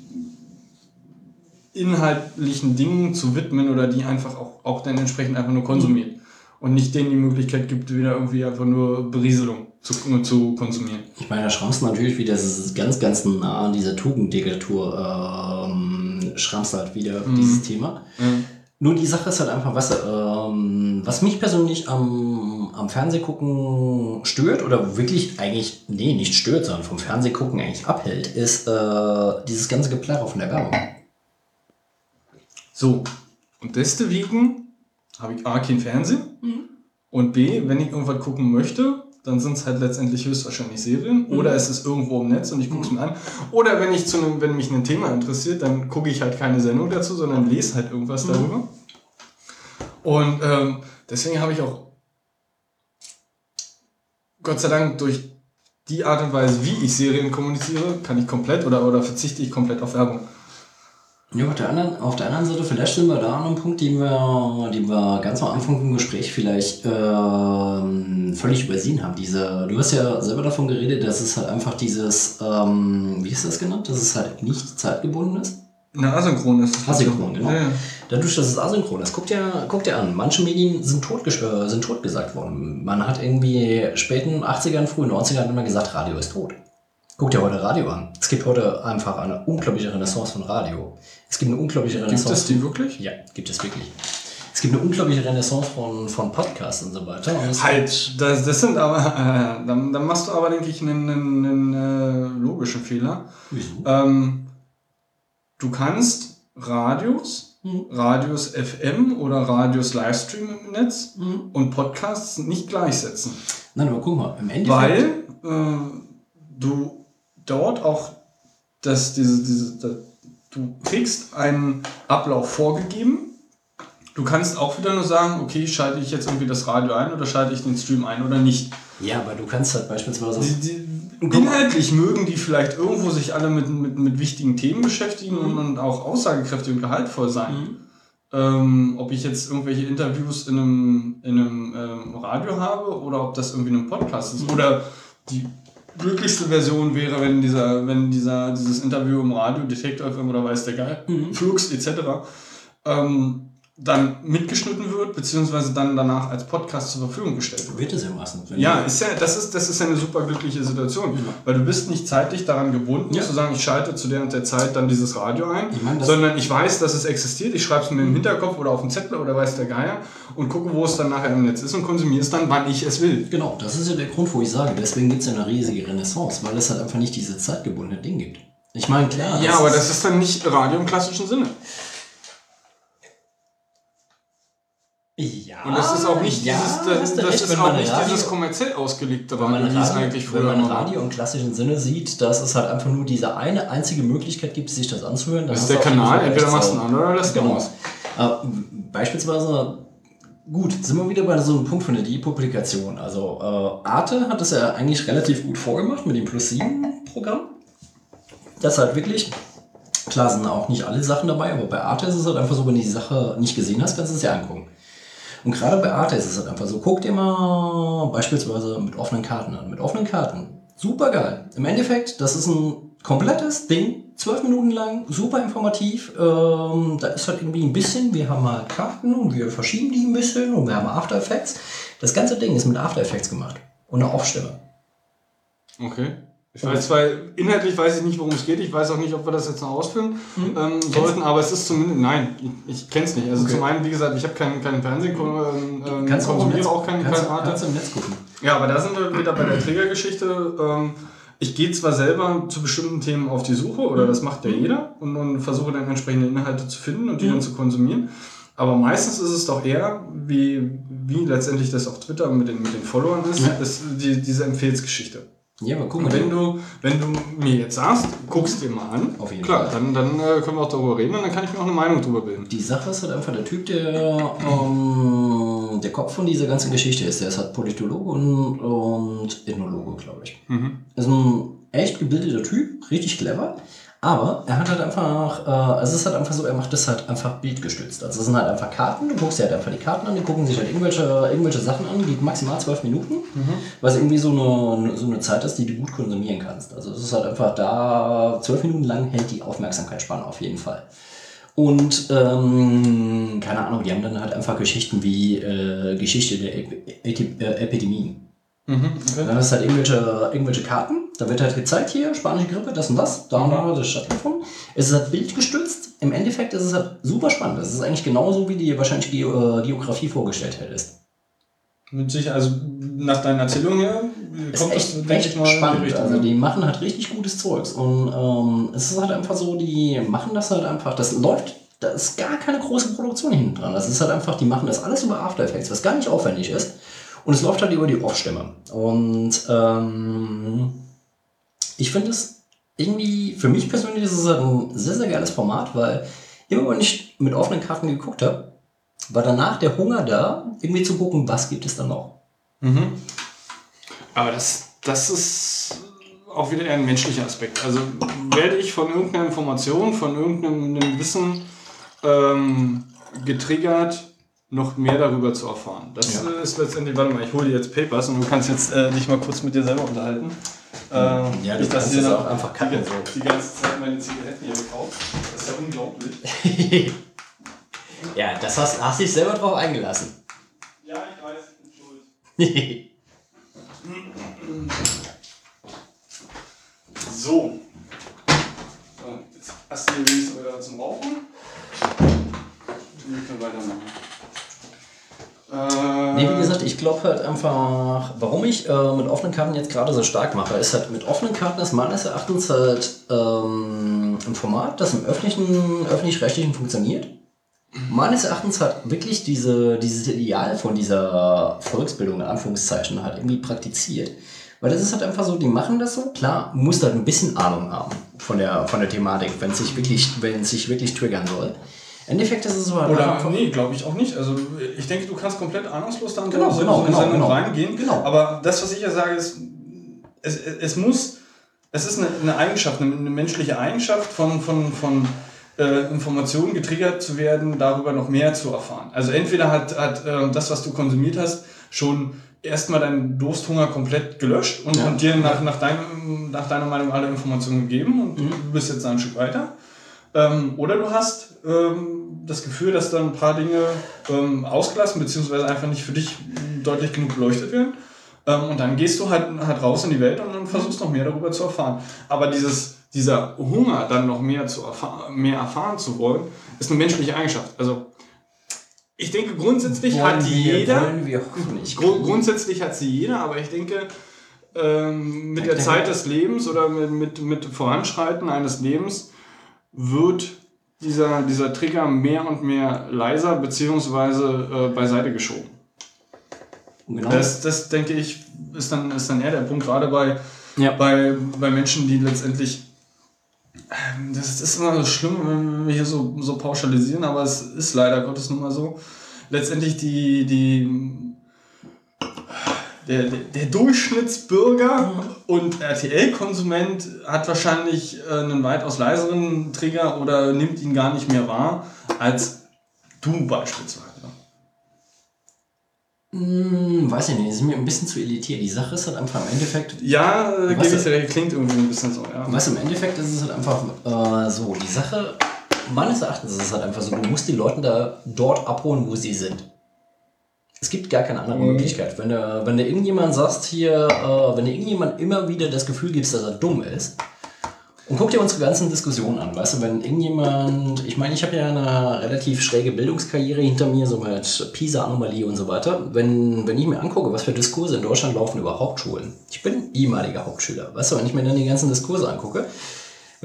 B: inhaltlichen Dingen zu widmen oder die einfach auch, auch dann entsprechend einfach nur konsumiert. Und nicht denen die Möglichkeit gibt, wieder irgendwie einfach nur Berieselung zu, zu konsumieren.
A: Ich meine, da schrammst du natürlich wieder, das ist ganz, ganz nah an dieser Tugenddiktatur, ähm, schrammst halt wieder mhm. dieses Thema. Mhm. Nur die Sache ist halt einfach, was, ähm, was mich persönlich am, am Fernsehgucken stört oder wirklich eigentlich, nee, nicht stört, sondern vom Fernsehgucken eigentlich abhält, ist äh, dieses ganze Geplärr von der Werbung.
B: So, und deswegen habe ich A, kein Fernsehen mhm. und B, wenn ich irgendwas gucken möchte, dann sind es halt letztendlich höchstwahrscheinlich Serien mhm. oder es ist irgendwo im Netz und ich gucke es mhm. mir an. Oder wenn, ich zu einem, wenn mich ein Thema interessiert, dann gucke ich halt keine Sendung dazu, sondern lese halt irgendwas mhm. darüber. Und ähm, deswegen habe ich auch Gott sei Dank durch die Art und Weise, wie ich Serien kommuniziere, kann ich komplett oder, oder verzichte ich komplett auf Werbung.
A: Ja, auf der, anderen, auf der anderen Seite, vielleicht sind wir da an einem Punkt, den wir, den wir ganz am Anfang im Gespräch vielleicht ähm, völlig übersehen haben. Diese, du hast ja selber davon geredet, dass es halt einfach dieses, ähm, wie ist das genannt, dass es halt nicht zeitgebunden ist?
B: Na, asynchron ist
A: es. Asynchron, genau. Ja, ja. Dadurch, dass es asynchron ist, guckt ja, guckt ja an, manche Medien sind, tot, äh, sind tot gesagt worden. Man hat irgendwie späten 80ern, frühen 90ern immer gesagt, Radio ist tot. Guck dir heute Radio an. Es gibt heute einfach eine unglaubliche Renaissance von Radio. Es gibt eine unglaubliche Renaissance.
B: Gibt es die wirklich?
A: Ja, gibt es wirklich. Es gibt eine unglaubliche Renaissance von, von Podcasts und so weiter. Und
B: halt, das, das sind aber, äh, dann, dann machst du aber, denke ich, einen, einen, einen äh, logischen Fehler. Wieso? Ähm, du kannst Radios, mhm. Radios FM oder Radios Livestream im Netz mhm. und Podcasts nicht gleichsetzen.
A: Nein, aber guck mal, im Endeffekt.
B: Weil äh, du dort auch dass diese, diese, das, du kriegst einen Ablauf vorgegeben. Du kannst auch wieder nur sagen, okay, schalte ich jetzt irgendwie das Radio ein oder schalte ich den Stream ein oder nicht.
A: Ja, aber du kannst halt beispielsweise.
B: Die, die, inhaltlich mögen die vielleicht irgendwo sich alle mit, mit, mit wichtigen Themen beschäftigen mhm. und, auch aussagekräftig und gehaltvoll sein. Mhm. Ähm, ob ich jetzt irgendwelche Interviews in einem, in einem ähm, Radio habe oder ob das irgendwie in einem Podcast ist. Mhm. Oder die glücklichste Version wäre, wenn dieser, wenn dieser, dieses Interview im Radio, Detektor FM oder weiß der Geil, mhm. Flux etc., ähm, dann mitgeschnitten wird, beziehungsweise dann danach als Podcast zur Verfügung gestellt wird.
A: Wird es ja meistens.
B: Ja, ist ja, das ist, das ist eine super glückliche Situation, weil du bist nicht zeitlich daran gebunden, ja. zu sagen, ich schalte zu der und der Zeit dann dieses Radio ein, ich mein, sondern ich weiß, dass es existiert, ich schreibe es mir im Hinterkopf oder auf dem Zettel oder weiß der Geier und gucke, wo es dann nachher im Netz ist und konsumiere es dann, wann ich es will.
A: Genau, das ist ja der Grund, wo ich sage, deswegen gibt es ja eine riesige Renaissance, weil es halt einfach nicht diese zeitgebundene Ding gibt. Ich meine, klar.
B: Ja, aber das ist dann nicht Radio im klassischen Sinne.
A: Ja.
B: Und das ist auch nicht ja, dieses, das, das ist auch nicht Radio, dieses kommerziell ausgelegte
A: Radio, wie es eigentlich früher Wenn man Radio im klassischen Sinne sieht, dass es halt einfach nur diese eine einzige Möglichkeit gibt, sich das anzuhören.
B: Das ist der Kanal, entweder machst du einen anderen oder lässt du
A: genau. aus. Äh, beispielsweise, gut, sind wir wieder bei so einem Punkt von der Depublikation. Also äh, Arte hat es ja eigentlich relativ gut vorgemacht mit dem Plus 7 Programm. Das halt wirklich Klar sind auch nicht alle Sachen dabei, aber bei Arte ist es halt einfach so, wenn du die Sache nicht gesehen hast, kannst du es ja angucken. Und gerade bei Arte ist es halt einfach so, guck dir mal beispielsweise mit offenen Karten an. Mit offenen Karten. Super geil. Im Endeffekt, das ist ein komplettes Ding, zwölf Minuten lang, super informativ. Ähm, da ist halt irgendwie ein bisschen, wir haben halt Karten und wir verschieben die ein bisschen und wir haben After Effects. Das ganze Ding ist mit After Effects gemacht. Und eine Aufstimme.
B: Okay. Ich weiß zwar, inhaltlich weiß ich nicht, worum es geht. Ich weiß auch nicht, ob wir das jetzt noch ausführen
A: Mhm.
B: ähm, sollten, aber es ist zumindest, nein, ich, ich kenne es nicht. Also
A: Okay.
B: zum einen, wie gesagt, ich habe keinen kein Fernsehen, ähm, ähm,
A: Kannst auch,
B: konsumiere
A: Netz,
B: auch keinen
A: kannst,
B: kein Arte.
A: kannst du im Netz gucken.
B: Ja, aber da sind wir wieder bei der Trägergeschichte. Ähm, ich gehe zwar selber zu bestimmten Themen auf die Suche, oder das macht ja jeder, und, und versuche dann entsprechende Inhalte zu finden und die
A: Mhm.
B: dann zu konsumieren. Aber meistens ist es doch eher, wie, wie letztendlich das auf Twitter mit den, mit den Followern ist,
A: Ja.
B: ist die, diese Empfehlsgeschichte.
A: Ja, aber guck mal.
B: wenn du, wenn du mir jetzt sagst, guckst dir mal an,
A: Auf jeden
B: klar,
A: Fall.
B: dann, dann äh, können wir auch darüber reden und dann kann ich mir auch eine Meinung drüber bilden.
A: Die Sache ist halt einfach, der Typ, der ähm, der Kopf von dieser ganzen Geschichte ist, der ist halt Politologe und, und Ethnologe, glaube ich.
B: Mhm.
A: Ist ein echt gebildeter Typ, richtig clever. Aber er hat halt einfach, äh, also es ist halt einfach so, er macht das halt einfach bildgestützt. Also es sind halt einfach Karten, du guckst dir halt einfach die Karten an, die gucken sich halt irgendwelche, irgendwelche Sachen an, geht maximal zwölf Minuten, was irgendwie so eine, so eine Zeit ist, die du gut konsumieren kannst. Also es ist halt einfach da, zwölf Minuten lang hält die Aufmerksamkeitsspanne auf jeden Fall. Und ähm, keine Ahnung, die haben dann halt einfach Geschichten wie äh, Geschichte der Ep Ep Epidemien.
B: Mhm. Okay.
A: Dann hast du halt irgendwelche, irgendwelche Karten, da wird halt gezeigt, hier, spanische Grippe, das und das, da und da hat das stattgefunden. Es ist halt bildgestützt. Im Endeffekt ist es halt super spannend. Es ist eigentlich genauso, wie dir wahrscheinlich Geo äh, Geografie vorgestellt hättest.
B: Mit Sicherheit, also nach deinen Erzählungen her, kommt
A: ist
B: das,
A: echt,
B: denke
A: echt
B: ich mal, die
A: spannend.
B: Richtung.
A: also die machen halt richtig gutes Zeugs. Und ähm, es ist halt einfach so, die machen das halt einfach, das läuft, da ist gar keine große Produktion hinten dran. Das ist halt einfach, die machen das alles über After Effects, was gar nicht aufwendig ist. Und es läuft halt über die Off-Stimme. Und ähm, ich finde es irgendwie, für mich persönlich ist es halt ein sehr, sehr geiles Format, weil immer wenn ich mit offenen Karten geguckt habe, war danach der Hunger da, irgendwie zu gucken, was gibt es da noch.
B: Mhm. Aber das, das ist auch wieder eher ein menschlicher Aspekt. Also werde ich von irgendeiner Information, von irgendeinem Wissen ähm, getriggert, noch mehr darüber zu erfahren. Das
A: Ja.
B: äh, ist letztendlich, warte mal, ich hole dir jetzt Papers und du kannst jetzt äh, dich mal kurz mit dir selber unterhalten. Äh,
A: Ja, du kannst
B: dir
A: auch einfach kacken,
B: die,
A: so.
B: die ganze Zeit meine Zigaretten hier gekauft. Das ist ja unglaublich. <laughs>
A: ja, das hast, hast dich selber drauf eingelassen.
B: Ja, ich weiß, ich bin schuld. <laughs> So. so. Jetzt hast du hier wenigstens wieder zum Rauchen. Wir können weitermachen. Äh,
A: Nee, wie gesagt, ich glaube halt einfach, warum ich äh, mit offenen Karten jetzt gerade so stark mache, ist halt mit offenen Karten ist meines Erachtens halt ähm, ein Format, das im öffentlichen, öffentlich-rechtlichen funktioniert. Meines Erachtens hat wirklich diese, dieses Ideal von dieser Volksbildung in Anführungszeichen halt irgendwie praktiziert. Weil das ist halt einfach so, die machen das so, klar, musst halt ein bisschen Ahnung haben von der, von der Thematik, wenn es sich wenn es sich wirklich triggern soll. Endeffekt ist es so
B: Oder, nee, glaube ich auch nicht. Also ich denke, du kannst komplett ahnungslos dann
A: Genau,
B: so,
A: genau,
B: so in
A: genau, genau.
B: reingehen.
A: Genau.
B: Aber das, was ich ja sage, ist, es, es muss, es ist eine, eine Eigenschaft, eine, eine menschliche Eigenschaft von, von, von äh, Informationen getriggert zu werden, darüber noch mehr zu erfahren. Also entweder hat, hat äh, das, was du konsumiert hast, schon erstmal deinen Dursthunger komplett gelöscht und,
A: Ja.
B: und dir nach, nach, deinem, nach deiner Meinung alle Informationen gegeben und
A: Mhm.
B: du bist jetzt ein Stück weiter. Ähm, oder du hast ähm, das Gefühl, dass dann ein paar Dinge ähm, ausgelassen bzw. einfach nicht für dich deutlich genug beleuchtet werden. Ähm, und dann gehst du halt, halt raus in die Welt und dann versuchst noch mehr darüber zu erfahren. Aber dieses, dieser Hunger, dann noch mehr, zu erfahren, mehr erfahren zu wollen, ist eine menschliche Eigenschaft. Also ich denke, grundsätzlich hat die
A: wir,
B: jeder.
A: Wollen.
B: Grund, grundsätzlich hat sie jeder, aber ich denke, ähm, mit der Zeit des Lebens oder mit, mit, mit Voranschreiten eines Lebens wird dieser, dieser Trigger mehr und mehr leiser beziehungsweise äh, beiseite geschoben.
A: Genau.
B: Das, das denke ich, ist dann, ist dann eher der Punkt, gerade bei,
A: Ja.
B: bei, bei Menschen, die letztendlich. ähm, Das ist immer so schlimm, wenn wir hier so, so pauschalisieren, aber es ist leider Gottes nun mal so. Letztendlich die, die, der, der, Durchschnittsbürger und RTL-Konsument hat wahrscheinlich äh, einen weitaus leiseren Trigger oder nimmt ihn gar nicht mehr wahr als du beispielsweise.
A: Hm, weiß ich nicht, das ist mir ein bisschen zu elitär. Die Sache ist halt einfach im Endeffekt.
B: Ja,
A: Was
B: ich recht, klingt irgendwie ein bisschen so, ja.
A: Weißt du, im Endeffekt ist es halt einfach äh, so, die Sache, meines Erachtens ist es halt einfach so, du musst die Leute da dort abholen, wo sie sind. Es gibt gar keine andere
B: Mhm.
A: Möglichkeit. Wenn du, wenn du irgendjemand sagst hier, äh, wenn du irgendjemand immer wieder das Gefühl gibst, dass er dumm ist, und guck dir unsere ganzen Diskussionen an, weißt du, wenn irgendjemand, ich meine, ich habe ja eine relativ schräge Bildungskarriere hinter mir, so mit PISA-Anomalie und so weiter. Wenn, wenn ich mir angucke, was für Diskurse in Deutschland laufen über Hauptschulen, ich bin ehemaliger Hauptschüler, weißt du, wenn ich mir dann die ganzen Diskurse angucke,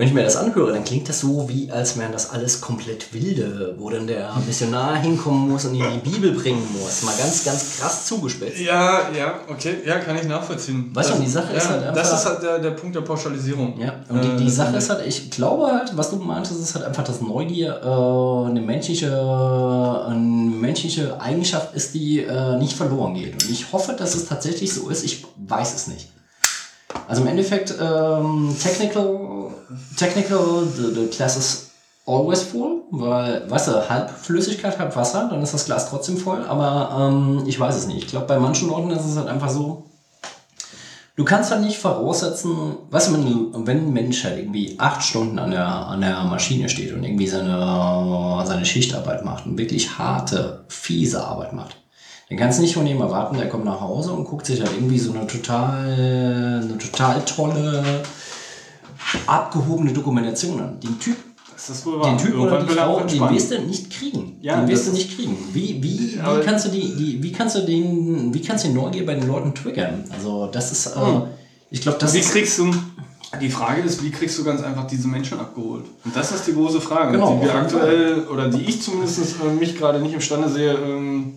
A: wenn ich mir das anhöre, dann klingt das so, wie als wären das alles komplett wilde, wo dann der Missionar hinkommen muss und ihn die Bibel bringen muss. Mal ganz, ganz krass zugespitzt.
B: Ja, ja, okay, ja, kann ich nachvollziehen.
A: Weißt du,
B: das,
A: die Sache ist
B: ja,
A: halt
B: Das
A: einfach-
B: ist halt der, der Punkt der Pauschalisierung.
A: Ja, und die,
B: Äh,
A: die
B: das
A: Sache ist halt, ich glaube halt, was du meintest, ist halt einfach, dass Neugier äh, eine, menschliche, eine menschliche Eigenschaft ist, die äh, nicht verloren geht. Und ich hoffe, dass es tatsächlich so ist. Ich weiß es nicht. Also im Endeffekt, ähm, technical, technical, the, the class is always full, weil, weißt du, halb Flüssigkeit, halb Wasser, dann ist das Glas trotzdem voll, aber ähm, ich weiß es nicht. Ich glaube, bei manchen Leuten ist es halt einfach so, Du kannst halt nicht voraussetzen, weißt du, wenn, wenn ein Mensch halt irgendwie acht Stunden an der, an der Maschine steht und irgendwie seine, seine Schichtarbeit macht und wirklich harte, fiese Arbeit macht, dann kannst du nicht von ihm erwarten, der kommt nach Hause und guckt sich halt irgendwie so eine total, eine total tolle, abgehobene Dokumentation an. Den Typ den Typ oder die Frau, den wirst du nicht kriegen.
B: Ja,
A: den wirst du nicht kriegen. Wie, wie, wie kannst du die, die, wie kannst du den, wie kannst du die Neugier bei den Leuten triggern? Also das ist, äh,
B: Hm.
A: ich glaube, das
B: Wie
A: ist,
B: kriegst du, die Frage ist, wie kriegst du ganz einfach diese Menschen abgeholt? Und das ist die große Frage,
A: Genau,
B: die wir aktuell, oder die ich zumindest äh, mich gerade nicht imstande sehe, ähm,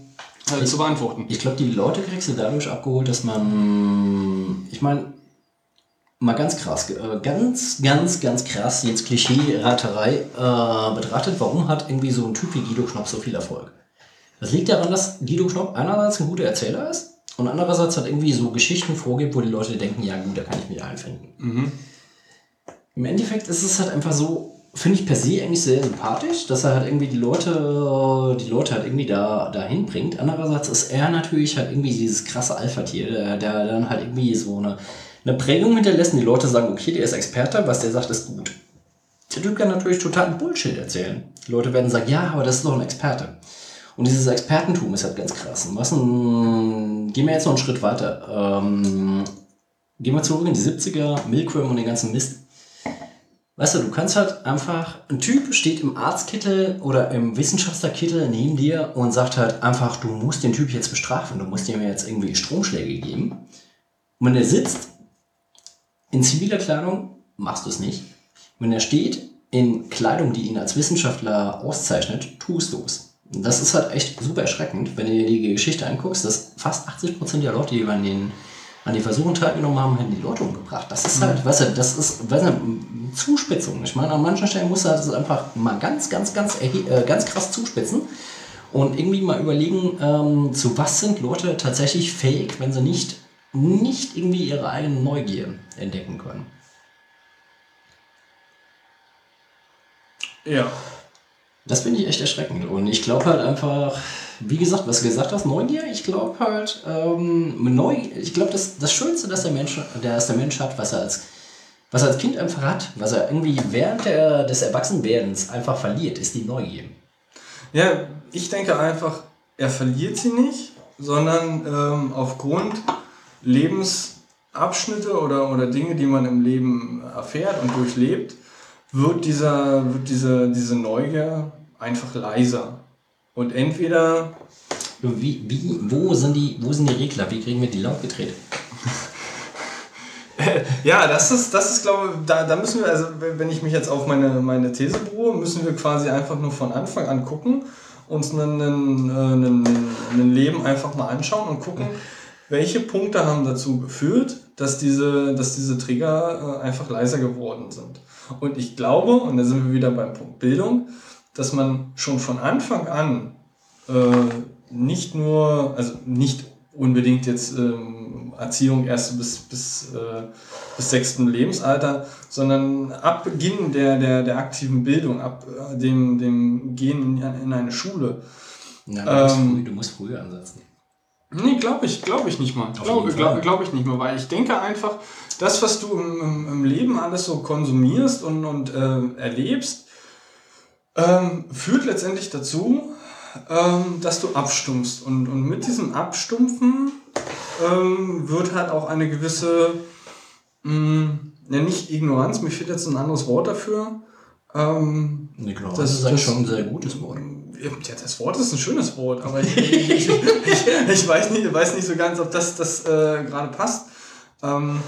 B: äh, zu beantworten.
A: ich glaube, die Leute kriegst du dadurch abgeholt, dass man, ich meine, mal ganz krass, äh, ganz, ganz, ganz krass jetzt Klischee-Raterei äh, betrachtet, warum hat irgendwie so ein Typ wie Guido Knopp so viel Erfolg? Das liegt daran, dass Guido Knopp einerseits ein guter Erzähler ist und andererseits hat irgendwie so Geschichten vorgibt, wo die Leute denken, ja gut, da kann ich mich einfinden. Im Endeffekt ist es halt einfach so, finde ich per se eigentlich sehr sympathisch, dass er halt irgendwie die Leute, die Leute halt irgendwie da dahin bringt. Andererseits ist er natürlich halt irgendwie dieses krasse Alpha-Tier, der, der dann halt irgendwie so eine, eine Prägung hinterlässt und die Leute sagen, okay, der ist Experte, was der sagt, ist gut. Der Typ kann natürlich totalen Bullshit erzählen. Die Leute werden sagen, ja, aber das ist doch ein Experte. Und dieses Expertentum ist halt ganz krass. Und was ein, gehen wir jetzt noch einen Schritt weiter. Ähm, gehen wir zurück in die 70er, Milkworm und den ganzen Mist. Weißt du, du kannst halt einfach, ein Typ steht im Arztkittel oder im Wissenschaftlerkittel neben dir und sagt halt einfach, du musst den Typ jetzt bestrafen, du musst ihm jetzt irgendwie Stromschläge geben. Und wenn er sitzt, in ziviler Kleidung, machst du es nicht. Wenn er steht, in Kleidung, die ihn als Wissenschaftler auszeichnet, tust du es. Das ist halt echt super erschreckend, wenn du dir die Geschichte anguckst, dass fast 80% der Leute, die an den, an den Versuchen teilgenommen haben, hätten die Leute umgebracht. Das ist halt, weißt du, das ist weißt du, Zuspitzung. Ich meine, an manchen Stellen musst du halt das einfach mal ganz, ganz, ganz, äh, ganz krass zuspitzen und irgendwie mal überlegen, ähm, zu was sind Leute tatsächlich fähig, wenn sie nicht, nicht irgendwie ihre eigene Neugier entdecken können.
B: Ja.
A: Das finde ich echt erschreckend. Und ich glaube halt einfach, wie gesagt, was du gesagt hast, Neugier, ich glaube halt, ähm, neu, ich glaube, das, das Schönste, das der Mensch, das der Mensch hat, was er als, was er als Kind einfach hat, was er irgendwie während der, des Erwachsenwerdens einfach verliert, ist die Neugier.
B: Ja, ich denke einfach, er verliert sie nicht, sondern ähm, aufgrund Lebensabschnitte oder, oder Dinge, die man im Leben erfährt und durchlebt, wird, dieser, wird diese, diese Neugier einfach leiser. Und entweder
A: Wie, wie, wo, sind die, wo sind die Regler? Wie kriegen wir die laut gedreht? <laughs>
B: Ja, das ist, das ist glaube ich, da, da müssen wir, also wenn ich mich jetzt auf meine, meine These beruhe, müssen wir quasi einfach nur von Anfang an gucken, uns ein, ein Leben einfach mal anschauen und gucken, welche Punkte haben dazu geführt, dass diese, dass diese Trigger äh, einfach leiser geworden sind. Und ich glaube, und da sind wir wieder beim Punkt Bildung, dass man schon von Anfang an äh, nicht nur, also nicht unbedingt jetzt ähm, Erziehung erst bis, bis, äh, bis sechsten Lebensalter, sondern ab Beginn der, der, der aktiven Bildung, ab äh, dem, dem Gehen in, in eine Schule.
A: Ja, du, musst
B: Ähm,
A: früh, du musst früher ansetzen.
B: Nee, glaube ich, glaube ich nicht mal. Glaube glaub, glaub ich nicht mal, weil ich denke einfach, das, was du im, im, Leben alles so konsumierst und, und äh, erlebst, ähm, führt letztendlich dazu, ähm, dass du abstumpfst. Und, und mit diesem Abstumpfen ähm, wird halt auch eine gewisse, mh, mm, ja nicht Ignoranz, mir fehlt jetzt ein anderes Wort dafür. Ähm,
A: Ignoranz das ist eigentlich schon ein sehr gutes Wort.
B: Ja, das Wort ist ein schönes Wort, aber <laughs> ich, ich, ich, ich weiß, nicht, weiß nicht so ganz, ob das, das äh, gerade passt. Ähm,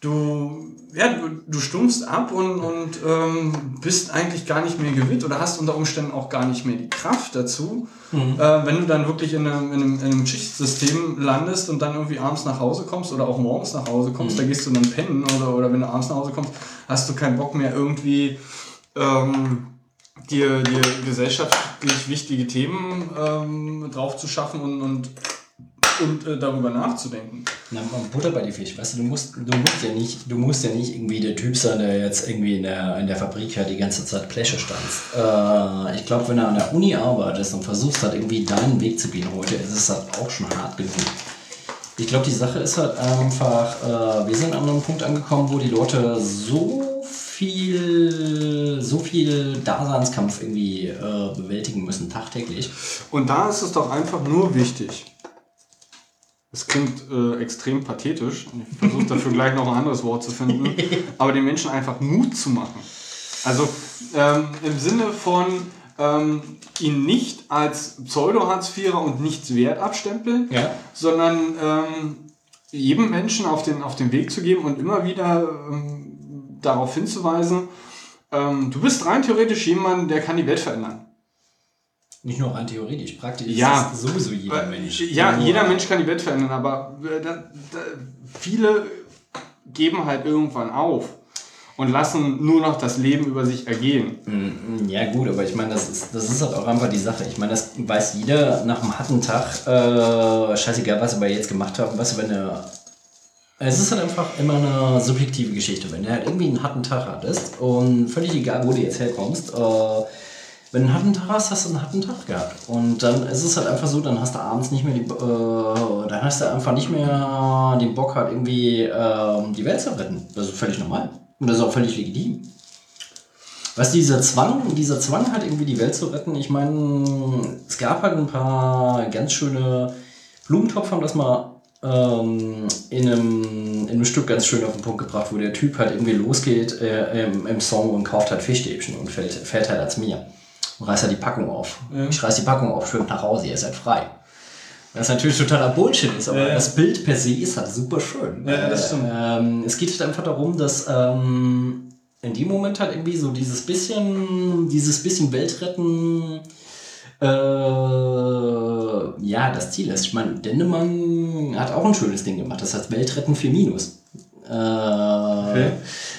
B: du, ja, du, du stumpfst ab und, und ähm, bist eigentlich gar nicht mehr gewillt oder hast unter Umständen auch gar nicht mehr die Kraft dazu, mhm. äh, wenn du dann wirklich in einem, in, einem, in einem Schichtsystem landest und dann irgendwie abends nach Hause kommst oder auch morgens nach Hause kommst, mhm. da gehst du dann pennen oder, oder wenn du abends nach Hause kommst, hast du keinen Bock mehr irgendwie ähm, dir, dir gesellschaftlich wichtige Themen ähm, drauf zu schaffen und, und und äh, darüber nachzudenken.
A: Na, Butter bei die Fisch, weißt du, du musst, du musst ja nicht, du musst ja nicht irgendwie der Typ sein, der jetzt irgendwie in der, in der Fabrik halt die ganze Zeit Pläsche stanzt. Äh, ich glaube, wenn du an der Uni arbeitest und versuchst halt irgendwie deinen Weg zu gehen heute, ist es halt auch schon hart genug. Ich glaube, die Sache ist halt einfach, äh, wir sind an einem Punkt angekommen, wo die Leute so viel, so viel Daseinskampf irgendwie äh, bewältigen müssen, tagtäglich.
B: Und da ist es doch einfach nur wichtig, es klingt äh, extrem pathetisch. Ich versuche dafür <laughs> gleich noch ein anderes Wort zu finden. <laughs> Aber den Menschen einfach Mut zu machen. Also ähm, im Sinne von ähm, ihn nicht als Pseudo-Hartz-Vierer und nichts wert abstempeln, ja. sondern ähm, jedem Menschen auf den, auf den Weg zu geben und immer wieder ähm, darauf hinzuweisen, ähm, du bist rein theoretisch jemand, der kann die Welt verändern.
A: Nicht nur rein theoretisch, praktisch
B: ja,
A: ist sowieso jeder Mensch.
B: Ja, jeder Mensch kann die Welt verändern, aber äh, da, da, viele geben halt irgendwann auf und lassen nur noch das Leben über sich ergehen.
A: Mm, mm, ja gut, aber ich meine, das ist, das ist halt auch einfach die Sache. Ich meine, das weiß jeder nach einem harten Tag, äh, scheißegal, was wir jetzt gemacht haben, was wenn er... Es ist halt einfach immer eine subjektive Geschichte. Wenn du halt irgendwie einen harten Tag hattest und völlig egal, wo du jetzt herkommst, äh, wenn du einen harten Tag hast, hast du einen harten Tag gehabt. Und dann ist es halt einfach so, dann hast du abends nicht mehr die, äh, dann hast du einfach nicht mehr den Bock halt irgendwie äh, die Welt zu retten. Das ist völlig normal. Und das ist auch völlig legitim. Du, dieser Zwang, dieser Zwang halt irgendwie die Welt zu retten, ich meine, es gab halt ein paar ganz schöne Blumentopf haben das mal ähm, in, einem, in einem Stück ganz schön auf den Punkt gebracht, wo der Typ halt irgendwie losgeht äh, im, im Song und kauft halt Fischstäbchen und fällt, fährt halt als mir und reißt halt die Packung auf. Ja. Ich reiß die Packung auf, schwimmt nach Hause, ihr seid frei. Was natürlich totaler Bullshit ist, aber ja. das Bild per se ist halt super schön. Ja, das stimmt. Ähm, es geht halt einfach darum, dass ähm, in dem Moment halt irgendwie so dieses bisschen, dieses bisschen Weltretten äh, ja, das Ziel ist. Ich meine, Dendemann hat auch ein schönes Ding gemacht. Das heißt Weltretten für Minus. Äh, okay.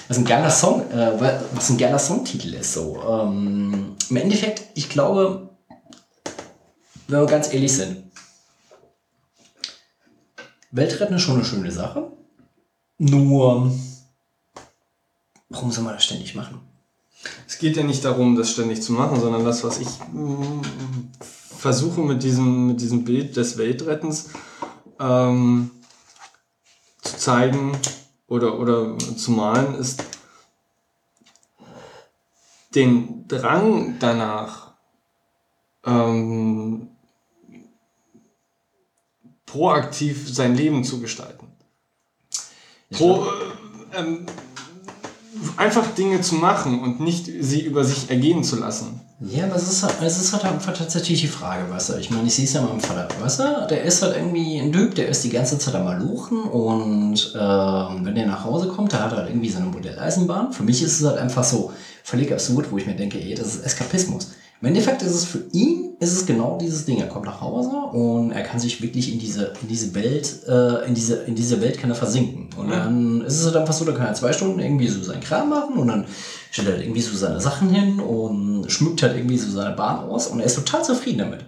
A: Was ein geiler Song, äh, was ein geiler Songtitel ist. So. Ähm, Im Endeffekt, ich glaube, wenn wir ganz ehrlich sind, Weltretten ist schon eine schöne Sache. Nur, warum soll man das ständig machen?
B: Es geht ja nicht darum, das ständig zu machen, sondern das, was ich mm, versuche mit diesem, mit diesem Bild des Weltrettens ähm, zu zeigen, oder, oder zu malen, ist den Drang danach, ähm, proaktiv sein Leben zu gestalten. Pro, äh, ähm, einfach Dinge zu machen und nicht sie über sich ergehen zu lassen.
A: Ja, aber es ist, halt, es ist halt einfach tatsächlich die Frage, weißt du? Ich meine, ich sehe es ja meinem Vater, weißt du? Der ist halt irgendwie ein Typ, der ist die ganze Zeit am Maluchen und ähm, wenn der nach Hause kommt, der hat halt irgendwie so eine Modelleisenbahn. Für mich ist es halt einfach so völlig absurd, wo ich mir denke, ey, das ist Eskapismus. Im Endeffekt ist es für ihn, ist es genau dieses Ding. Er kommt nach Hause und er kann sich wirklich in diese, in diese Welt, äh, in diese, in diese Welt kann er versinken. Und dann ist es halt einfach so, da kann er zwei Stunden irgendwie so seinen Kram machen und dann stellt er halt irgendwie so seine Sachen hin und schmückt halt irgendwie so seine Bahn aus und er ist total zufrieden damit.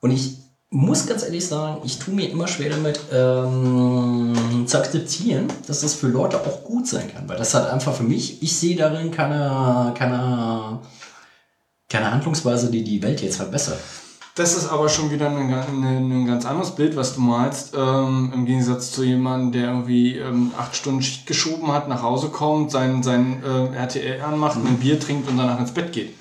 A: Und ich muss ganz ehrlich sagen, ich tue mir immer schwer damit ähm, zu akzeptieren, dass das für Leute auch gut sein kann. Weil das hat einfach für mich, ich sehe darin keine, keine keine Handlungsweise, die die Welt jetzt verbessert.
B: Das ist aber schon wieder ein, ein, ein ganz anderes Bild, was du malst. Ähm, Im Gegensatz zu jemandem, der irgendwie ähm, acht Stunden Schicht geschoben hat, nach Hause kommt, sein, sein äh, RTL anmacht, ein Bier trinkt und danach ins Bett geht.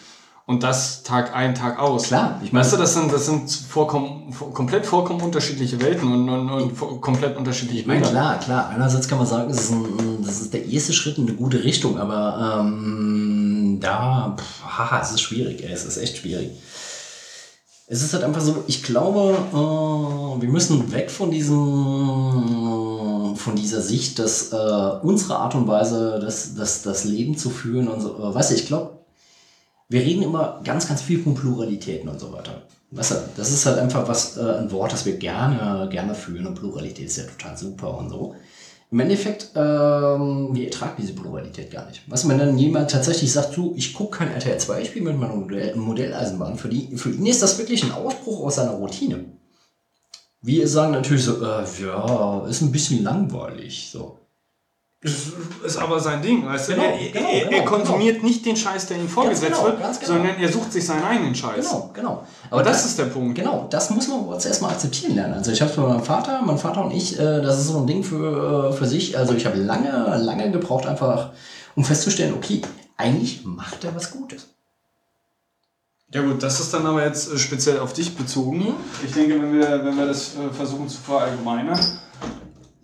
B: Und das Tag ein, Tag aus.
A: Klar,
B: ich meine. Weißt du, das sind, das sind vorkommen, komplett vollkommen unterschiedliche Welten und, und, und komplett unterschiedliche
A: Ich meine, klar, klar. Einerseits kann man sagen, das ist, ein, das ist der erste Schritt in eine gute Richtung, aber ähm, da, pff, haha, es ist schwierig, ey, es ist echt schwierig. Es ist halt einfach so, ich glaube, äh, wir müssen weg von diesem, von dieser Sicht, dass äh, unsere Art und Weise, das, das, das Leben zu führen und so, äh, weißt du, ich glaube, wir reden immer ganz, ganz viel von Pluralitäten und so weiter. Weißt du, das ist halt einfach was, äh, ein Wort, das wir gerne, gerne führen und Pluralität ist ja total super und so. Im Endeffekt, ähm, wir ertragen diese Pluralität gar nicht. Was, wenn dann jemand tatsächlich sagt, du, ich gucke kein RTL 2, ich spiele mit meiner Modell Modelleisenbahn, für, die, für ihn ist das wirklich ein Ausbruch aus seiner Routine. Wir sagen natürlich so, äh, ja, ist ein bisschen langweilig, so.
B: Das ist aber sein Ding. Weißt genau, er, genau, er, er konsumiert genau. nicht den Scheiß, der ihm vorgesetzt genau, wird, genau. sondern er sucht sich seinen eigenen Scheiß.
A: Genau, genau.
B: Aber, das, das, ist der Punkt.
A: Genau, das muss man uns erstmal akzeptieren lernen. Also ich habe es bei meinem Vater, mein Vater und ich, äh, das ist so ein Ding für, äh, für sich. Also ich habe lange, lange gebraucht, einfach um festzustellen, okay, eigentlich macht er was Gutes.
B: Ja gut, das ist dann aber jetzt äh, speziell auf dich bezogen. Ich denke, wenn wir, wenn wir das versuchen zu verallgemeinern,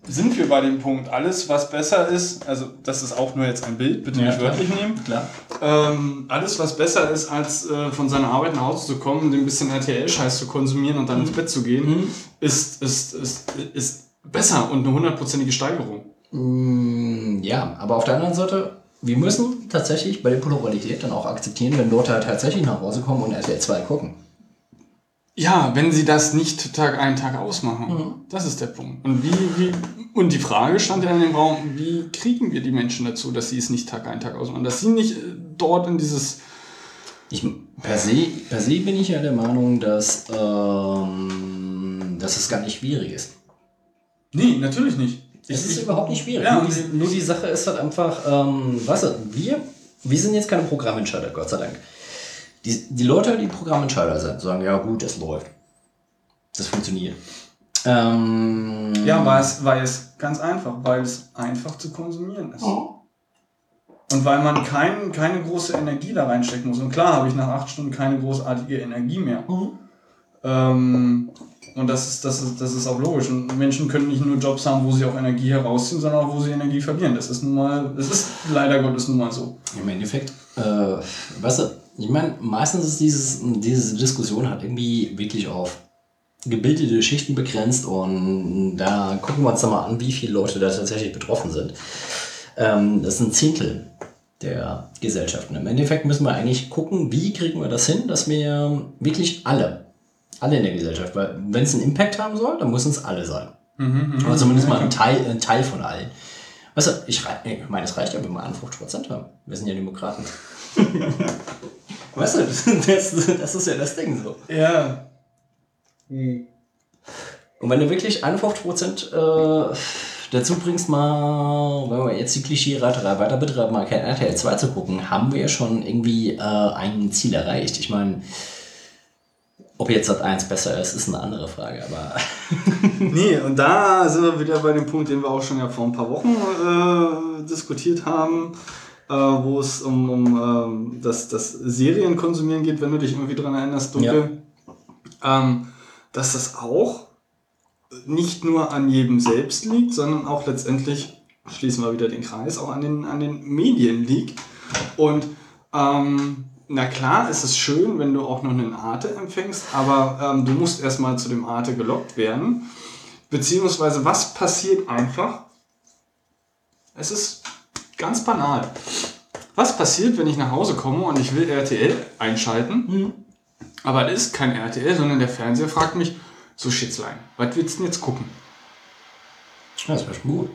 B: sind wir bei dem Punkt, alles, was besser ist, also das ist auch nur jetzt ein Bild, bitte ja, nicht wörtlich nehmen.
A: Klar.
B: Ähm, alles, was besser ist, als äh, von seiner Arbeit nach Hause zu kommen, ein bisschen RTL-Scheiß zu konsumieren und dann mhm. ins Bett zu gehen, mhm. ist, ist, ist, ist besser und eine hundertprozentige Steigerung.
A: Mm, ja, aber auf der anderen Seite, wir müssen tatsächlich bei der Pluralität dann auch akzeptieren, wenn Leute halt tatsächlich nach Hause kommen und RTL 2 gucken.
B: Ja, wenn sie das nicht Tag ein, Tag ausmachen. Mhm. Das ist der Punkt. Und wie, wie, und die Frage stand ja in dem Raum, wie kriegen wir die Menschen dazu, dass sie es nicht Tag ein, Tag ausmachen? Dass sie nicht äh, dort in dieses.
A: Ich, per, se, per se bin ich ja der Meinung, dass, ähm, dass es gar nicht schwierig ist.
B: Nee, natürlich nicht.
A: Es ist überhaupt nicht schwierig. Ja, nur, die, nur die Sache ist halt einfach, ähm, weißt du, wir, wir sind jetzt keine Programmentscheider, Gott sei Dank. Die, die Leute, die Programmentscheider sind, sagen, ja gut, das läuft. Das funktioniert.
B: Ähm, ja, weil es, weil es ganz einfach, weil es einfach zu konsumieren ist. Oh. Und weil man kein, keine große Energie da reinstecken muss. Und klar habe ich nach acht Stunden keine großartige Energie mehr. Mhm. Ähm, und das ist, das, ist, das ist auch logisch. Und Menschen können nicht nur Jobs haben, wo sie auch Energie herausziehen, sondern auch, wo sie Energie verlieren. Das ist nun mal, das ist leider Gottes nun mal so.
A: Im Endeffekt, äh, weißt du, ich meine, meistens ist dieses, diese Diskussion halt irgendwie wirklich auf gebildete Schichten begrenzt und da gucken wir uns da mal an, wie viele Leute da tatsächlich betroffen sind. Ähm, das sind Zehntel der Gesellschaften. Im Endeffekt müssen wir eigentlich gucken, wie kriegen wir das hin, dass wir wirklich alle, alle in der Gesellschaft, weil wenn es einen Impact haben soll, dann müssen es alle sein. Mhm, Aber zumindest mal ein Teil, ein Teil von allen. Weißt du, ich, ich meine, es reicht ja, wenn wir 51% haben. Wir sind ja Demokraten. <laughs> weißt du, <laughs> das, das, ist ja das Ding so.
B: Ja.
A: Hm. Und wenn du wirklich 51% äh, dazu bringst, mal, wenn wir jetzt die Klischee-Reiterei weiter betreiben, mal kein RTL 2 zu gucken, haben wir schon irgendwie äh, ein Ziel erreicht. Ich meine, ob jetzt das 1 besser ist, ist eine andere Frage, aber. <laughs>
B: nee, und da sind wir wieder bei dem Punkt, den wir auch schon ja vor ein paar Wochen äh, diskutiert haben, äh, wo es um, um ähm, das, das Serienkonsumieren geht, wenn du dich irgendwie dran erinnerst, Dunkel. Ja. Ähm, dass das auch nicht nur an jedem selbst liegt, sondern auch letztendlich, schließen wir wieder den Kreis, auch an den, an den Medien liegt. Und ähm, na klar, es ist schön, wenn du auch noch einen Arte empfängst, aber ähm, du musst erstmal zu dem Arte gelockt werden. Beziehungsweise, was passiert einfach? Es ist ganz banal. Was passiert, wenn ich nach Hause komme und ich will RTL einschalten? Mhm. Aber es ist kein RTL, sondern der Fernseher fragt mich, so Schitzlein, was willst du denn jetzt gucken?
A: Das wäre schon gut.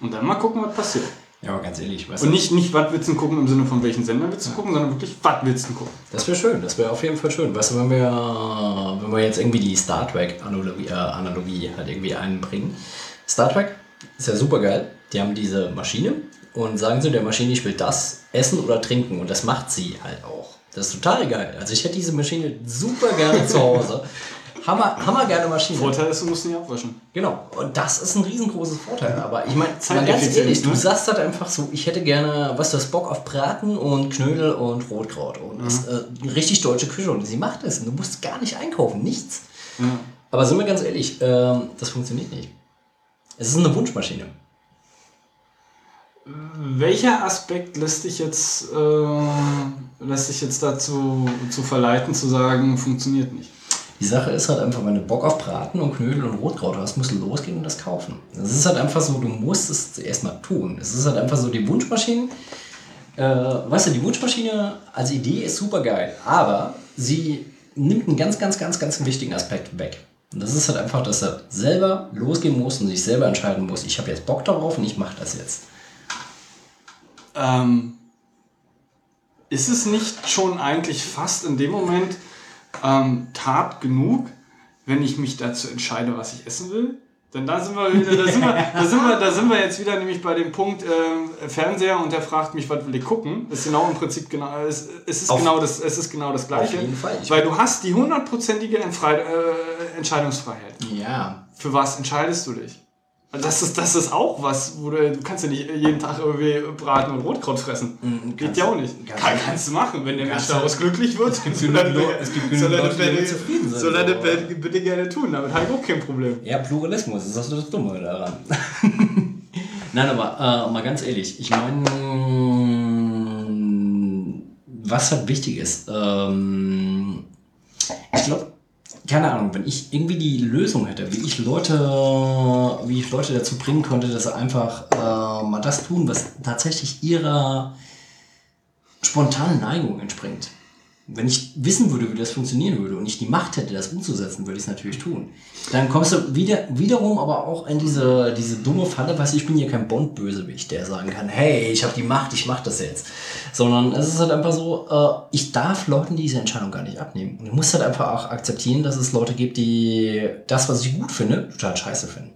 B: Und dann mal gucken, was passiert.
A: Ja, aber ganz ehrlich,
B: was. Und nicht, nicht was willst du gucken im Sinne von welchen Sender willst du ja. gucken, sondern wirklich, was willst du gucken.
A: Das wäre schön, das wäre auf jeden Fall schön. Weißt du, wenn wir, wenn wir jetzt irgendwie die Star Trek-Analogie äh, Analogie halt irgendwie einbringen. Star Trek ist ja super geil. Die haben diese Maschine und sagen zu der Maschine, ich will das essen oder trinken und das macht sie halt auch. Das ist total geil. Also ich hätte diese Maschine super gerne zu Hause. <laughs> Hammer, hammer gerne Maschine.
B: Vorteil ist, du musst nicht abwaschen.
A: Genau. Und das ist ein riesengroßes Vorteil. Aber ich meine, mal ganz ehrlich, du
B: ne?
A: sagst halt einfach so, ich hätte gerne, was du hast Bock auf Braten und Knödel und Rotkraut. Und das ist äh, richtig deutsche Küche. Und sie macht es. Und du musst gar nicht einkaufen. Nichts.
B: Ja.
A: Aber sind wir ganz ehrlich, ähm, das funktioniert nicht. Es ist eine Wunschmaschine.
B: Welcher Aspekt lässt dich jetzt, äh, lässt dich jetzt dazu zu verleiten, zu sagen, funktioniert nicht?
A: Die Sache ist halt einfach, wenn du Bock auf Braten und Knödel und Rotkraut hast, musst du losgehen und das kaufen. Es ist halt einfach so, du musst es zuerst mal tun. Es ist halt einfach so, die Wunschmaschine, äh, weißt du, die Wunschmaschine als Idee ist super geil, aber sie nimmt einen ganz, ganz, ganz, ganz wichtigen Aspekt weg. Und das ist halt einfach, dass er selber losgehen muss und sich selber entscheiden muss, ich habe jetzt Bock darauf und ich mache das jetzt.
B: Ähm, ist es nicht schon eigentlich fast in dem Moment ähm, Tat genug, wenn ich mich dazu entscheide, was ich essen will? Denn da sind wir wieder, da sind wir, <laughs> da sind wir, da sind wir jetzt wieder nämlich bei dem Punkt ähm, Fernseher und der fragt mich, was will ich gucken? Ist genau im Prinzip genau, es, es ist
A: Auf-
B: genau das, es ist genau das Gleiche.
A: jeden Fall. Ich-
B: Weil du hast die hundertprozentige Entfrei- äh, Entscheidungsfreiheit.
A: Ja.
B: Für was entscheidest du dich? Das ist, das ist auch was, wo du, du kannst ja nicht jeden Tag irgendwie Braten und Rotkraut fressen.
A: Mhm,
B: Geht ja auch nicht.
A: kannst
B: Kann,
A: du-
B: kannst du machen, wenn der Mensch daraus glücklich wird.
A: Es gibt genug Leute- es gibt
B: er
A: Leute, die zufrieden sind,
B: Soll er bitte- bitte gerne tun, damit habe ich auch kein Problem.
A: Ja, Pluralismus, das ist das Dumme daran. <laughs> Nein, aber äh, mal ganz ehrlich, ich meine, was halt wichtig ist, ähm, keine Ahnung, wenn ich irgendwie die Lösung hätte, wie ich Leute, wie ich Leute dazu bringen konnte, dass sie einfach äh, mal das tun, was tatsächlich ihrer spontanen Neigung entspringt. Wenn ich wissen würde, wie das funktionieren würde und ich die Macht hätte, das umzusetzen, würde ich es natürlich tun. Dann kommst du wieder, wiederum aber auch in diese, diese dumme Falle, weißt du, ich bin hier kein Bond-Bösewicht, der sagen kann, hey, ich habe die Macht, ich mache das jetzt. Sondern es ist halt einfach so, äh, ich darf Leuten diese Entscheidung gar nicht abnehmen. Und ich muss halt einfach auch akzeptieren, dass es Leute gibt, die das, was ich gut finde, total scheiße finden.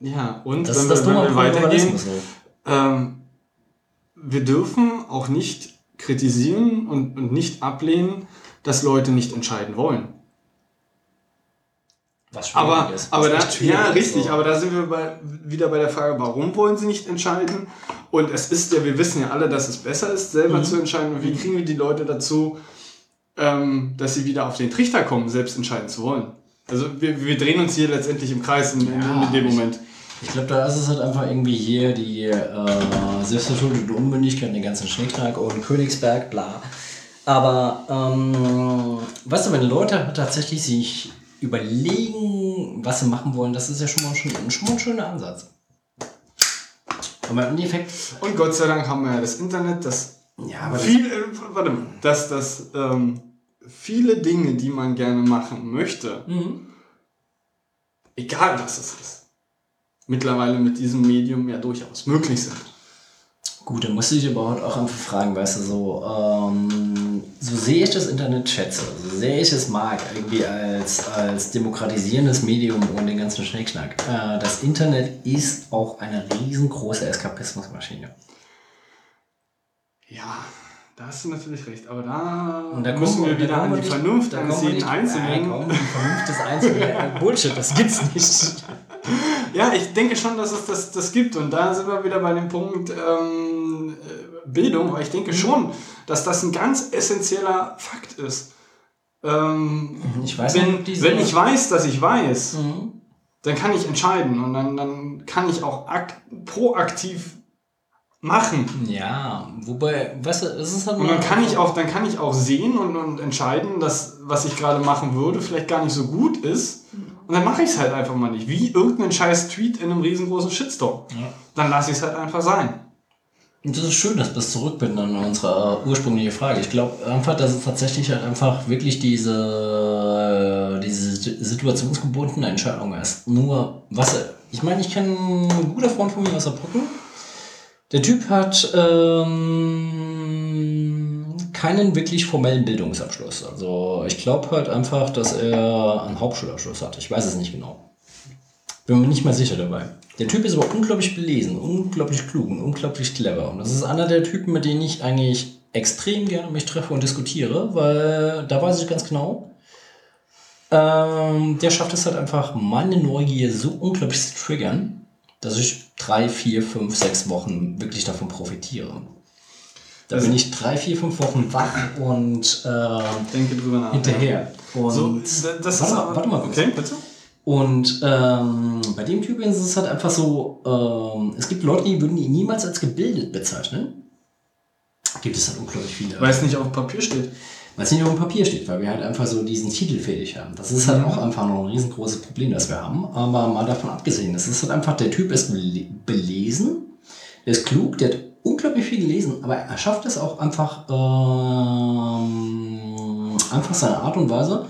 B: Ja, und
A: Das
B: wenn,
A: ist das
B: wir,
A: Dumme
B: wenn wir weitergehen, ähm, wir dürfen auch nicht kritisieren und, und nicht ablehnen, dass Leute nicht entscheiden wollen.
A: Was
B: Aber,
A: ist.
B: aber da, ja, richtig,
A: so.
B: aber da sind wir bei, wieder bei der Frage, warum wollen sie nicht entscheiden? Und es ist ja, wir wissen ja alle, dass es besser ist,
A: Mhm.
B: selber zu entscheiden. Und wie kriegen wir die Leute dazu, ähm, dass sie wieder auf den Trichter kommen, selbst entscheiden zu wollen? Also wir, wir drehen uns hier letztendlich im Kreis in,
A: Ja,
B: in dem Moment.
A: Ich glaube, da ist es halt einfach irgendwie hier die äh, selbstverschuldete Unmündigkeit, den ganzen Schnickschnack und Königsberg, bla. Aber, ähm, weißt du, wenn Leute tatsächlich sich überlegen, was sie machen wollen, das ist ja schon mal, schon, schon mal ein schöner Ansatz. Aber im Endeffekt,
B: Und Gott sei Dank haben wir ja das Internet, das
A: ja, aber
B: viel, äh, warte mal, dass das ähm, viele Dinge, die man gerne machen möchte,
A: Mhm.
B: egal was es ist, mittlerweile mit diesem Medium ja durchaus möglich sind.
A: Gut, dann musst du dich überhaupt auch einfach fragen, weißt du, so, ähm, so sehe ich das Internet schätze, so sehe ich es mag, irgendwie als, als demokratisierendes Medium und den ganzen Schnickschnack. Äh, das Internet ist auch eine riesengroße Eskapismusmaschine.
B: Ja, da hast du natürlich recht, aber da,
A: Und da
B: müssen wir wieder an die Vernunft
A: da
B: eines jeden Einzelnen.
A: Vernunft des Einzelnen. Äh, Bullshit, das gibt's nicht.
B: Ja, ich denke schon, dass es das, das gibt. Und da sind wir wieder bei dem Punkt ähm, äh, Bildung, weil ich denke schon, dass das ein ganz essentieller Fakt ist. Ähm,
A: Ich weiß nicht,
B: wenn,
A: diese-
B: wenn ich weiß, dass ich weiß,
A: Mhm.
B: dann kann ich entscheiden und dann, dann kann ich auch akt, proaktiv machen.
A: Ja, wobei, weißt du, es ist halt
B: Und dann kann ich auch, dann kann ich auch sehen und, und entscheiden, dass was ich gerade machen würde, vielleicht gar nicht so gut ist. Und dann mache ich es halt einfach mal nicht. Wie irgendein scheiß Tweet in einem riesengroßen Shitstorm.
A: Ja.
B: Dann lasse ich es halt einfach sein.
A: Und das ist schön, dass wir es zurückbinden an unsere ursprüngliche Frage. Ich glaube einfach, dass es tatsächlich halt einfach wirklich diese, diese situationsgebundene Entscheidung ist. Nur, was, ich meine, ich kenne einen guter Freund von mir aus Saarbrücken. Der Typ hat ähm, keinen wirklich formellen Bildungsabschluss. Also ich glaube halt einfach, dass er einen Hauptschulabschluss hat. Ich weiß es nicht genau. Bin mir nicht mal sicher dabei. Der Typ ist aber unglaublich belesen, unglaublich klug und unglaublich clever. Und das ist einer der Typen, mit denen ich eigentlich extrem gerne mich treffe und diskutiere, weil da weiß ich ganz genau, ähm, der schafft es halt einfach, meine Neugier so unglaublich zu triggern, dass ich drei, vier, fünf, sechs Wochen wirklich davon profitiere. Da bin ich drei, vier, fünf Wochen wach und äh,
B: Denke drüber nach.
A: hinterher. Und
B: So, das
A: warte,
B: ist
A: mal,
B: aber-
A: warte mal kurz.
B: Okay, bitte.
A: Und ähm, bei dem Typ ist es halt einfach so, ähm, es gibt Leute, die würden ihn niemals als gebildet bezeichnen. Gibt es halt unglaublich viele.
B: Weil es nicht auf Papier steht.
A: Weil es nicht auf dem Papier steht, weil wir halt einfach so diesen Titel fertig haben. Das ist halt auch einfach noch ein riesengroßes Problem, das wir haben. Aber mal davon abgesehen, es ist halt einfach, der Typ ist bele- belesen, der ist klug, der hat unglaublich viel gelesen, aber er schafft es auch einfach, ähm, einfach seine Art und Weise.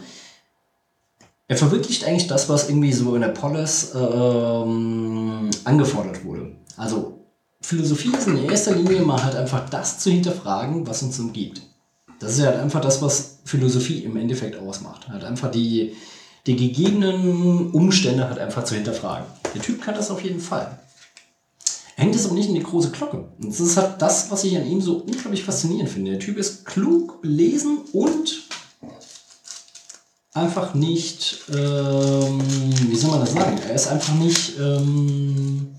A: Er verwirklicht eigentlich das, was irgendwie so in der Polis ähm, angefordert wurde. Also Philosophie ist in erster Linie mal halt einfach das zu hinterfragen, was uns umgibt. Das ist halt einfach das, was Philosophie im Endeffekt ausmacht. Halt einfach die, die gegebenen Umstände halt einfach zu hinterfragen. Der Typ kann das auf jeden Fall. Hängt es aber nicht in die große Glocke. Und das ist halt das, was ich an ihm so unglaublich faszinierend finde. Der Typ ist klug, belesen und einfach nicht, ähm, wie soll man das sagen? Er ist einfach nicht, ähm,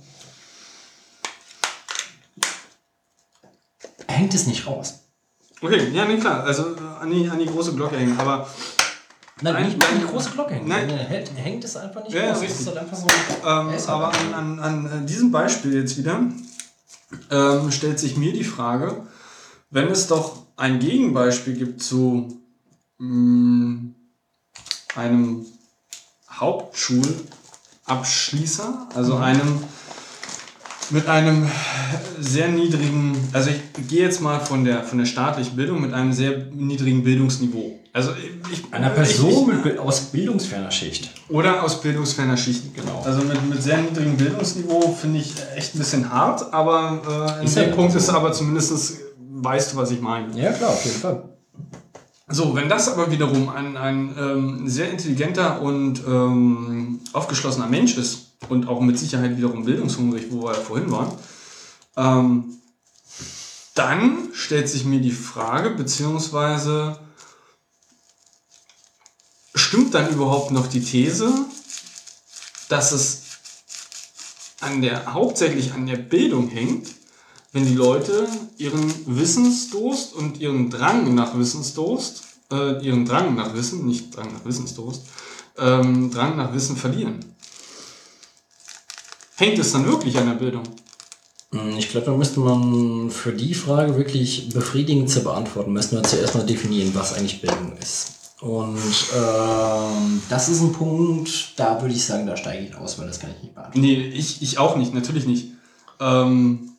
A: er hängt es nicht raus.
B: Okay, ja, nee, klar. Also äh, an die, an die große Glocke hängen. Aber
A: Nein,
B: Nein,
A: nicht mal die große Glocke hängt.
B: Nein.
A: Er hängt, hängt es einfach nicht
B: Ja,
A: raus.
B: richtig.
A: Halt einfach so,
B: Ähm, aber an, an, an diesem Beispiel jetzt wieder ähm, stellt sich mir die Frage, wenn es doch ein Gegenbeispiel gibt zu mh, einem Hauptschulabschließer, also einem mit einem sehr niedrigen, also ich gehe jetzt mal von der, von der staatlichen Bildung mit einem sehr niedrigen Bildungsniveau. Also ich,
A: einer Person mit, aus bildungsferner Schicht.
B: oder aus bildungsferner Schicht.
A: Genau.
B: Also mit, mit sehr niedrigem Bildungsniveau finde ich echt ein bisschen hart, aber äh, in
A: Ist
B: dem
A: ja
B: Punkt
A: so.
B: ist aber zumindest, weißt du, was ich meine.
A: Ja, klar, auf jeden Fall.
B: So, wenn das aber wiederum ein, ein ähm, sehr intelligenter und ähm, aufgeschlossener Mensch ist und auch mit Sicherheit wiederum bildungshungrig, wo wir ja vorhin waren, ähm, dann stellt sich mir die Frage, beziehungsweise stimmt dann überhaupt noch die These, dass es an der, hauptsächlich an der Bildung hängt, wenn die Leute ihren Wissensdurst und ihren Drang nach Wissensdurst, äh, ihren Drang nach Wissen, nicht Drang nach Wissensdurst, ähm, Drang nach Wissen verlieren. Hängt es dann wirklich an der Bildung?
A: Hm, Ich glaube, da müsste man für die Frage wirklich befriedigend zu beantworten, müssen wir zuerst mal definieren, was eigentlich Bildung ist. Und ähm, das ist ein Punkt, da würde ich sagen, da steige ich aus, weil das kann ich nicht beantworten.
B: Nee, ich, ich auch nicht, natürlich nicht. Ähm,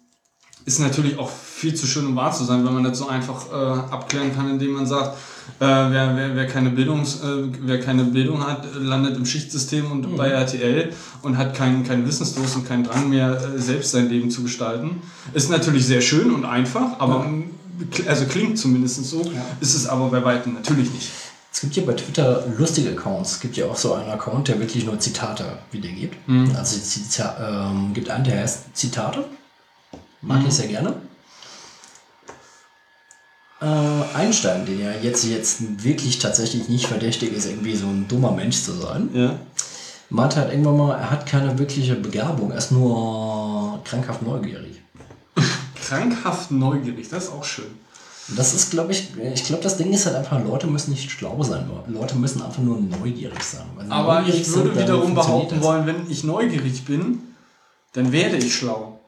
B: ist natürlich auch viel zu schön, um wahr zu sein, wenn man das so einfach äh, abklären kann, indem man sagt, äh, wer, wer, wer, keine Bildungs, äh, wer keine Bildung hat, landet im Schichtsystem und bei RTL und hat keinen keinen Wissensdurst und keinen Drang mehr, äh, selbst sein Leben zu gestalten. Ist natürlich sehr schön und einfach, aber kl- also klingt zumindest so, ist es aber bei Weitem natürlich nicht.
A: Es gibt ja bei Twitter lustige Accounts. Es gibt ja auch so einen Account, der wirklich nur Zitate wiedergibt. Also es Zita ähm, gibt einen, der heißt Zitate. Mag ich sehr gerne. Äh, Einstein, den ja jetzt, jetzt wirklich tatsächlich nicht verdächtig ist, irgendwie so ein dummer Mensch zu sein,
B: Ja.
A: meinte halt irgendwann mal, er hat keine wirkliche Begabung, er ist nur krankhaft neugierig. <laughs>
B: Krankhaft neugierig, das ist auch schön.
A: Das ist, glaube ich, ich glaube, das Ding ist halt einfach, Leute müssen nicht schlau sein, Leute müssen einfach nur neugierig sein. Wenn
B: Aber
A: neugierig
B: ich würde
A: sind,
B: wiederum behaupten
A: das.
B: wollen, wenn ich neugierig bin, dann werde ich schlau.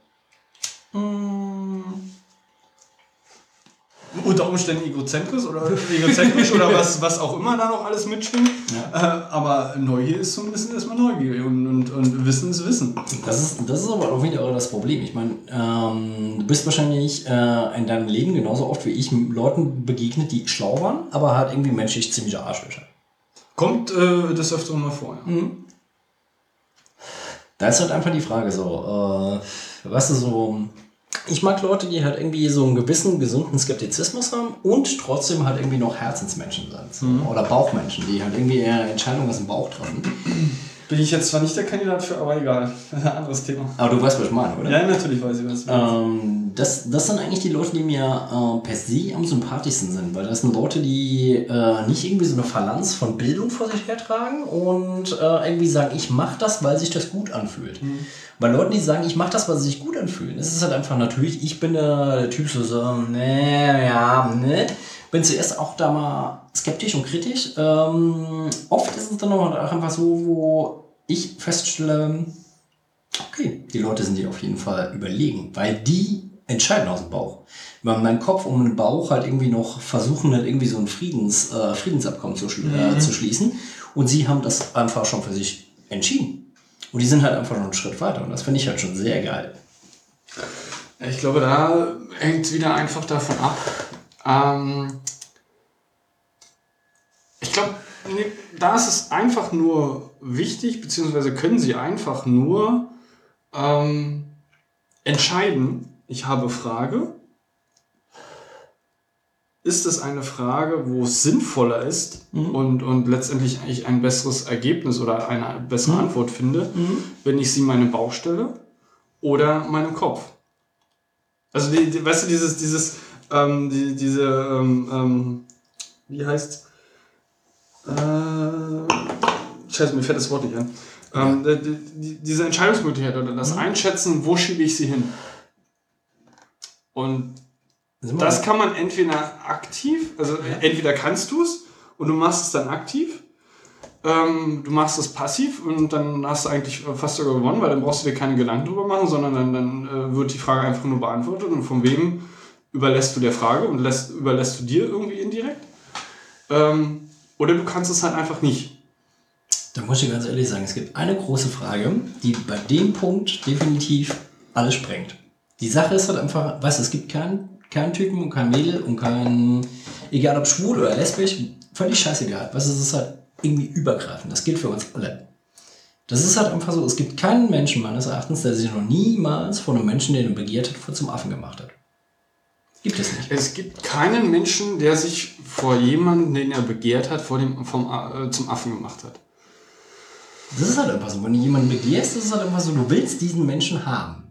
B: Unter Umständen egozentrisch oder egozentrisch oder was, was auch immer da noch alles mitschwingt. Äh, aber Neugier ist zumindest erstmal neugierig und, und, und Wissen ist Wissen.
A: Das ist, das ist aber auch wieder das Problem. Ich meine, ähm, du bist wahrscheinlich äh, in deinem Leben genauso oft wie ich Leuten begegnet, die schlau waren, aber halt irgendwie menschlich ziemlich Arschlöcher.
B: Kommt äh, des Öfteren mal vor. Ja.
A: Da ist halt einfach die Frage so, äh, weißt du, so, ich mag Leute, die halt irgendwie so einen gewissen gesunden Skeptizismus haben und trotzdem halt irgendwie noch Herzensmenschen sind. So. Oder Bauchmenschen, die halt irgendwie eher Entscheidungen aus dem Bauch treffen.
B: Bin ich jetzt zwar nicht der Kandidat für, aber egal. <laughs> Anderes Thema.
A: Aber du weißt, was ich meine, oder?
B: Ja, natürlich weiß ich was. du meinst.
A: Ähm, das, das sind eigentlich die Leute, die mir äh, per se am sympathischsten sind, weil das sind Leute, die äh, nicht irgendwie so eine Phalanx von Bildung vor sich hertragen und äh, irgendwie sagen, ich mache das, weil sich das gut anfühlt. Mhm. Bei Leuten, die sagen, ich mache das, weil sie sich gut anfühlen, das ist halt einfach natürlich, ich bin der, der Typ so, so, ne, ja, ne. Bin zuerst auch da mal skeptisch und kritisch. Ähm, oft ist es dann auch einfach so, wo ich feststelle, okay, die Leute sind dir auf jeden Fall überlegen, weil die entscheiden aus dem Bauch. Weil mein Kopf und mein Bauch halt irgendwie noch versuchen, halt irgendwie so ein Friedens, äh, Friedensabkommen zu, schl äh, mhm. äh, zu schließen. Und sie haben das einfach schon für sich entschieden. Und die sind halt einfach noch einen Schritt weiter. Und das finde ich halt schon sehr geil.
B: Ich glaube, da hängt es wieder einfach davon ab. Ähm, ich glaube, da ist es einfach nur wichtig, beziehungsweise können sie einfach nur ähm, entscheiden, ich habe Frage. Ist es eine Frage, wo es sinnvoller ist mhm. und, und letztendlich ich ein besseres Ergebnis oder eine bessere mhm. Antwort finde, mhm. wenn ich sie meinem Bauch stelle oder meinem Kopf? Also, die, die, weißt du, dieses, dieses, ähm, die, diese, ähm, ähm, wie heißt äh, Scheiße, mir fällt das Wort nicht an. Ähm, die, die, diese Entscheidungsmöglichkeit oder das mhm. Einschätzen, wo schiebe ich sie hin. Und das kann man entweder aktiv, also ja. entweder kannst du es und du machst es dann aktiv, ähm, du machst es passiv und dann hast du eigentlich fast sogar gewonnen, weil dann brauchst du dir keine Gedanken drüber machen, sondern dann, dann äh, wird die Frage einfach nur beantwortet und von wem überlässt du der Frage und lässt, überlässt du dir irgendwie indirekt. Ähm, oder du kannst es halt einfach nicht.
A: Da muss ich ganz ehrlich sagen, es gibt eine große Frage, die bei dem Punkt definitiv alles sprengt. Die Sache ist halt einfach, weißt du, es gibt keinen kein Typen und kein Mädel und kein, egal ob schwul oder lesbisch, völlig scheißegal. Weißt du, es ist halt irgendwie übergreifend. Das gilt für uns alle. Das ist halt einfach so, es gibt keinen Menschen meines Erachtens, der sich noch niemals von einem Menschen, den er begehrt hat, zum Affen gemacht hat.
B: Gibt es nicht. Es gibt keinen Menschen, der sich vor jemandem, den er begehrt hat, vor dem, vom, äh, zum Affen gemacht hat.
A: Das ist halt einfach so. Wenn du jemanden begehrst, ist es halt einfach so, du willst diesen Menschen haben.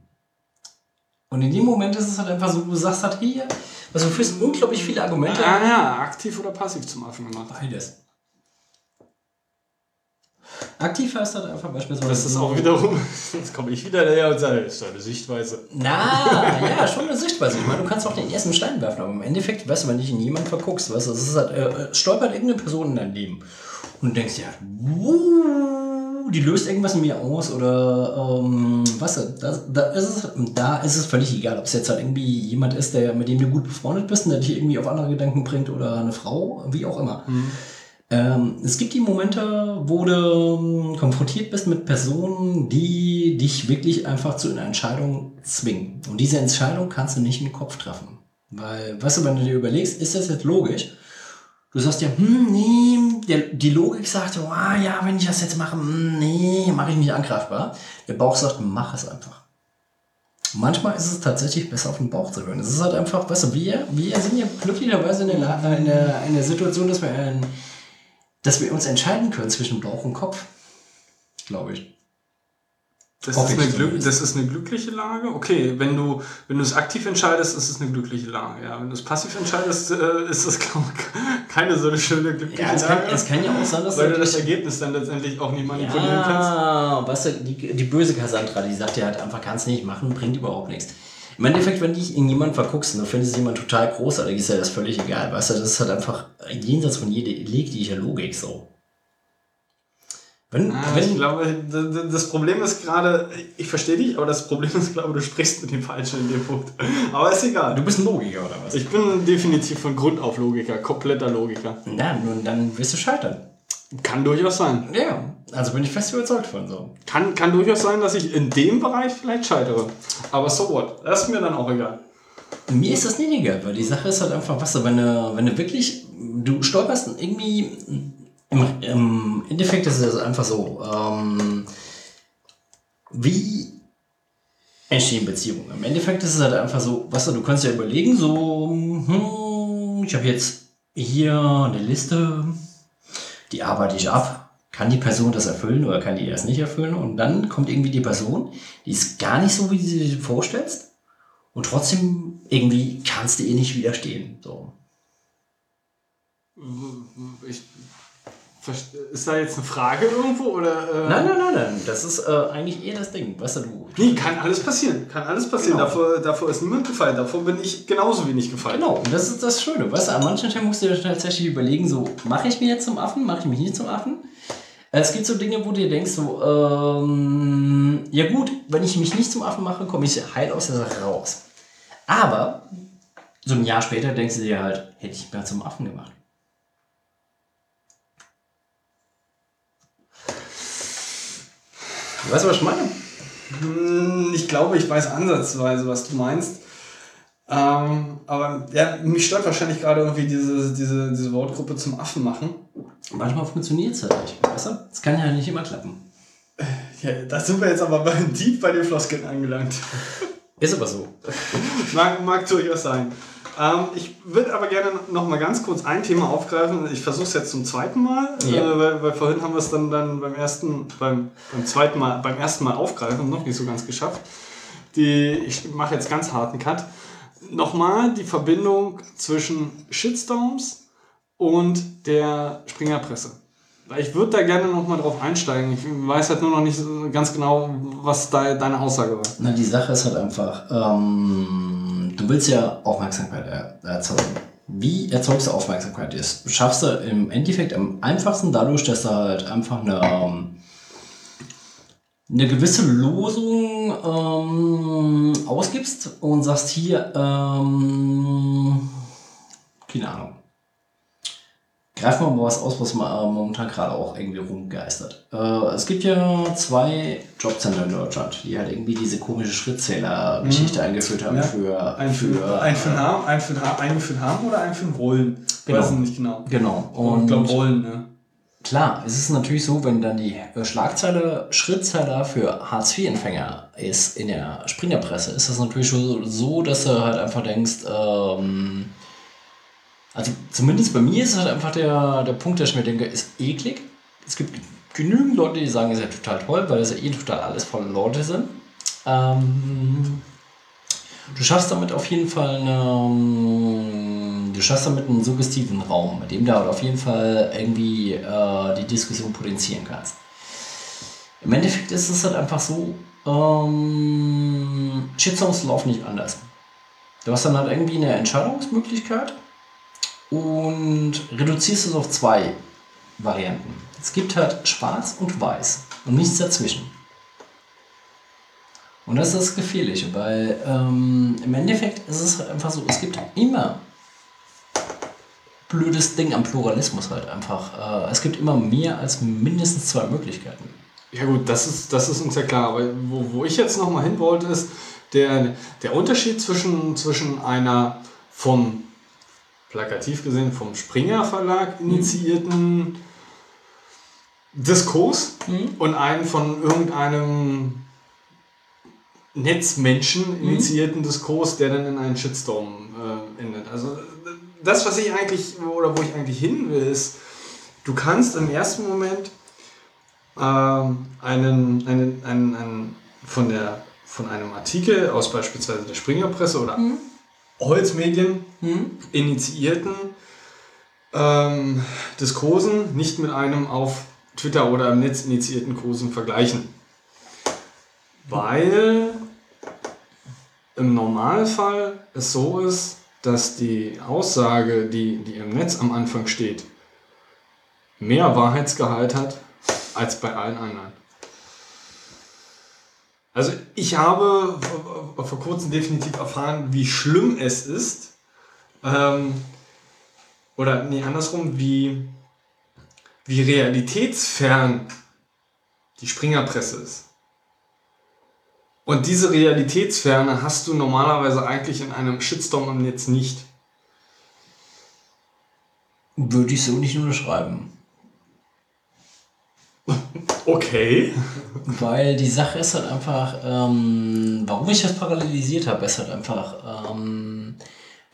A: Und in dem Moment ist es halt einfach so, du sagst halt hier, also du führst unglaublich viele Argumente.
B: Ah ja, aktiv oder passiv zum Affen gemacht.
A: Beides. Aktiv heißt halt einfach beispielsweise.
B: Das ist auch wiederum, <laughs> jetzt komme ich wieder daher und sage, das ist eine Sichtweise.
A: Na, ja, schon eine Sichtweise. Ich meine, du kannst auch den ersten Stein werfen, aber im Endeffekt, weißt du, wenn dich in jemanden verguckst, weißt du, das ist halt, äh, stolpert irgendeine Person in dein Leben und du denkst ja, die löst irgendwas in mir aus oder ähm, was, da, da, ist es, da ist es völlig egal, ob es jetzt halt irgendwie jemand ist, der, mit dem du gut befreundet bist und der dich irgendwie auf andere Gedanken bringt oder eine Frau, wie auch immer. Mhm. Ähm, es gibt die Momente, wo du ähm, konfrontiert bist mit Personen, die dich wirklich einfach zu einer Entscheidung zwingen. Und diese Entscheidung kannst du nicht im Kopf treffen. Weil, weißt du, wenn du dir überlegst, ist das jetzt logisch? Du sagst ja, hm, nee, der, die Logik sagt, oh, ja, wenn ich das jetzt mache, hm, nee, mache ich mich angreifbar. Der Bauch sagt, mach es einfach. Manchmal ist es tatsächlich besser, auf den Bauch zu hören. Es ist halt einfach, weißt du, wir, wir sind ja glücklicherweise in der, in der, in der Situation, dass wir, ein, dass wir uns entscheiden können zwischen Bauch und Kopf. Glaube ich.
B: Das ist, eine Glück, das ist eine glückliche Lage. Okay, wenn du, wenn du es aktiv entscheidest, ist es eine glückliche Lage. Ja, wenn du es passiv entscheidest, äh, ist es <laughs> keine so eine schöne glückliche ja,
A: es
B: Lage.
A: Kann, es kann ja auch sein, dass
B: weil du das Ergebnis dann letztendlich auch nicht manipulieren ja, kannst.
A: Ja, weißt du, die, die böse Cassandra, die sagt ja halt einfach, kannst nicht machen, bringt überhaupt nichts. Im Endeffekt, wenn dich in jemanden verguckst und du findest jemand total großartig, ist ja das völlig egal. Weißt du, das ist halt einfach jenseits von jeder jeglicher Logik so.
B: Wenn, ah, wenn, ich glaube, das Problem ist gerade, ich verstehe dich, aber das Problem ist, glaube du sprichst mit dem Falschen in dem Punkt. Aber ist egal.
A: Du bist ein Logiker, oder was?
B: Ich bin definitiv von Grund auf Logiker, kompletter Logiker.
A: Na, nun, dann wirst du scheitern.
B: Kann durchaus sein.
A: Ja, also bin ich fest überzeugt von so.
B: Kann, kann durchaus sein, dass ich in dem Bereich vielleicht scheitere. Aber so what? Das ist mir dann auch egal.
A: Mir ist das nicht egal, weil die Sache ist halt einfach, was, wenn du, wenn du wirklich, du stolperst irgendwie im, Im Endeffekt ist es einfach so, ähm, wie entstehen Beziehungen? Im Endeffekt ist es halt einfach so, weißt du, du kannst ja überlegen, so, hm, ich habe jetzt hier eine Liste, die arbeite ich ab. Kann die Person das erfüllen oder kann die das nicht erfüllen? Und dann kommt irgendwie die Person, die ist gar nicht so, wie du sie dir vorstellst. Und trotzdem irgendwie kannst du ihr nicht widerstehen. So.
B: Ich, ist da jetzt eine Frage irgendwo? Oder,
A: äh nein, nein, nein, nein. Das ist äh, eigentlich eher das Ding. Weißt du, du.
B: Nee, kann alles passieren. Kann alles passieren. Genau. Davor, davor ist niemand gefallen. Davor bin ich genauso wenig gefallen.
A: Genau, und das ist das Schöne. Weißt du, an manchen Stellen musst du dir tatsächlich überlegen, so, mache ich mich jetzt zum Affen, mache ich mich nicht zum Affen? Es gibt so Dinge, wo du dir denkst, so, ähm, ja gut, wenn ich mich nicht zum Affen mache, komme ich heil aus der Sache raus. Aber so ein Jahr später denkst du dir halt, hätte ich mehr zum Affen gemacht. Weißt du, was ich meine?
B: Hm, ich glaube, ich weiß ansatzweise, was du meinst. Ähm, aber ja, mich stört wahrscheinlich gerade irgendwie diese, diese, diese Wortgruppe zum Affen machen.
A: Manchmal funktioniert es halt nicht, weißt du? Es kann ja nicht immer klappen.
B: Ja, da sind wir jetzt aber bei, deep bei den Floskeln angelangt.
A: Ist aber so.
B: mag, mag durchaus sein. Ähm, ich würde aber gerne noch mal ganz kurz ein Thema aufgreifen. Ich versuche es jetzt zum zweiten Mal, ja. äh, weil, weil, vorhin haben wir es dann, dann beim ersten, beim, beim zweiten Mal, beim ersten Mal aufgreifen, noch nicht so ganz geschafft. Die, ich mache jetzt ganz harten Cut. Nochmal die Verbindung zwischen Shitstorms und der Springerpresse. Ich würde da gerne nochmal drauf einsteigen. Ich weiß halt nur noch nicht ganz genau, was da deine Aussage war.
A: Na, die Sache ist halt einfach, ähm, du willst ja Aufmerksamkeit er erzeugen. Wie erzeugst du Aufmerksamkeit? Das schaffst du im Endeffekt am einfachsten dadurch, dass du halt einfach eine, ähm, eine gewisse Losung ähm, ausgibst und sagst hier, ähm, keine Ahnung, Greifen wir mal was aus, was momentan gerade auch irgendwie rumgeistert. Äh, es gibt ja zwei Jobcenter in Deutschland, die halt irgendwie diese komische Schrittzähler-Geschichte mhm. eingeführt haben
B: ja.
A: für,
B: ein für, für, ein für, haben, ein für, eingeführt haben oder ein für Rollen.
A: Genau.
B: Weiß nicht genau.
A: Genau.
B: Und ich glaube Rollen, ne?
A: Klar, es ist natürlich so, wenn dann die Schlagzeile Schrittzähler für Hartz-IV-Empfänger ist in der Springerpresse, ist das natürlich schon so, dass du halt einfach denkst, ähm, also zumindest bei mir ist halt einfach der, der Punkt, dass ich mir denke, ist eklig. Es gibt genügend Leute, die sagen, es ist ja total toll, weil es ja eh total alles volle Leute sind. Ähm, du schaffst damit auf jeden Fall eine, du schaffst damit einen suggestiven Raum, mit dem du halt auf jeden Fall irgendwie äh, die Diskussion potenzieren kannst. Im Endeffekt ist es halt einfach so, ähm, Shitstorms laufen nicht anders. Du hast dann halt irgendwie eine Entscheidungsmöglichkeit und reduzierst es auf zwei Varianten. Es gibt halt schwarz und weiß und nichts dazwischen. Und das ist das Gefährliche, weil ähm, im Endeffekt ist es halt einfach so, es gibt immer blödes Ding am Pluralismus halt einfach. Äh, es gibt immer mehr als mindestens zwei Möglichkeiten.
B: Ja gut, das ist, das ist uns ja klar. Aber wo, wo ich jetzt nochmal hin wollte, ist der, der Unterschied zwischen, zwischen einer vom plakativ gesehen vom Springer Verlag initiierten Diskurs mhm. und einen von irgendeinem Netzmenschen initiierten mhm. Diskurs, der dann in einen Shitstorm äh, endet. Also das, was ich eigentlich, oder wo ich eigentlich hin will, ist, du kannst im ersten Moment äh, einen, einen, einen, einen von, der, von einem Artikel aus beispielsweise der Springerpresse oder mhm. Holzmedien hm? initiierten ähm, Diskursen nicht mit einem auf Twitter oder im Netz initiierten Kursen vergleichen. Weil im Normalfall es so ist, dass die Aussage, die, die im Netz am Anfang steht, mehr Wahrheitsgehalt hat als bei allen anderen. Also ich habe vor kurzem definitiv erfahren, wie schlimm es ist. Ähm, oder nee, andersrum, wie, wie realitätsfern die Springerpresse ist. Und diese Realitätsferne hast du normalerweise eigentlich in einem Shitstorm im Netz nicht.
A: Würde ich so nicht unterschreiben.
B: Okay.
A: Weil die Sache ist halt einfach, ähm, warum ich das parallelisiert habe, ist halt einfach, ähm,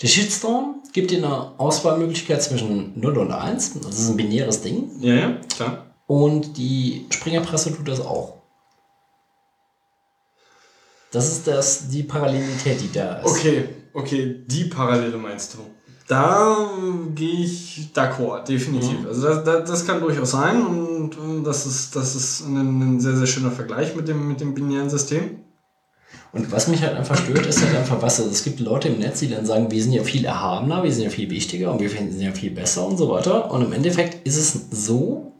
A: der Shitstorm gibt dir eine Auswahlmöglichkeit zwischen 0 und 1. Das ist ein binäres Ding.
B: Ja, ja, klar.
A: Und die Springerpresse tut das auch. Das ist das, die Parallelität, die da ist.
B: Okay, okay, die Parallele meinst du. Da gehe ich d'accord, definitiv.
A: Mhm.
B: Also das, das, das kann durchaus sein und, und das ist, das ist ein, ein sehr, sehr schöner Vergleich mit dem, mit dem binären System.
A: Und was mich halt einfach stört, ist halt einfach was. Also es gibt Leute im Netz, die dann sagen, wir sind ja viel erhabener, wir sind ja viel wichtiger und wir sind ja viel besser und so weiter. Und im Endeffekt ist es so,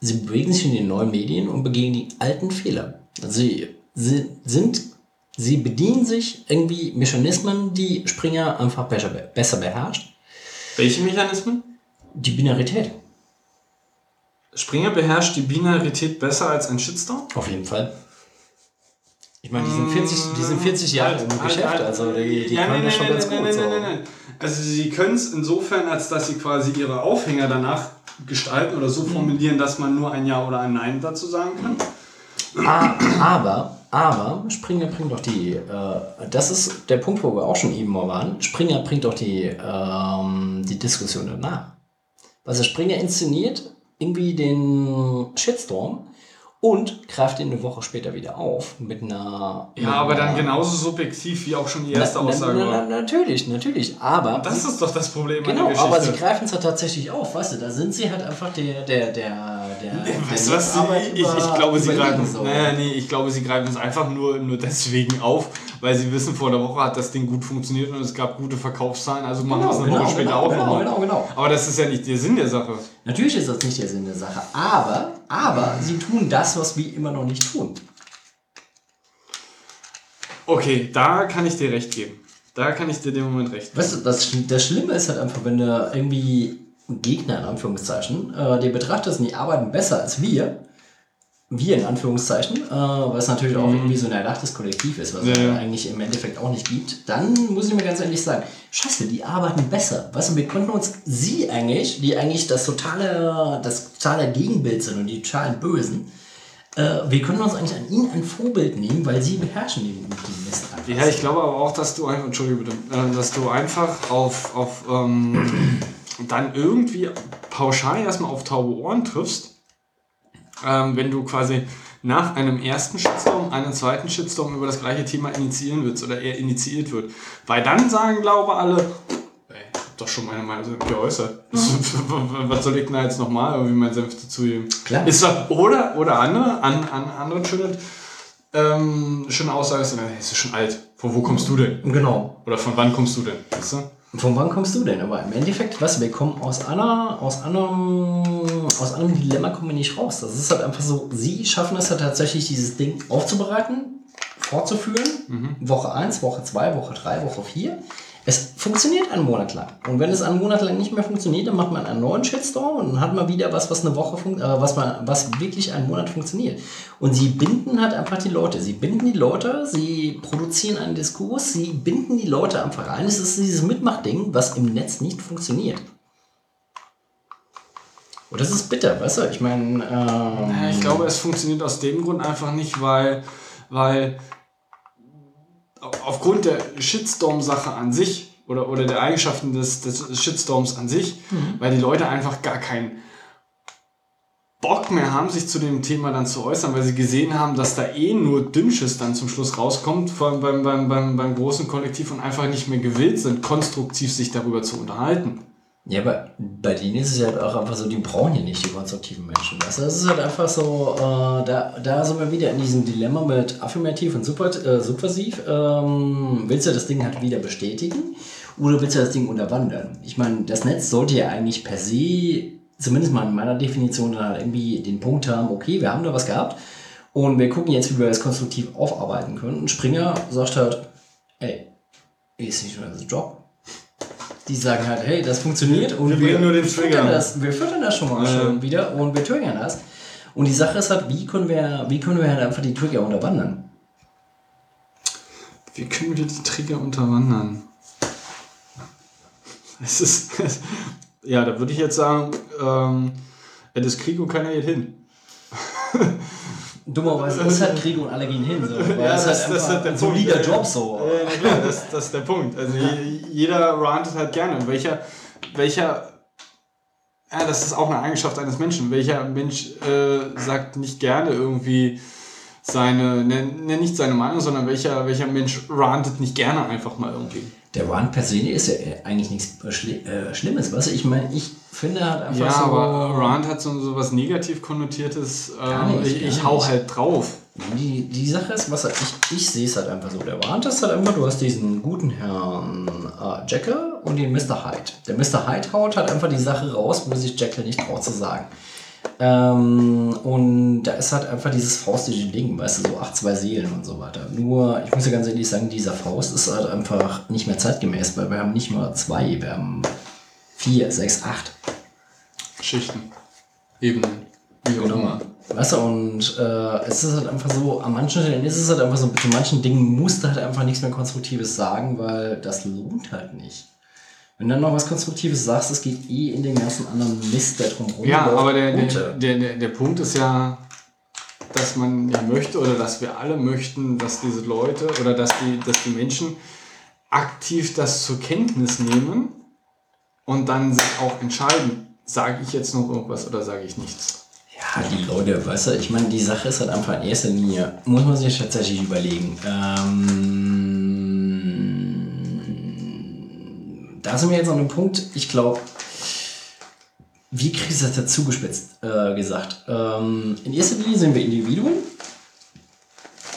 A: sie bewegen sich in den neuen Medien und begehen die alten Fehler. Also sie, sie sind, sie bedienen sich irgendwie Mechanismen, die Springer einfach besser, besser beherrscht.
B: Welche Mechanismen?
A: Die Binarität.
B: Springer beherrscht die Binarität besser als ein Shitstorm?
A: Auf jeden Fall. Ich meine, die sind 40, die sind 40 Jahre im Geschäft, also die, die
B: ja,
A: können
B: nein,
A: das schon
B: nein,
A: ganz
B: nein,
A: gut.
B: nein, nein, nein, nein. Also sie können es insofern, als dass sie quasi ihre Aufhänger danach gestalten oder so formulieren, dass man nur ein Ja oder ein Nein dazu sagen kann.
A: Ah, aber, aber, Springer bringt doch die, äh, das ist der Punkt, wo wir auch schon eben mal waren, Springer bringt doch die, ähm, die Diskussion danach. Also Springer inszeniert irgendwie den Shitstorm und greift ihn eine Woche später wieder auf mit einer...
B: Ja, aber dann genauso subjektiv wie auch schon die erste
A: na,
B: Aussage
A: na, na, natürlich, natürlich, aber...
B: Das ist doch das Problem
A: Genau, aber sie greifen es halt tatsächlich auf, weißt du, da sind sie halt einfach der, der, der, der,
B: Weißt du
A: der
B: was? Ich,
A: über-
B: ich glaube, sie greifen
A: so.
B: naja, nee, ich glaube, sie greifen es einfach nur, nur deswegen auf, weil sie wissen, vor der Woche hat das Ding gut funktioniert und es gab gute Verkaufszahlen, also machen wir es eine
A: genau,
B: Woche später
A: genau,
B: auch
A: genau,
B: nochmal.
A: genau, genau.
B: Aber das ist ja nicht der Sinn der Sache.
A: Natürlich ist das nicht der Sinn der Sache, aber, aber sie tun das, was wir immer noch nicht tun.
B: Okay, da kann ich dir recht geben. Da kann ich dir den Moment recht geben.
A: Weißt du, das, das Schlimme ist halt einfach, wenn du irgendwie Gegner in Anführungszeichen, äh, die betrachtest die arbeiten besser als wir, wir in Anführungszeichen, äh, weil es natürlich auch irgendwie so ein erdachtes Kollektiv ist, was es
B: Ja, ja.
A: eigentlich im Endeffekt auch nicht gibt, dann muss ich mir ganz ehrlich sagen, scheiße, die arbeiten besser. Weißt du, wir könnten uns sie eigentlich, die eigentlich das totale, das totale Gegenbild sind und die totalen Bösen, äh, wir können uns eigentlich an ihnen ein Vorbild nehmen, weil sie beherrschen den, den Mist einfach.
B: Ja, ich glaube aber auch, dass du einfach, Entschuldige bitte, äh, dass du einfach auf, auf ähm, dann irgendwie pauschal erstmal auf taube Ohren triffst, ähm, wenn du quasi nach einem ersten Shitstorm einen zweiten Shitstorm über das gleiche Thema initiieren willst oder er initiiert wird. Weil dann sagen, glaube alle, ey, ich hab doch schon meine Meinung geäußert. <laughs> Was soll ich denn da jetzt nochmal irgendwie meinen Senf dazu geben?
A: Klar.
B: Ist doch, oder, oder andere, an, an andere schöne, ähm, schöne Aussage ist, hey, ist schon alt. Von wo kommst du denn?
A: Genau.
B: Oder von wann kommst du denn? Weißt du?
A: Von wann kommst du denn? Aber im Endeffekt, was, wir kommen aus einer, aus einem, aus einem Dilemma kommen wir nicht raus. Das ist halt einfach so, sie schaffen es halt tatsächlich, dieses Ding aufzubereiten, fortzuführen. Woche 1, Woche 2, Woche 3, Woche 4. Es funktioniert einen Monat lang. Und wenn es einen Monat lang nicht mehr funktioniert, dann macht man einen neuen Shitstorm und dann hat man wieder was, was eine Woche äh, was, man, was wirklich einen Monat funktioniert. Und sie binden halt einfach die Leute. Sie binden die Leute, sie produzieren einen Diskurs, sie binden die Leute einfach rein. Es ist dieses Mitmachding, was im Netz nicht funktioniert. Und das ist bitter, weißt du? Ich meine, ähm,
B: ich glaube, es funktioniert aus dem Grund einfach nicht, weil, weil aufgrund der Shitstorm-Sache an sich oder, oder der Eigenschaften des, des Shitstorms an sich, weil die Leute einfach gar keinen Bock mehr haben, sich zu dem Thema dann zu äußern, weil sie gesehen haben, dass da eh nur Dünnsches dann zum Schluss rauskommt, vor allem beim, beim, beim, beim großen Kollektiv und einfach nicht mehr gewillt sind, konstruktiv sich darüber zu unterhalten.
A: Ja, aber bei denen ist es ja auch einfach so, die brauchen ja nicht die konstruktiven Menschen. Das ist halt einfach so, äh, da, da sind wir wieder in diesem Dilemma mit affirmativ und super, äh, subversiv. Ähm, willst du das Ding halt wieder bestätigen oder willst du das Ding unterwandern? Ich meine, das Netz sollte ja eigentlich per se, zumindest mal in meiner Definition, dann halt irgendwie den Punkt haben, okay, wir haben da was gehabt und wir gucken jetzt, wie wir das konstruktiv aufarbeiten können. Und Springer sagt halt, ey, ist nicht das Job. Die sagen halt, hey, das funktioniert und
B: Wir bringen nur den
A: füttern. Das, wir füttern das schon mal
B: Ja.
A: schön wieder und wir triggern das. Und die Sache ist halt, wie können wir, wie können wir halt einfach die Trigger unterwandern?
B: Wie können wir die Trigger unterwandern? Es ist. <laughs> ja, da würde ich jetzt sagen, ähm, es ist Krieg und keiner geht hin. <laughs>
A: Dummerweise <laughs> ist halt Krieg und alle gehen hin. So.
B: Ja, das-
A: halt
B: das ist halt der
A: ein
B: Punkt.
A: solider
B: Ja, ja.
A: Job so.
B: Ja, klar, das, das ist der Punkt. Also je- jeder rantet halt gerne. Und welcher, welcher, ja, das ist auch eine Eigenschaft eines Menschen. Welcher Mensch äh, sagt nicht gerne irgendwie, seine, ne, ne, nicht seine Meinung, sondern welcher, welcher Mensch rantet nicht gerne einfach mal irgendwie.
A: Der Rant per se ist ja eigentlich nichts Schli äh, Schlimmes, weißt du? Ich meine, ich finde halt einfach
B: Ja,
A: so...
B: aber Rant hat so, so was negativ konnotiertes,
A: Gar
B: äh,
A: nicht,
B: ich, ich hau
A: nicht.
B: halt drauf.
A: Die, die Sache ist, was halt, ich, ich sehe es halt einfach so. Der Rant ist halt einfach, du hast diesen guten Herrn äh, Jekyll und den Mr. Hyde. Der Mr. Hyde haut halt einfach die Sache raus, wo sich Jekyll nicht traut zu sagen. Ähm, und da ist halt einfach dieses faustische Ding, weißt du, so acht, zwei Seelen und so weiter. Nur, ich muss ja ganz ehrlich sagen, dieser Faust ist halt einfach nicht mehr zeitgemäß, weil wir haben nicht mal zwei, wir haben vier, sechs, acht.
B: Schichten, Ebenen, wie auch immer.
A: Weißt du, und äh, es ist halt einfach so, an manchen Stellen ist es halt einfach so, zu manchen Dingen musst du halt einfach nichts mehr Konstruktives sagen, weil das lohnt halt nicht. Wenn du dann noch was Konstruktives sagst, es geht eh in den ganzen anderen Mist, der drumherum
B: Ja, aber der, der, der, der, der Punkt ist ja, dass man ja möchte oder dass wir alle möchten, dass diese Leute oder dass die, dass die Menschen aktiv das zur Kenntnis nehmen und dann sich auch entscheiden, sage ich jetzt noch irgendwas oder sage ich nichts.
A: Ja, die Leute, weißt du, ich meine, die Sache ist halt einfach in erster Linie, muss man sich tatsächlich überlegen. Ähm, da sind wir jetzt an einem Punkt, ich glaube, wie kriegst du das dazu gespitzt äh, gesagt? Ähm, in erster Linie sind wir Individuen.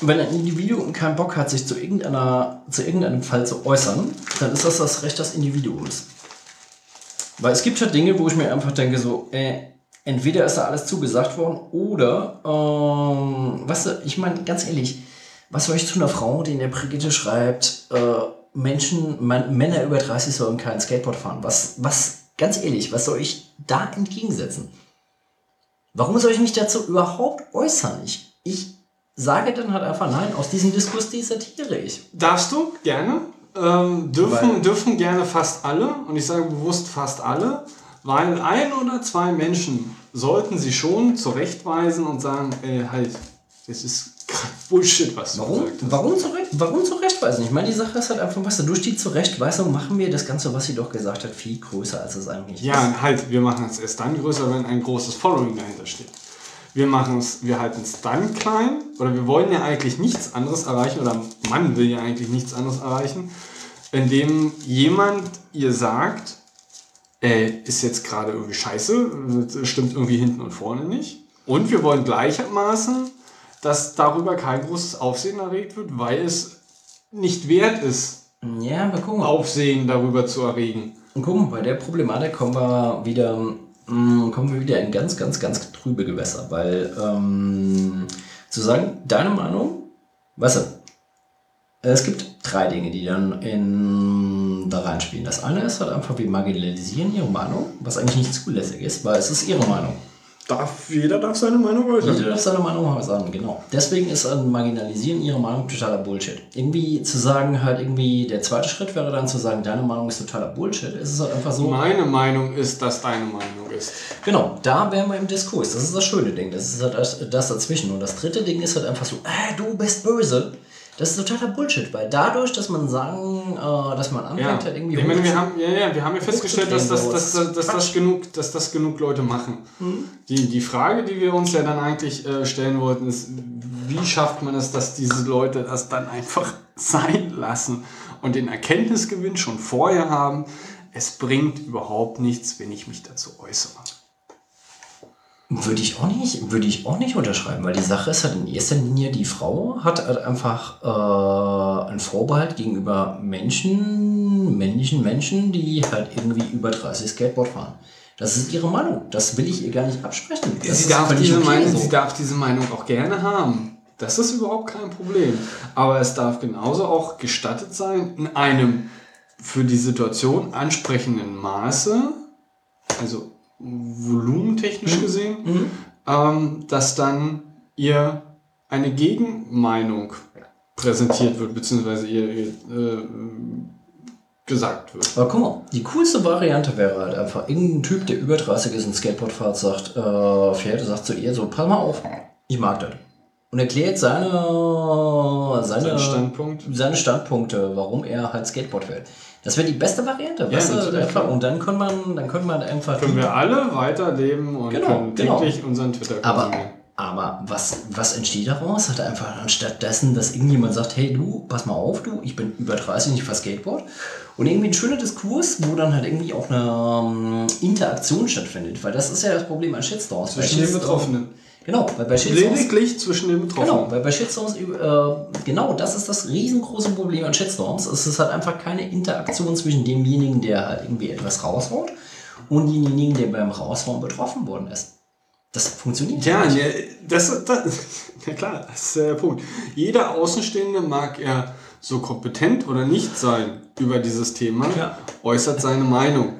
A: Wenn ein Individuum keinen Bock hat, sich zu, irgendeiner, zu irgendeinem Fall zu äußern, dann ist das das Recht des Individuums. Weil es gibt halt Dinge, wo ich mir einfach denke, so, äh, entweder ist da alles zugesagt worden oder, ähm, weißt du, ich meine, ganz ehrlich, was soll ich zu einer Frau, die in der Brigitte schreibt, äh, Menschen, man, Männer über 30 sollen kein Skateboard fahren? Was, was, ganz ehrlich, was soll ich da entgegensetzen? Warum soll ich mich dazu überhaupt äußern? Ich, ich sage dann halt einfach, nein, aus diesem Diskurs desertiere ich.
B: Darfst du gerne, ähm, dürfen,
A: Weil-
B: dürfen gerne fast alle, und ich sage bewusst fast alle, weil ein oder zwei Menschen sollten sie schon zurechtweisen und sagen, äh, halt, das ist Bullshit, was du
A: Warum?
B: gesagt hast.
A: Warum, zurecht, warum zurechtweisen? Ich meine, die Sache ist halt einfach, was durch die Zurechtweisung machen wir das Ganze, was sie doch gesagt hat, viel größer, als es eigentlich ist.
B: Ja, halt, wir machen es erst dann größer, wenn ein großes Following dahinter steht. Wir machen es, wir halten es dann klein, oder wir wollen ja eigentlich nichts anderes erreichen, oder man will ja eigentlich nichts anderes erreichen, indem jemand ihr sagt, äh, ist jetzt gerade irgendwie scheiße, stimmt irgendwie hinten und vorne nicht. Und wir wollen gleichermaßen, dass darüber kein großes Aufsehen erregt wird, weil es nicht wert ist,
A: Ja.
B: Aufsehen darüber zu erregen.
A: Und guck mal, bei der Problematik kommen wir wieder, kommen wir wieder in ganz, ganz, ganz trübe Gewässer. Weil ähm, zu sagen, deine Meinung, weißt du, es gibt drei Dinge, die dann in, da reinspielen. Das eine ist halt einfach, wir marginalisieren ihre Meinung, was eigentlich nicht zulässig ist, weil es ist ihre Meinung.
B: Darf, jeder darf seine Meinung äußern.
A: Jeder darf seine Meinung sagen, genau. Deswegen ist ein Marginalisieren ihrer Meinung totaler Bullshit. Irgendwie zu sagen, halt irgendwie, der zweite Schritt wäre dann zu sagen, deine Meinung ist totaler Bullshit. Es ist halt einfach so.
B: Meine Meinung ist, dass deine Meinung ist.
A: Genau, da wären wir im Diskurs. Das ist das schöne Ding. Das ist halt das, das dazwischen. Und das dritte Ding ist halt einfach so, äh, du bist böse. Das ist totaler Bullshit, weil dadurch, dass man sagen, äh, dass man anfängt,
B: Ja.
A: halt irgendwie
B: Ich meine, wir haben, ja, ja, wir haben ja festgestellt, dass das, dass, dass, dass, das genug, dass das genug Leute machen. Die, die Frage, die wir uns ja dann eigentlich äh, stellen wollten, ist, wie schafft man es, dass diese Leute das dann einfach <laughs> sein lassen und den Erkenntnisgewinn schon vorher haben, es bringt überhaupt nichts, wenn ich mich dazu äußere.
A: Würde ich auch nicht, würde ich auch nicht unterschreiben, weil die Sache ist halt in erster Linie, die Frau hat halt einfach äh, einen Vorbehalt gegenüber Menschen, männlichen Menschen, die halt irgendwie über 30 Skateboard fahren. Das ist ihre Meinung. Das will ich ihr gar nicht absprechen. Das
B: sie, darf diese
A: okay
B: Meinung,
A: so.
B: sie darf diese Meinung auch gerne haben. Das ist überhaupt kein Problem. Aber es darf genauso auch gestattet sein, in einem für die Situation ansprechenden Maße, also volumentechnisch gesehen,
A: Mhm.
B: ähm, dass dann ihr eine Gegenmeinung präsentiert wird, beziehungsweise ihr, ihr äh, gesagt wird.
A: Aber guck mal, die coolste Variante wäre halt einfach irgendein Typ, der über 30 ist und Skateboard fährt, sagt, äh, fährt, sagt zu ihr so, pass mal auf, ich mag das. Und erklärt seine, seine,
B: Sein Standpunkt.
A: seine Standpunkte, warum er halt Skateboard fährt. Das wäre die beste Variante. weißt du?
B: natürlich,
A: einfach, und dann kann man, dann kann man einfach.
B: Können wir alle weiterleben und
A: Genau,
B: können
A: genau.
B: täglich unseren Twitter
A: aber. Aber was, was entsteht daraus? Hat einfach anstatt dessen, dass irgendjemand sagt, hey du, pass mal auf, du, ich bin über 30 nicht für Skateboard. Und irgendwie ein schöner Diskurs, wo dann halt irgendwie auch eine ähm, Interaktion stattfindet. Weil das ist ja das Problem an Shitstorms.
B: Zwischen den Betroffenen.
A: Genau, weil bei Shitstorms.
B: Lediglich zwischen den Betroffenen.
A: Genau, weil bei Shitstorms, äh, genau, das ist das riesengroße Problem an Shitstorms. Es ist halt einfach keine Interaktion zwischen demjenigen, der halt irgendwie etwas raushaut und demjenigen, der beim Raushauen betroffen worden ist. Das funktioniert
B: Ja,
A: nicht.
B: ja das, das, <laughs> ja klar, das ist der Punkt. Jeder Außenstehende mag er so kompetent oder nicht sein über dieses Thema,
A: Ja.
B: äußert seine Meinung.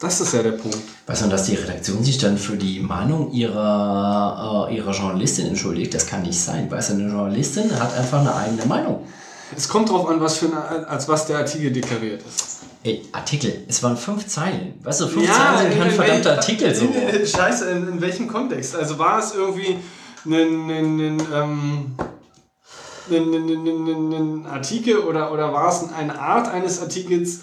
B: Das ist ja der Punkt.
A: Weißt du, dass die Redaktion sich dann für die Meinung ihrer, äh, ihrer Journalistin entschuldigt, das kann nicht sein. Weißt du, eine Journalistin hat einfach eine eigene Meinung.
B: Es kommt darauf an, was für eine, als was der Artikel deklariert ist.
A: Ey, Artikel, es waren fünf Zeilen. Weißt du, fünf Zeilen sind kein
B: in
A: verdammter Artikel so.
B: in- Scheiße, in, in welchem Kontext? Also war es irgendwie ein, ein, ähm, ein, ein, ein, ein, ein Artikel oder, oder war es eine Art eines Artikels,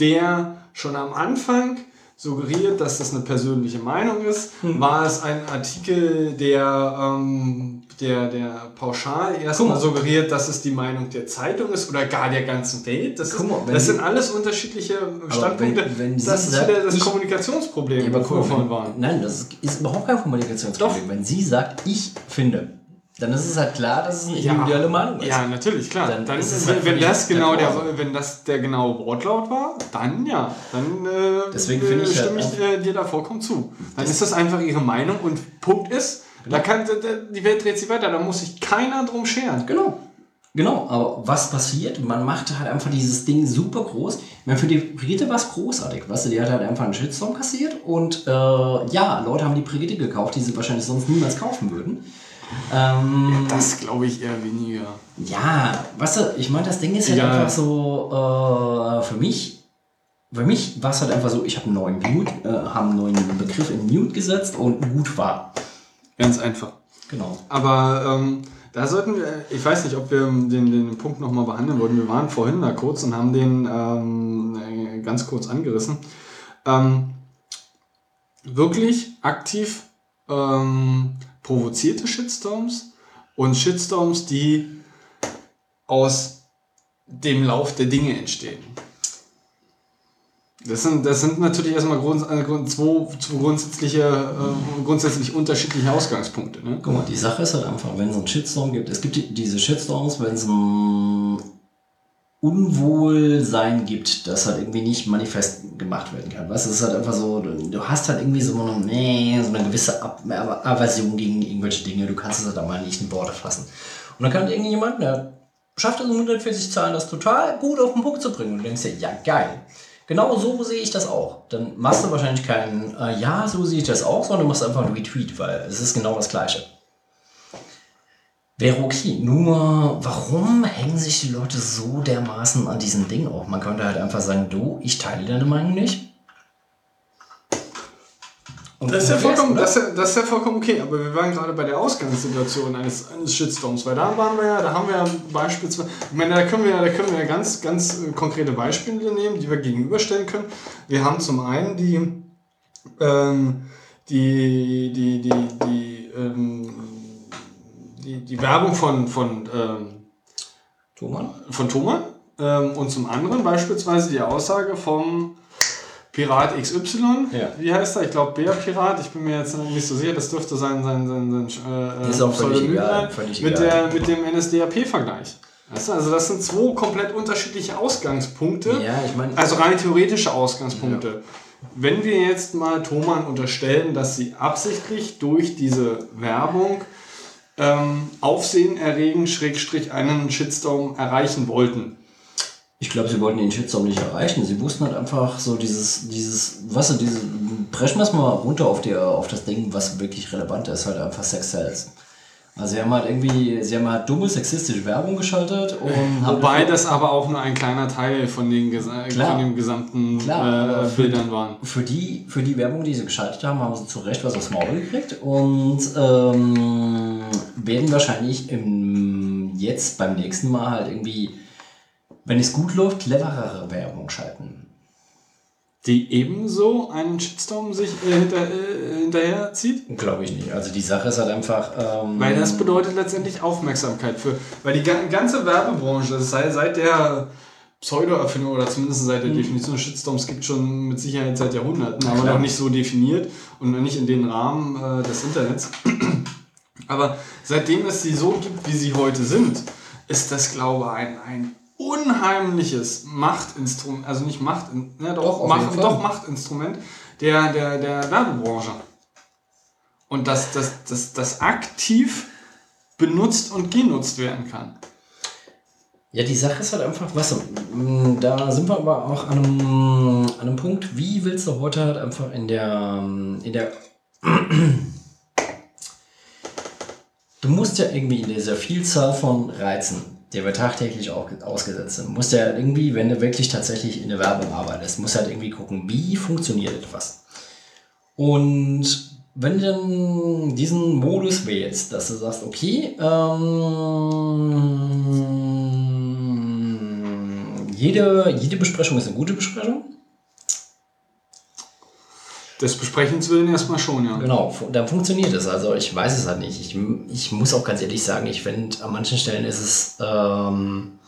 B: der schon am Anfang suggeriert, dass das eine persönliche Meinung ist?
A: Hm.
B: War es ein Artikel, der, ähm, der, der pauschal erstmal
A: mal.
B: suggeriert, dass es die Meinung der Zeitung ist oder gar der ganzen Welt? Das, ist,
A: mal,
B: das sind alles unterschiedliche Standpunkte.
A: wenn- wenn
B: das ist wieder das
A: ich-
B: Kommunikationsproblem,
A: Ja, aber guck, wenn,
B: waren.
A: nein, das ist überhaupt kein Kommunikationsproblem. Wenn sie sagt, ich finde, dann ist es halt klar, dass es eine individuelle Meinung ist.
B: Ja, natürlich, klar.
A: Dann
B: Dann,
A: ist es
B: wenn,
A: halt
B: wenn, das genau der, wenn das der genaue Wortlaut war, dann ja. Dann äh,
A: Deswegen finde ich
B: stimme
A: halt
B: ich äh, dir da vollkommen zu. Dann ist das einfach ihre Meinung und Punkt ist, da kann, die Welt dreht sich weiter, da muss sich keiner drum scheren.
A: Genau. Genau, aber was passiert? Man macht halt einfach dieses Ding super groß. Ich meine, für die Brigitte war es großartig. Weißt du, die hat halt einfach einen Shitstorm kassiert und äh, ja, Leute haben die Brigitte gekauft, die sie wahrscheinlich sonst niemals kaufen würden. Ähm,
B: Das glaube ich eher weniger.
A: Ja, weißt du, ich meine, das Ding ist halt
B: Ja.
A: einfach so, äh, für mich, für mich war es halt einfach so, ich habe einen neuen Mute, äh, habe einen neuen Begriff in Mute gesetzt und gut war.
B: Ganz einfach.
A: Genau.
B: Aber ähm, da sollten wir, ich weiß nicht, ob wir den, den Punkt nochmal behandeln wollten. Wir waren vorhin da kurz und haben den ähm, äh, ganz kurz angerissen. Ähm, wirklich aktiv ähm, provozierte Shitstorms und Shitstorms, die aus dem Lauf der Dinge entstehen. Das sind, das sind natürlich erstmal Grund, äh, Grund, zwei, zwei grundsätzliche, äh, grundsätzlich unterschiedliche Ausgangspunkte. Ne?
A: Guck mal, die Sache ist halt einfach, wenn es einen Shitstorm gibt, es gibt die- diese Shitstorms, wenn es ein Unwohlsein gibt, das halt irgendwie nicht manifest gemacht werden kann. Weißt du, es ist halt einfach so, du du hast halt irgendwie so eine, so eine gewisse Ab Aver- Aversion gegen irgendwelche Dinge, du kannst es halt einmal nicht in Worte fassen. Und dann kann irgendjemand, der schafft es in 140 Zahlen, das total gut auf den Punkt zu bringen. Und du denkst dir, ja, geil. Genau so sehe ich das auch. Dann machst du wahrscheinlich keinen, äh, ja, so sehe ich das auch, sondern machst einfach einen Retweet, weil es ist genau das Gleiche. Wäre okay. Nur, warum hängen sich die Leute so dermaßen an diesem Ding auf? Man könnte halt einfach sagen, du, ich teile deine Meinung nicht. Und
B: Das ist, ja vollkommen, das, das ist ja vollkommen okay, aber wir waren gerade bei der Ausgangssituation eines, eines Shitstorms, weil da waren wir ja, da haben wir ja beispielsweise, ich meine, da können wir, ja- da können wir ja ganz, ganz äh, konkrete Beispiele nehmen, die wir gegenüberstellen können. Wir haben zum einen die, ähm, die, die, die, die, ähm, die, die Werbung von, von, ähm,
A: Thomann?
B: von Thomann ähm, und zum anderen beispielsweise die Aussage vom Pirat XY.
A: Ja.
B: Wie heißt er? Ich glaube Bär Pirat. Ich bin mir jetzt nicht so sicher. Das dürfte sein, sein, sein, sein äh,
A: Ist auch völlig egal, völlig
B: mit,
A: egal.
B: der, mit dem NSDAP-Vergleich. Weißt du, also das sind zwei komplett unterschiedliche Ausgangspunkte.
A: Ja, ich meine,
B: Also rein theoretische Ausgangspunkte. Wenn wir jetzt mal Thomann unterstellen, dass sie absichtlich durch diese Werbung ähm, Aufsehen erregen, Schrägstrich einen Shitstorm erreichen wollten.
A: ich glaube, sie wollten den Shitstorm nicht erreichen. Sie wussten halt einfach so dieses, dieses, was du, diese, brechen wir es mal runter auf, die, auf das Ding, was wirklich relevant ist, halt einfach Sex Sales. Also sie haben halt irgendwie, sie haben halt dumme sexistische Werbung geschaltet und haben
B: Wobei das aber auch nur ein kleiner Teil von den,
A: Klar.
B: von den gesamten
A: Klar,
B: äh, Bildern waren.
A: für die, für die Werbung, die sie geschaltet haben, haben sie zu Recht was aufs Maul gekriegt und ähm, werden wahrscheinlich im, jetzt beim nächsten Mal halt irgendwie, wenn es gut läuft, cleverere Werbung schalten.
B: Die ebenso einen Shitstorm sich äh, hinter, äh, hinterher zieht?
A: Glaube ich nicht. Also die Sache ist halt einfach. Ähm,
B: Weil das bedeutet letztendlich Aufmerksamkeit für. Weil die ga- ganze Werbebranche, das sei seit der Pseudo-Erfindung oder zumindest seit der Definition des Shitstorms gibt schon mit Sicherheit seit Jahrhunderten, aber noch nicht so definiert und noch nicht in den Rahmen äh, des Internets. Aber seitdem es sie so gibt, wie sie heute sind, ist das, glaube ich, ein, ein unheimliches Machtinstrument, also nicht Macht, ne, doch,
A: Doch,
B: Macht, doch Machtinstrument der, der, der Werbebranche. Und dass das, das, das aktiv benutzt und genutzt werden kann.
A: Ja, die Sache ist halt einfach, weißt du, m, da sind wir aber auch an einem, an einem Punkt, wie willst du heute halt einfach in der, in der, <clears throat> du musst ja irgendwie in dieser Vielzahl von Reizen, der wir tagtäglich auch ausgesetzt sind, musst ja irgendwie, wenn du wirklich tatsächlich in der Werbung arbeitest, musst du halt irgendwie gucken, wie funktioniert etwas. Und wenn du dann diesen Modus wählst, dass du sagst, okay, ähm, jede, jede Besprechung ist eine gute Besprechung,
B: Des Besprechens willen erstmal schon, ja.
A: Genau, dann funktioniert es. Also ich weiß es halt nicht. Ich, ich muss auch ganz ehrlich sagen, ich finde, an manchen Stellen ist es. Ähm,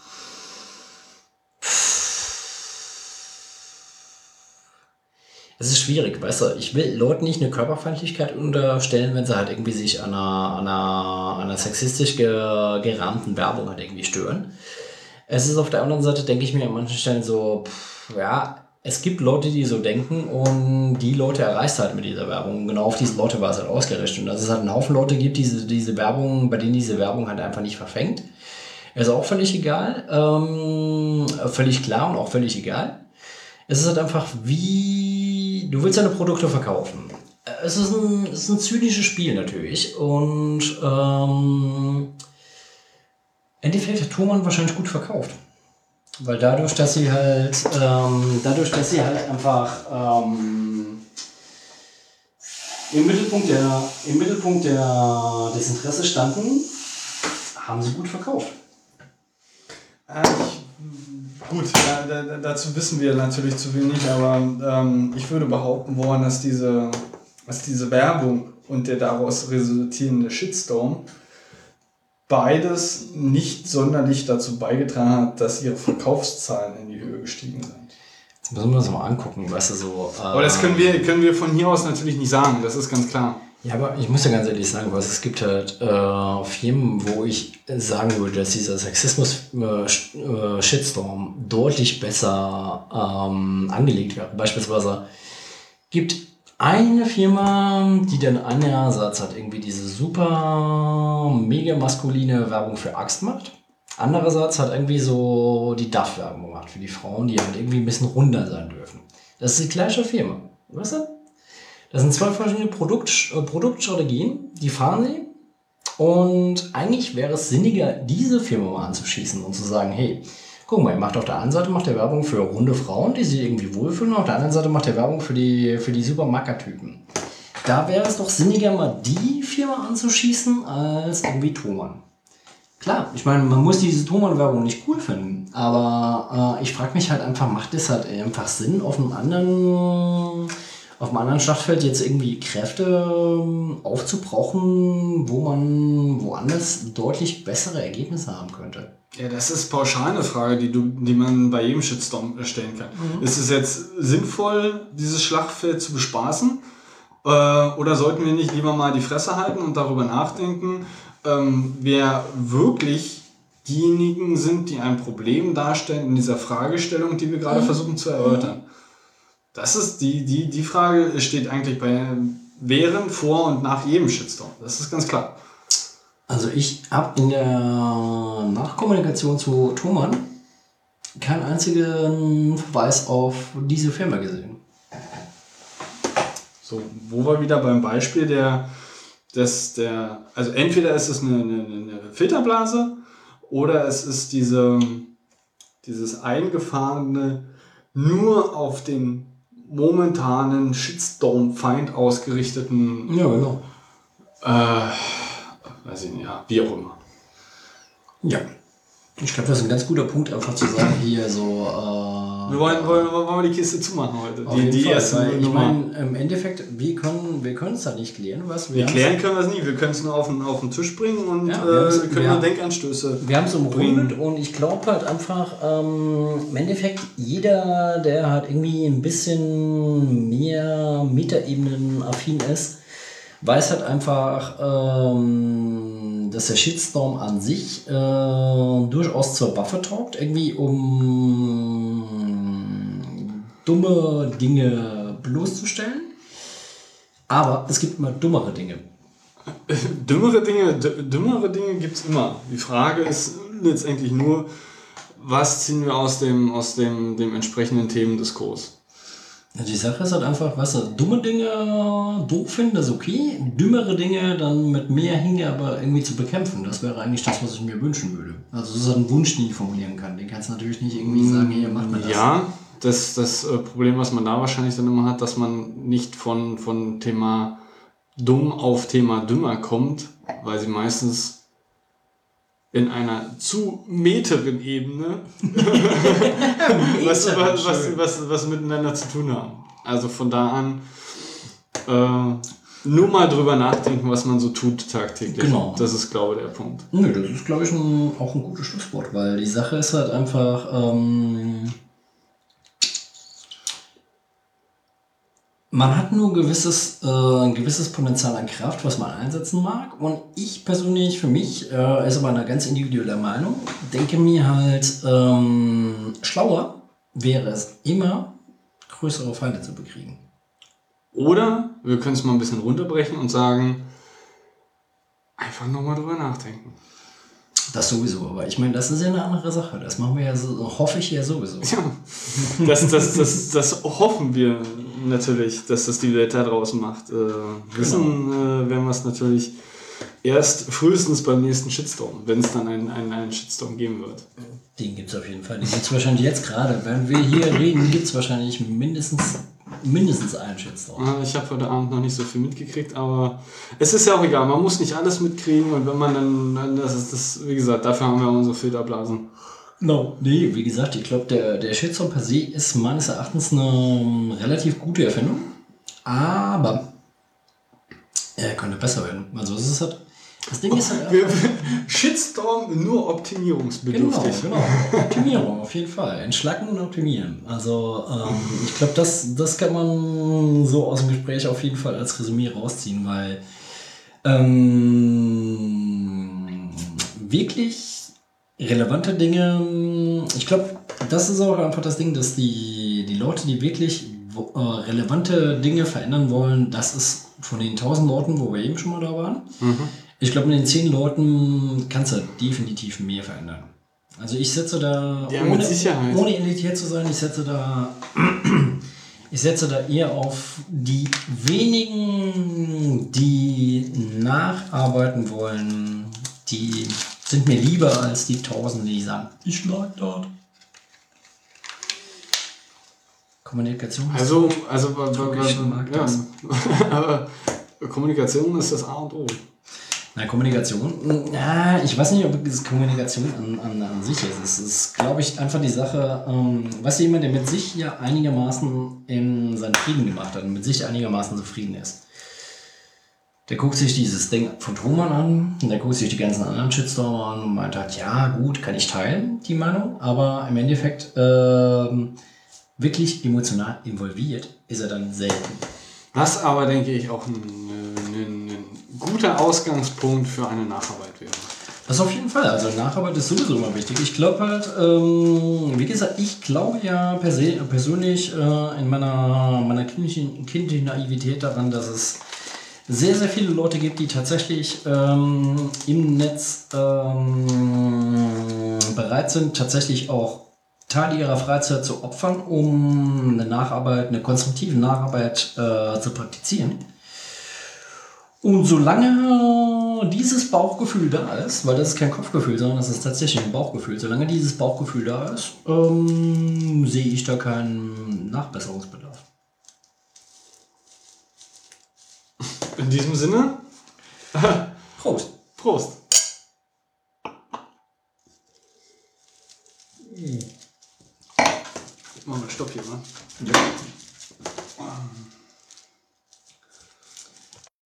A: es ist schwierig, weißt du, ich will Leuten nicht eine Körperfeindlichkeit unterstellen, wenn sie halt irgendwie sich an einer, einer, einer sexistisch ge, gerahmten Werbung halt irgendwie stören. Es ist auf der anderen Seite, denke ich mir an manchen Stellen so, pff, ja, es gibt Leute, die so denken und die Leute erreichst halt mit dieser Werbung. Genau auf diese Leute war es halt ausgerichtet. Und dass es halt einen Haufen Leute gibt, diese, diese Werbung, bei denen diese Werbung halt einfach nicht verfängt. Ist auch völlig egal. Ähm, völlig klar und auch völlig egal. Es ist halt einfach wie, du willst deine Produkte verkaufen. Es ist ein, es ist ein zynisches Spiel natürlich. Und ähm, Endeffekt hat Thomann wahrscheinlich gut verkauft. Weil dadurch, dass sie halt, ähm, dadurch, dass sie halt einfach ähm, im Mittelpunkt, der, im Mittelpunkt der, des Interesses standen, haben sie gut verkauft.
B: Äh, ich, gut, da, da- dazu wissen wir natürlich zu wenig, aber ähm, ich würde behaupten wollen, dass diese, dass diese Werbung und der daraus resultierende Shitstorm beides nicht sonderlich dazu beigetragen hat, dass ihre Verkaufszahlen in die Höhe gestiegen sind.
A: Jetzt müssen wir uns mal angucken, weißt du, so. Äh,
B: Aber das können wir, können wir von hier aus natürlich nicht sagen, das ist ganz klar.
A: Ja, aber ich muss ja ganz ehrlich sagen, was es gibt halt äh, Firmen, wo ich sagen würde, dass dieser Sexismus-Shitstorm deutlich besser ähm, angelegt wäre. Beispielsweise gibt eine Firma, die dann einerseits hat irgendwie diese super mega maskuline Werbung für Axt macht. Andererseits hat irgendwie so die DAF-Werbung gemacht für die Frauen, die halt irgendwie ein bisschen runder sein dürfen. Das ist die gleiche Firma. Weißt du? Das sind zwei verschiedene Produkt, äh, Produktstrategien, die fahren sie. Und eigentlich wäre es sinniger, diese Firma mal anzuschießen und zu sagen, hey, guck mal, ihr macht auf der einen Seite macht ihr Werbung für runde Frauen, die sich irgendwie wohlfühlen, und auf der anderen Seite macht ihr Werbung für die, für die super Macker-Typen. Da wäre es doch sinniger, mal die Firma anzuschießen, als irgendwie Thomann. Klar, ich meine, man muss diese Thomann-Werbung nicht cool finden, aber äh, ich frage mich halt einfach, macht es halt einfach Sinn, auf einem anderen, auf einem anderen Schlachtfeld jetzt irgendwie Kräfte ähm, aufzubrauchen, wo man woanders deutlich bessere Ergebnisse haben könnte?
B: Ja, das ist pauschal eine Frage, die, du, die man bei jedem Shitstorm stellen kann. Ist es jetzt sinnvoll, dieses Schlachtfeld zu bespaßen? Äh, oder sollten wir nicht lieber mal die Fresse halten und darüber nachdenken, ähm, wer wirklich diejenigen sind, die ein Problem darstellen in dieser Fragestellung, die wir gerade versuchen zu erörtern? Das ist die, die, die Frage steht eigentlich bei während, vor und nach jedem Shitstorm. Das ist ganz klar.
A: Also ich habe in der Nachkommunikation zu Thomann keinen einzigen Verweis auf diese Firma gesehen.
B: So, wo wir wieder beim Beispiel der, des, der, also entweder ist es eine, eine, eine Filterblase oder es ist diese, dieses eingefahrene, nur auf den momentanen Shitstorm-Feind ausgerichteten,
A: Ja, genau.
B: äh, weiß ich nicht, ja, wie auch immer.
A: Ja. Ich glaube, das ist ein ganz guter Punkt, einfach zu sagen, hier so,
B: Wir wollen, wollen, wollen wir die Kiste zumachen heute.
A: Auf
B: Die, die
A: Fall,
B: erste
A: ich meine, im Endeffekt, wir können wir es da nicht klären, was wir
B: Wir klären können wir es nie. Wir können es nur auf den, auf den Tisch bringen und
A: Ja,
B: äh,
A: wir haben's-
B: wir können nur Denkanstöße.
A: Wir haben es umrundet und ich glaube halt einfach, ähm, im Endeffekt, jeder, der halt irgendwie ein bisschen mehr Metaebenen-affin ist, weiß halt einfach, ähm, dass der Shitstorm an sich äh, durchaus zur Waffe taugt, irgendwie um dumme Dinge bloßzustellen. Aber es gibt immer dummere Dinge. <laughs>
B: Dümmere Dinge, dü- dümmere Dinge gibt es immer. Die Frage ist letztendlich nur, was ziehen wir aus dem, aus dem, dem entsprechenden Themendiskurs?
A: Die Sache ist halt einfach, weißt du, dumme Dinge doof finden, das ist okay. Dümmere Dinge dann mit mehr Hingabe irgendwie zu bekämpfen, das wäre eigentlich das, was ich mir wünschen würde. Also das ist halt ein Wunsch, den ich formulieren kann. Den kannst du natürlich nicht irgendwie sagen, hier, mach mal das.
B: Ja, das, das äh, Problem, was man da wahrscheinlich dann immer hat, dass man nicht von, von Thema dumm auf Thema dümmer kommt, weil sie meistens in einer zu meteren Ebene <laughs> was, was, was, was, was miteinander zu tun haben. Also von da an äh, nur mal drüber nachdenken, was man so tut tagtäglich.
A: Genau.
B: Das ist, glaube ich, der Punkt.
A: Nö, das ist, glaube ich, ein, auch ein gutes Schlusswort, weil die Sache ist halt einfach, ähm, man hat nur gewisses, äh, ein gewisses Potenzial an Kraft, was man einsetzen mag. Und ich persönlich, für mich, äh, ist aber eine ganz individuelle Meinung, denke mir halt, ähm, schlauer wäre es immer, größere Feinde zu bekriegen.
B: Oder wir können es mal ein bisschen runterbrechen und sagen, einfach nochmal drüber nachdenken.
A: Das sowieso, aber ich meine, das ist ja eine andere Sache. Das machen wir ja so, hoffe ich ja sowieso.
B: Ja, das, das, das, das hoffen wir natürlich, dass das die Welt da draußen macht. Äh, wissen äh, werden wir es natürlich erst frühestens beim nächsten Shitstorm, wenn es dann einen, einen, einen Shitstorm geben wird.
A: Den gibt es auf jeden Fall. Den gibt es wahrscheinlich jetzt gerade. Wenn wir hier reden, gibt es wahrscheinlich mindestens, mindestens einen Shitstorm.
B: Äh, Ich habe heute Abend noch nicht so viel mitgekriegt, aber es ist ja auch egal. Man muss nicht alles mitkriegen und wenn man dann, dann das ist das, wie gesagt, dafür haben wir unsere Filterblasen.
A: No. Nee, wie gesagt, ich glaube, der, der Shitstorm per se ist meines Erachtens eine ähm, relativ gute Erfindung. Aber er könnte besser werden. Also es ist halt. Das Ding ist halt.
B: Wir- Shitstorm nur
A: Genau,
B: optimierungsbedürftig.
A: genau. Optimierung, auf jeden Fall. Entschlacken und optimieren. Also, ähm, ich glaube, das, das kann man so aus dem Gespräch auf jeden Fall als Resümee rausziehen, weil ähm, wirklich relevante Dinge, ich glaube, das ist auch einfach das Ding, dass die, die Leute, die wirklich wo- äh, relevante Dinge verändern wollen, das ist von den 1000 Leuten, wo wir eben schon mal da waren, ich glaube, mit den 10 Leuten kannst du definitiv mehr verändern. Also ich setze da,
B: Ja,
A: ohne, ohne elitiert zu sein, ich setze da, <clears throat> ich setze da eher auf die wenigen, die nacharbeiten wollen, die sind mir lieber als die Tausend, die sagen, ich lag dort. Kommunikation
B: Also, also,
A: mag
B: ja. <laughs> aber Kommunikation ist das A und O.
A: Na, Kommunikation, ja, ich weiß nicht, ob es Kommunikation an, an, an sich ist. Es ist, glaube ich, einfach die Sache, ähm, weißt du, jemand, der mit sich ja einigermaßen in seinen Frieden gemacht hat und mit sich einigermaßen zufrieden ist. Der guckt sich dieses Ding von Truman an und der guckt sich die ganzen anderen Shitstormer an und meint halt, ja, gut, kann ich teilen, die Meinung, aber im Endeffekt ähm, wirklich emotional involviert ist er dann selten.
B: Was aber, denke ich, auch ein guter Ausgangspunkt für eine Nacharbeit wäre.
A: Das auf jeden Fall. Also Nacharbeit ist sowieso immer wichtig. Ich glaube halt, ähm, wie gesagt, ich glaube ja per persönlich äh, in meiner, meiner kindlichen, kindlichen Naivität daran, dass es sehr, sehr viele Leute gibt, die tatsächlich ähm, im Netz ähm, bereit sind, tatsächlich auch Teile ihrer Freizeit zu opfern, um eine Nacharbeit, eine konstruktive Nacharbeit äh, zu praktizieren. Und solange dieses Bauchgefühl da ist, weil das ist kein Kopfgefühl, sondern das ist tatsächlich ein Bauchgefühl, solange dieses Bauchgefühl da ist, ähm, sehe ich da keinen Nachbesserungsbedarf.
B: In diesem Sinne, <laughs>
A: Prost!
B: Prost! Machen wir
A: Ja.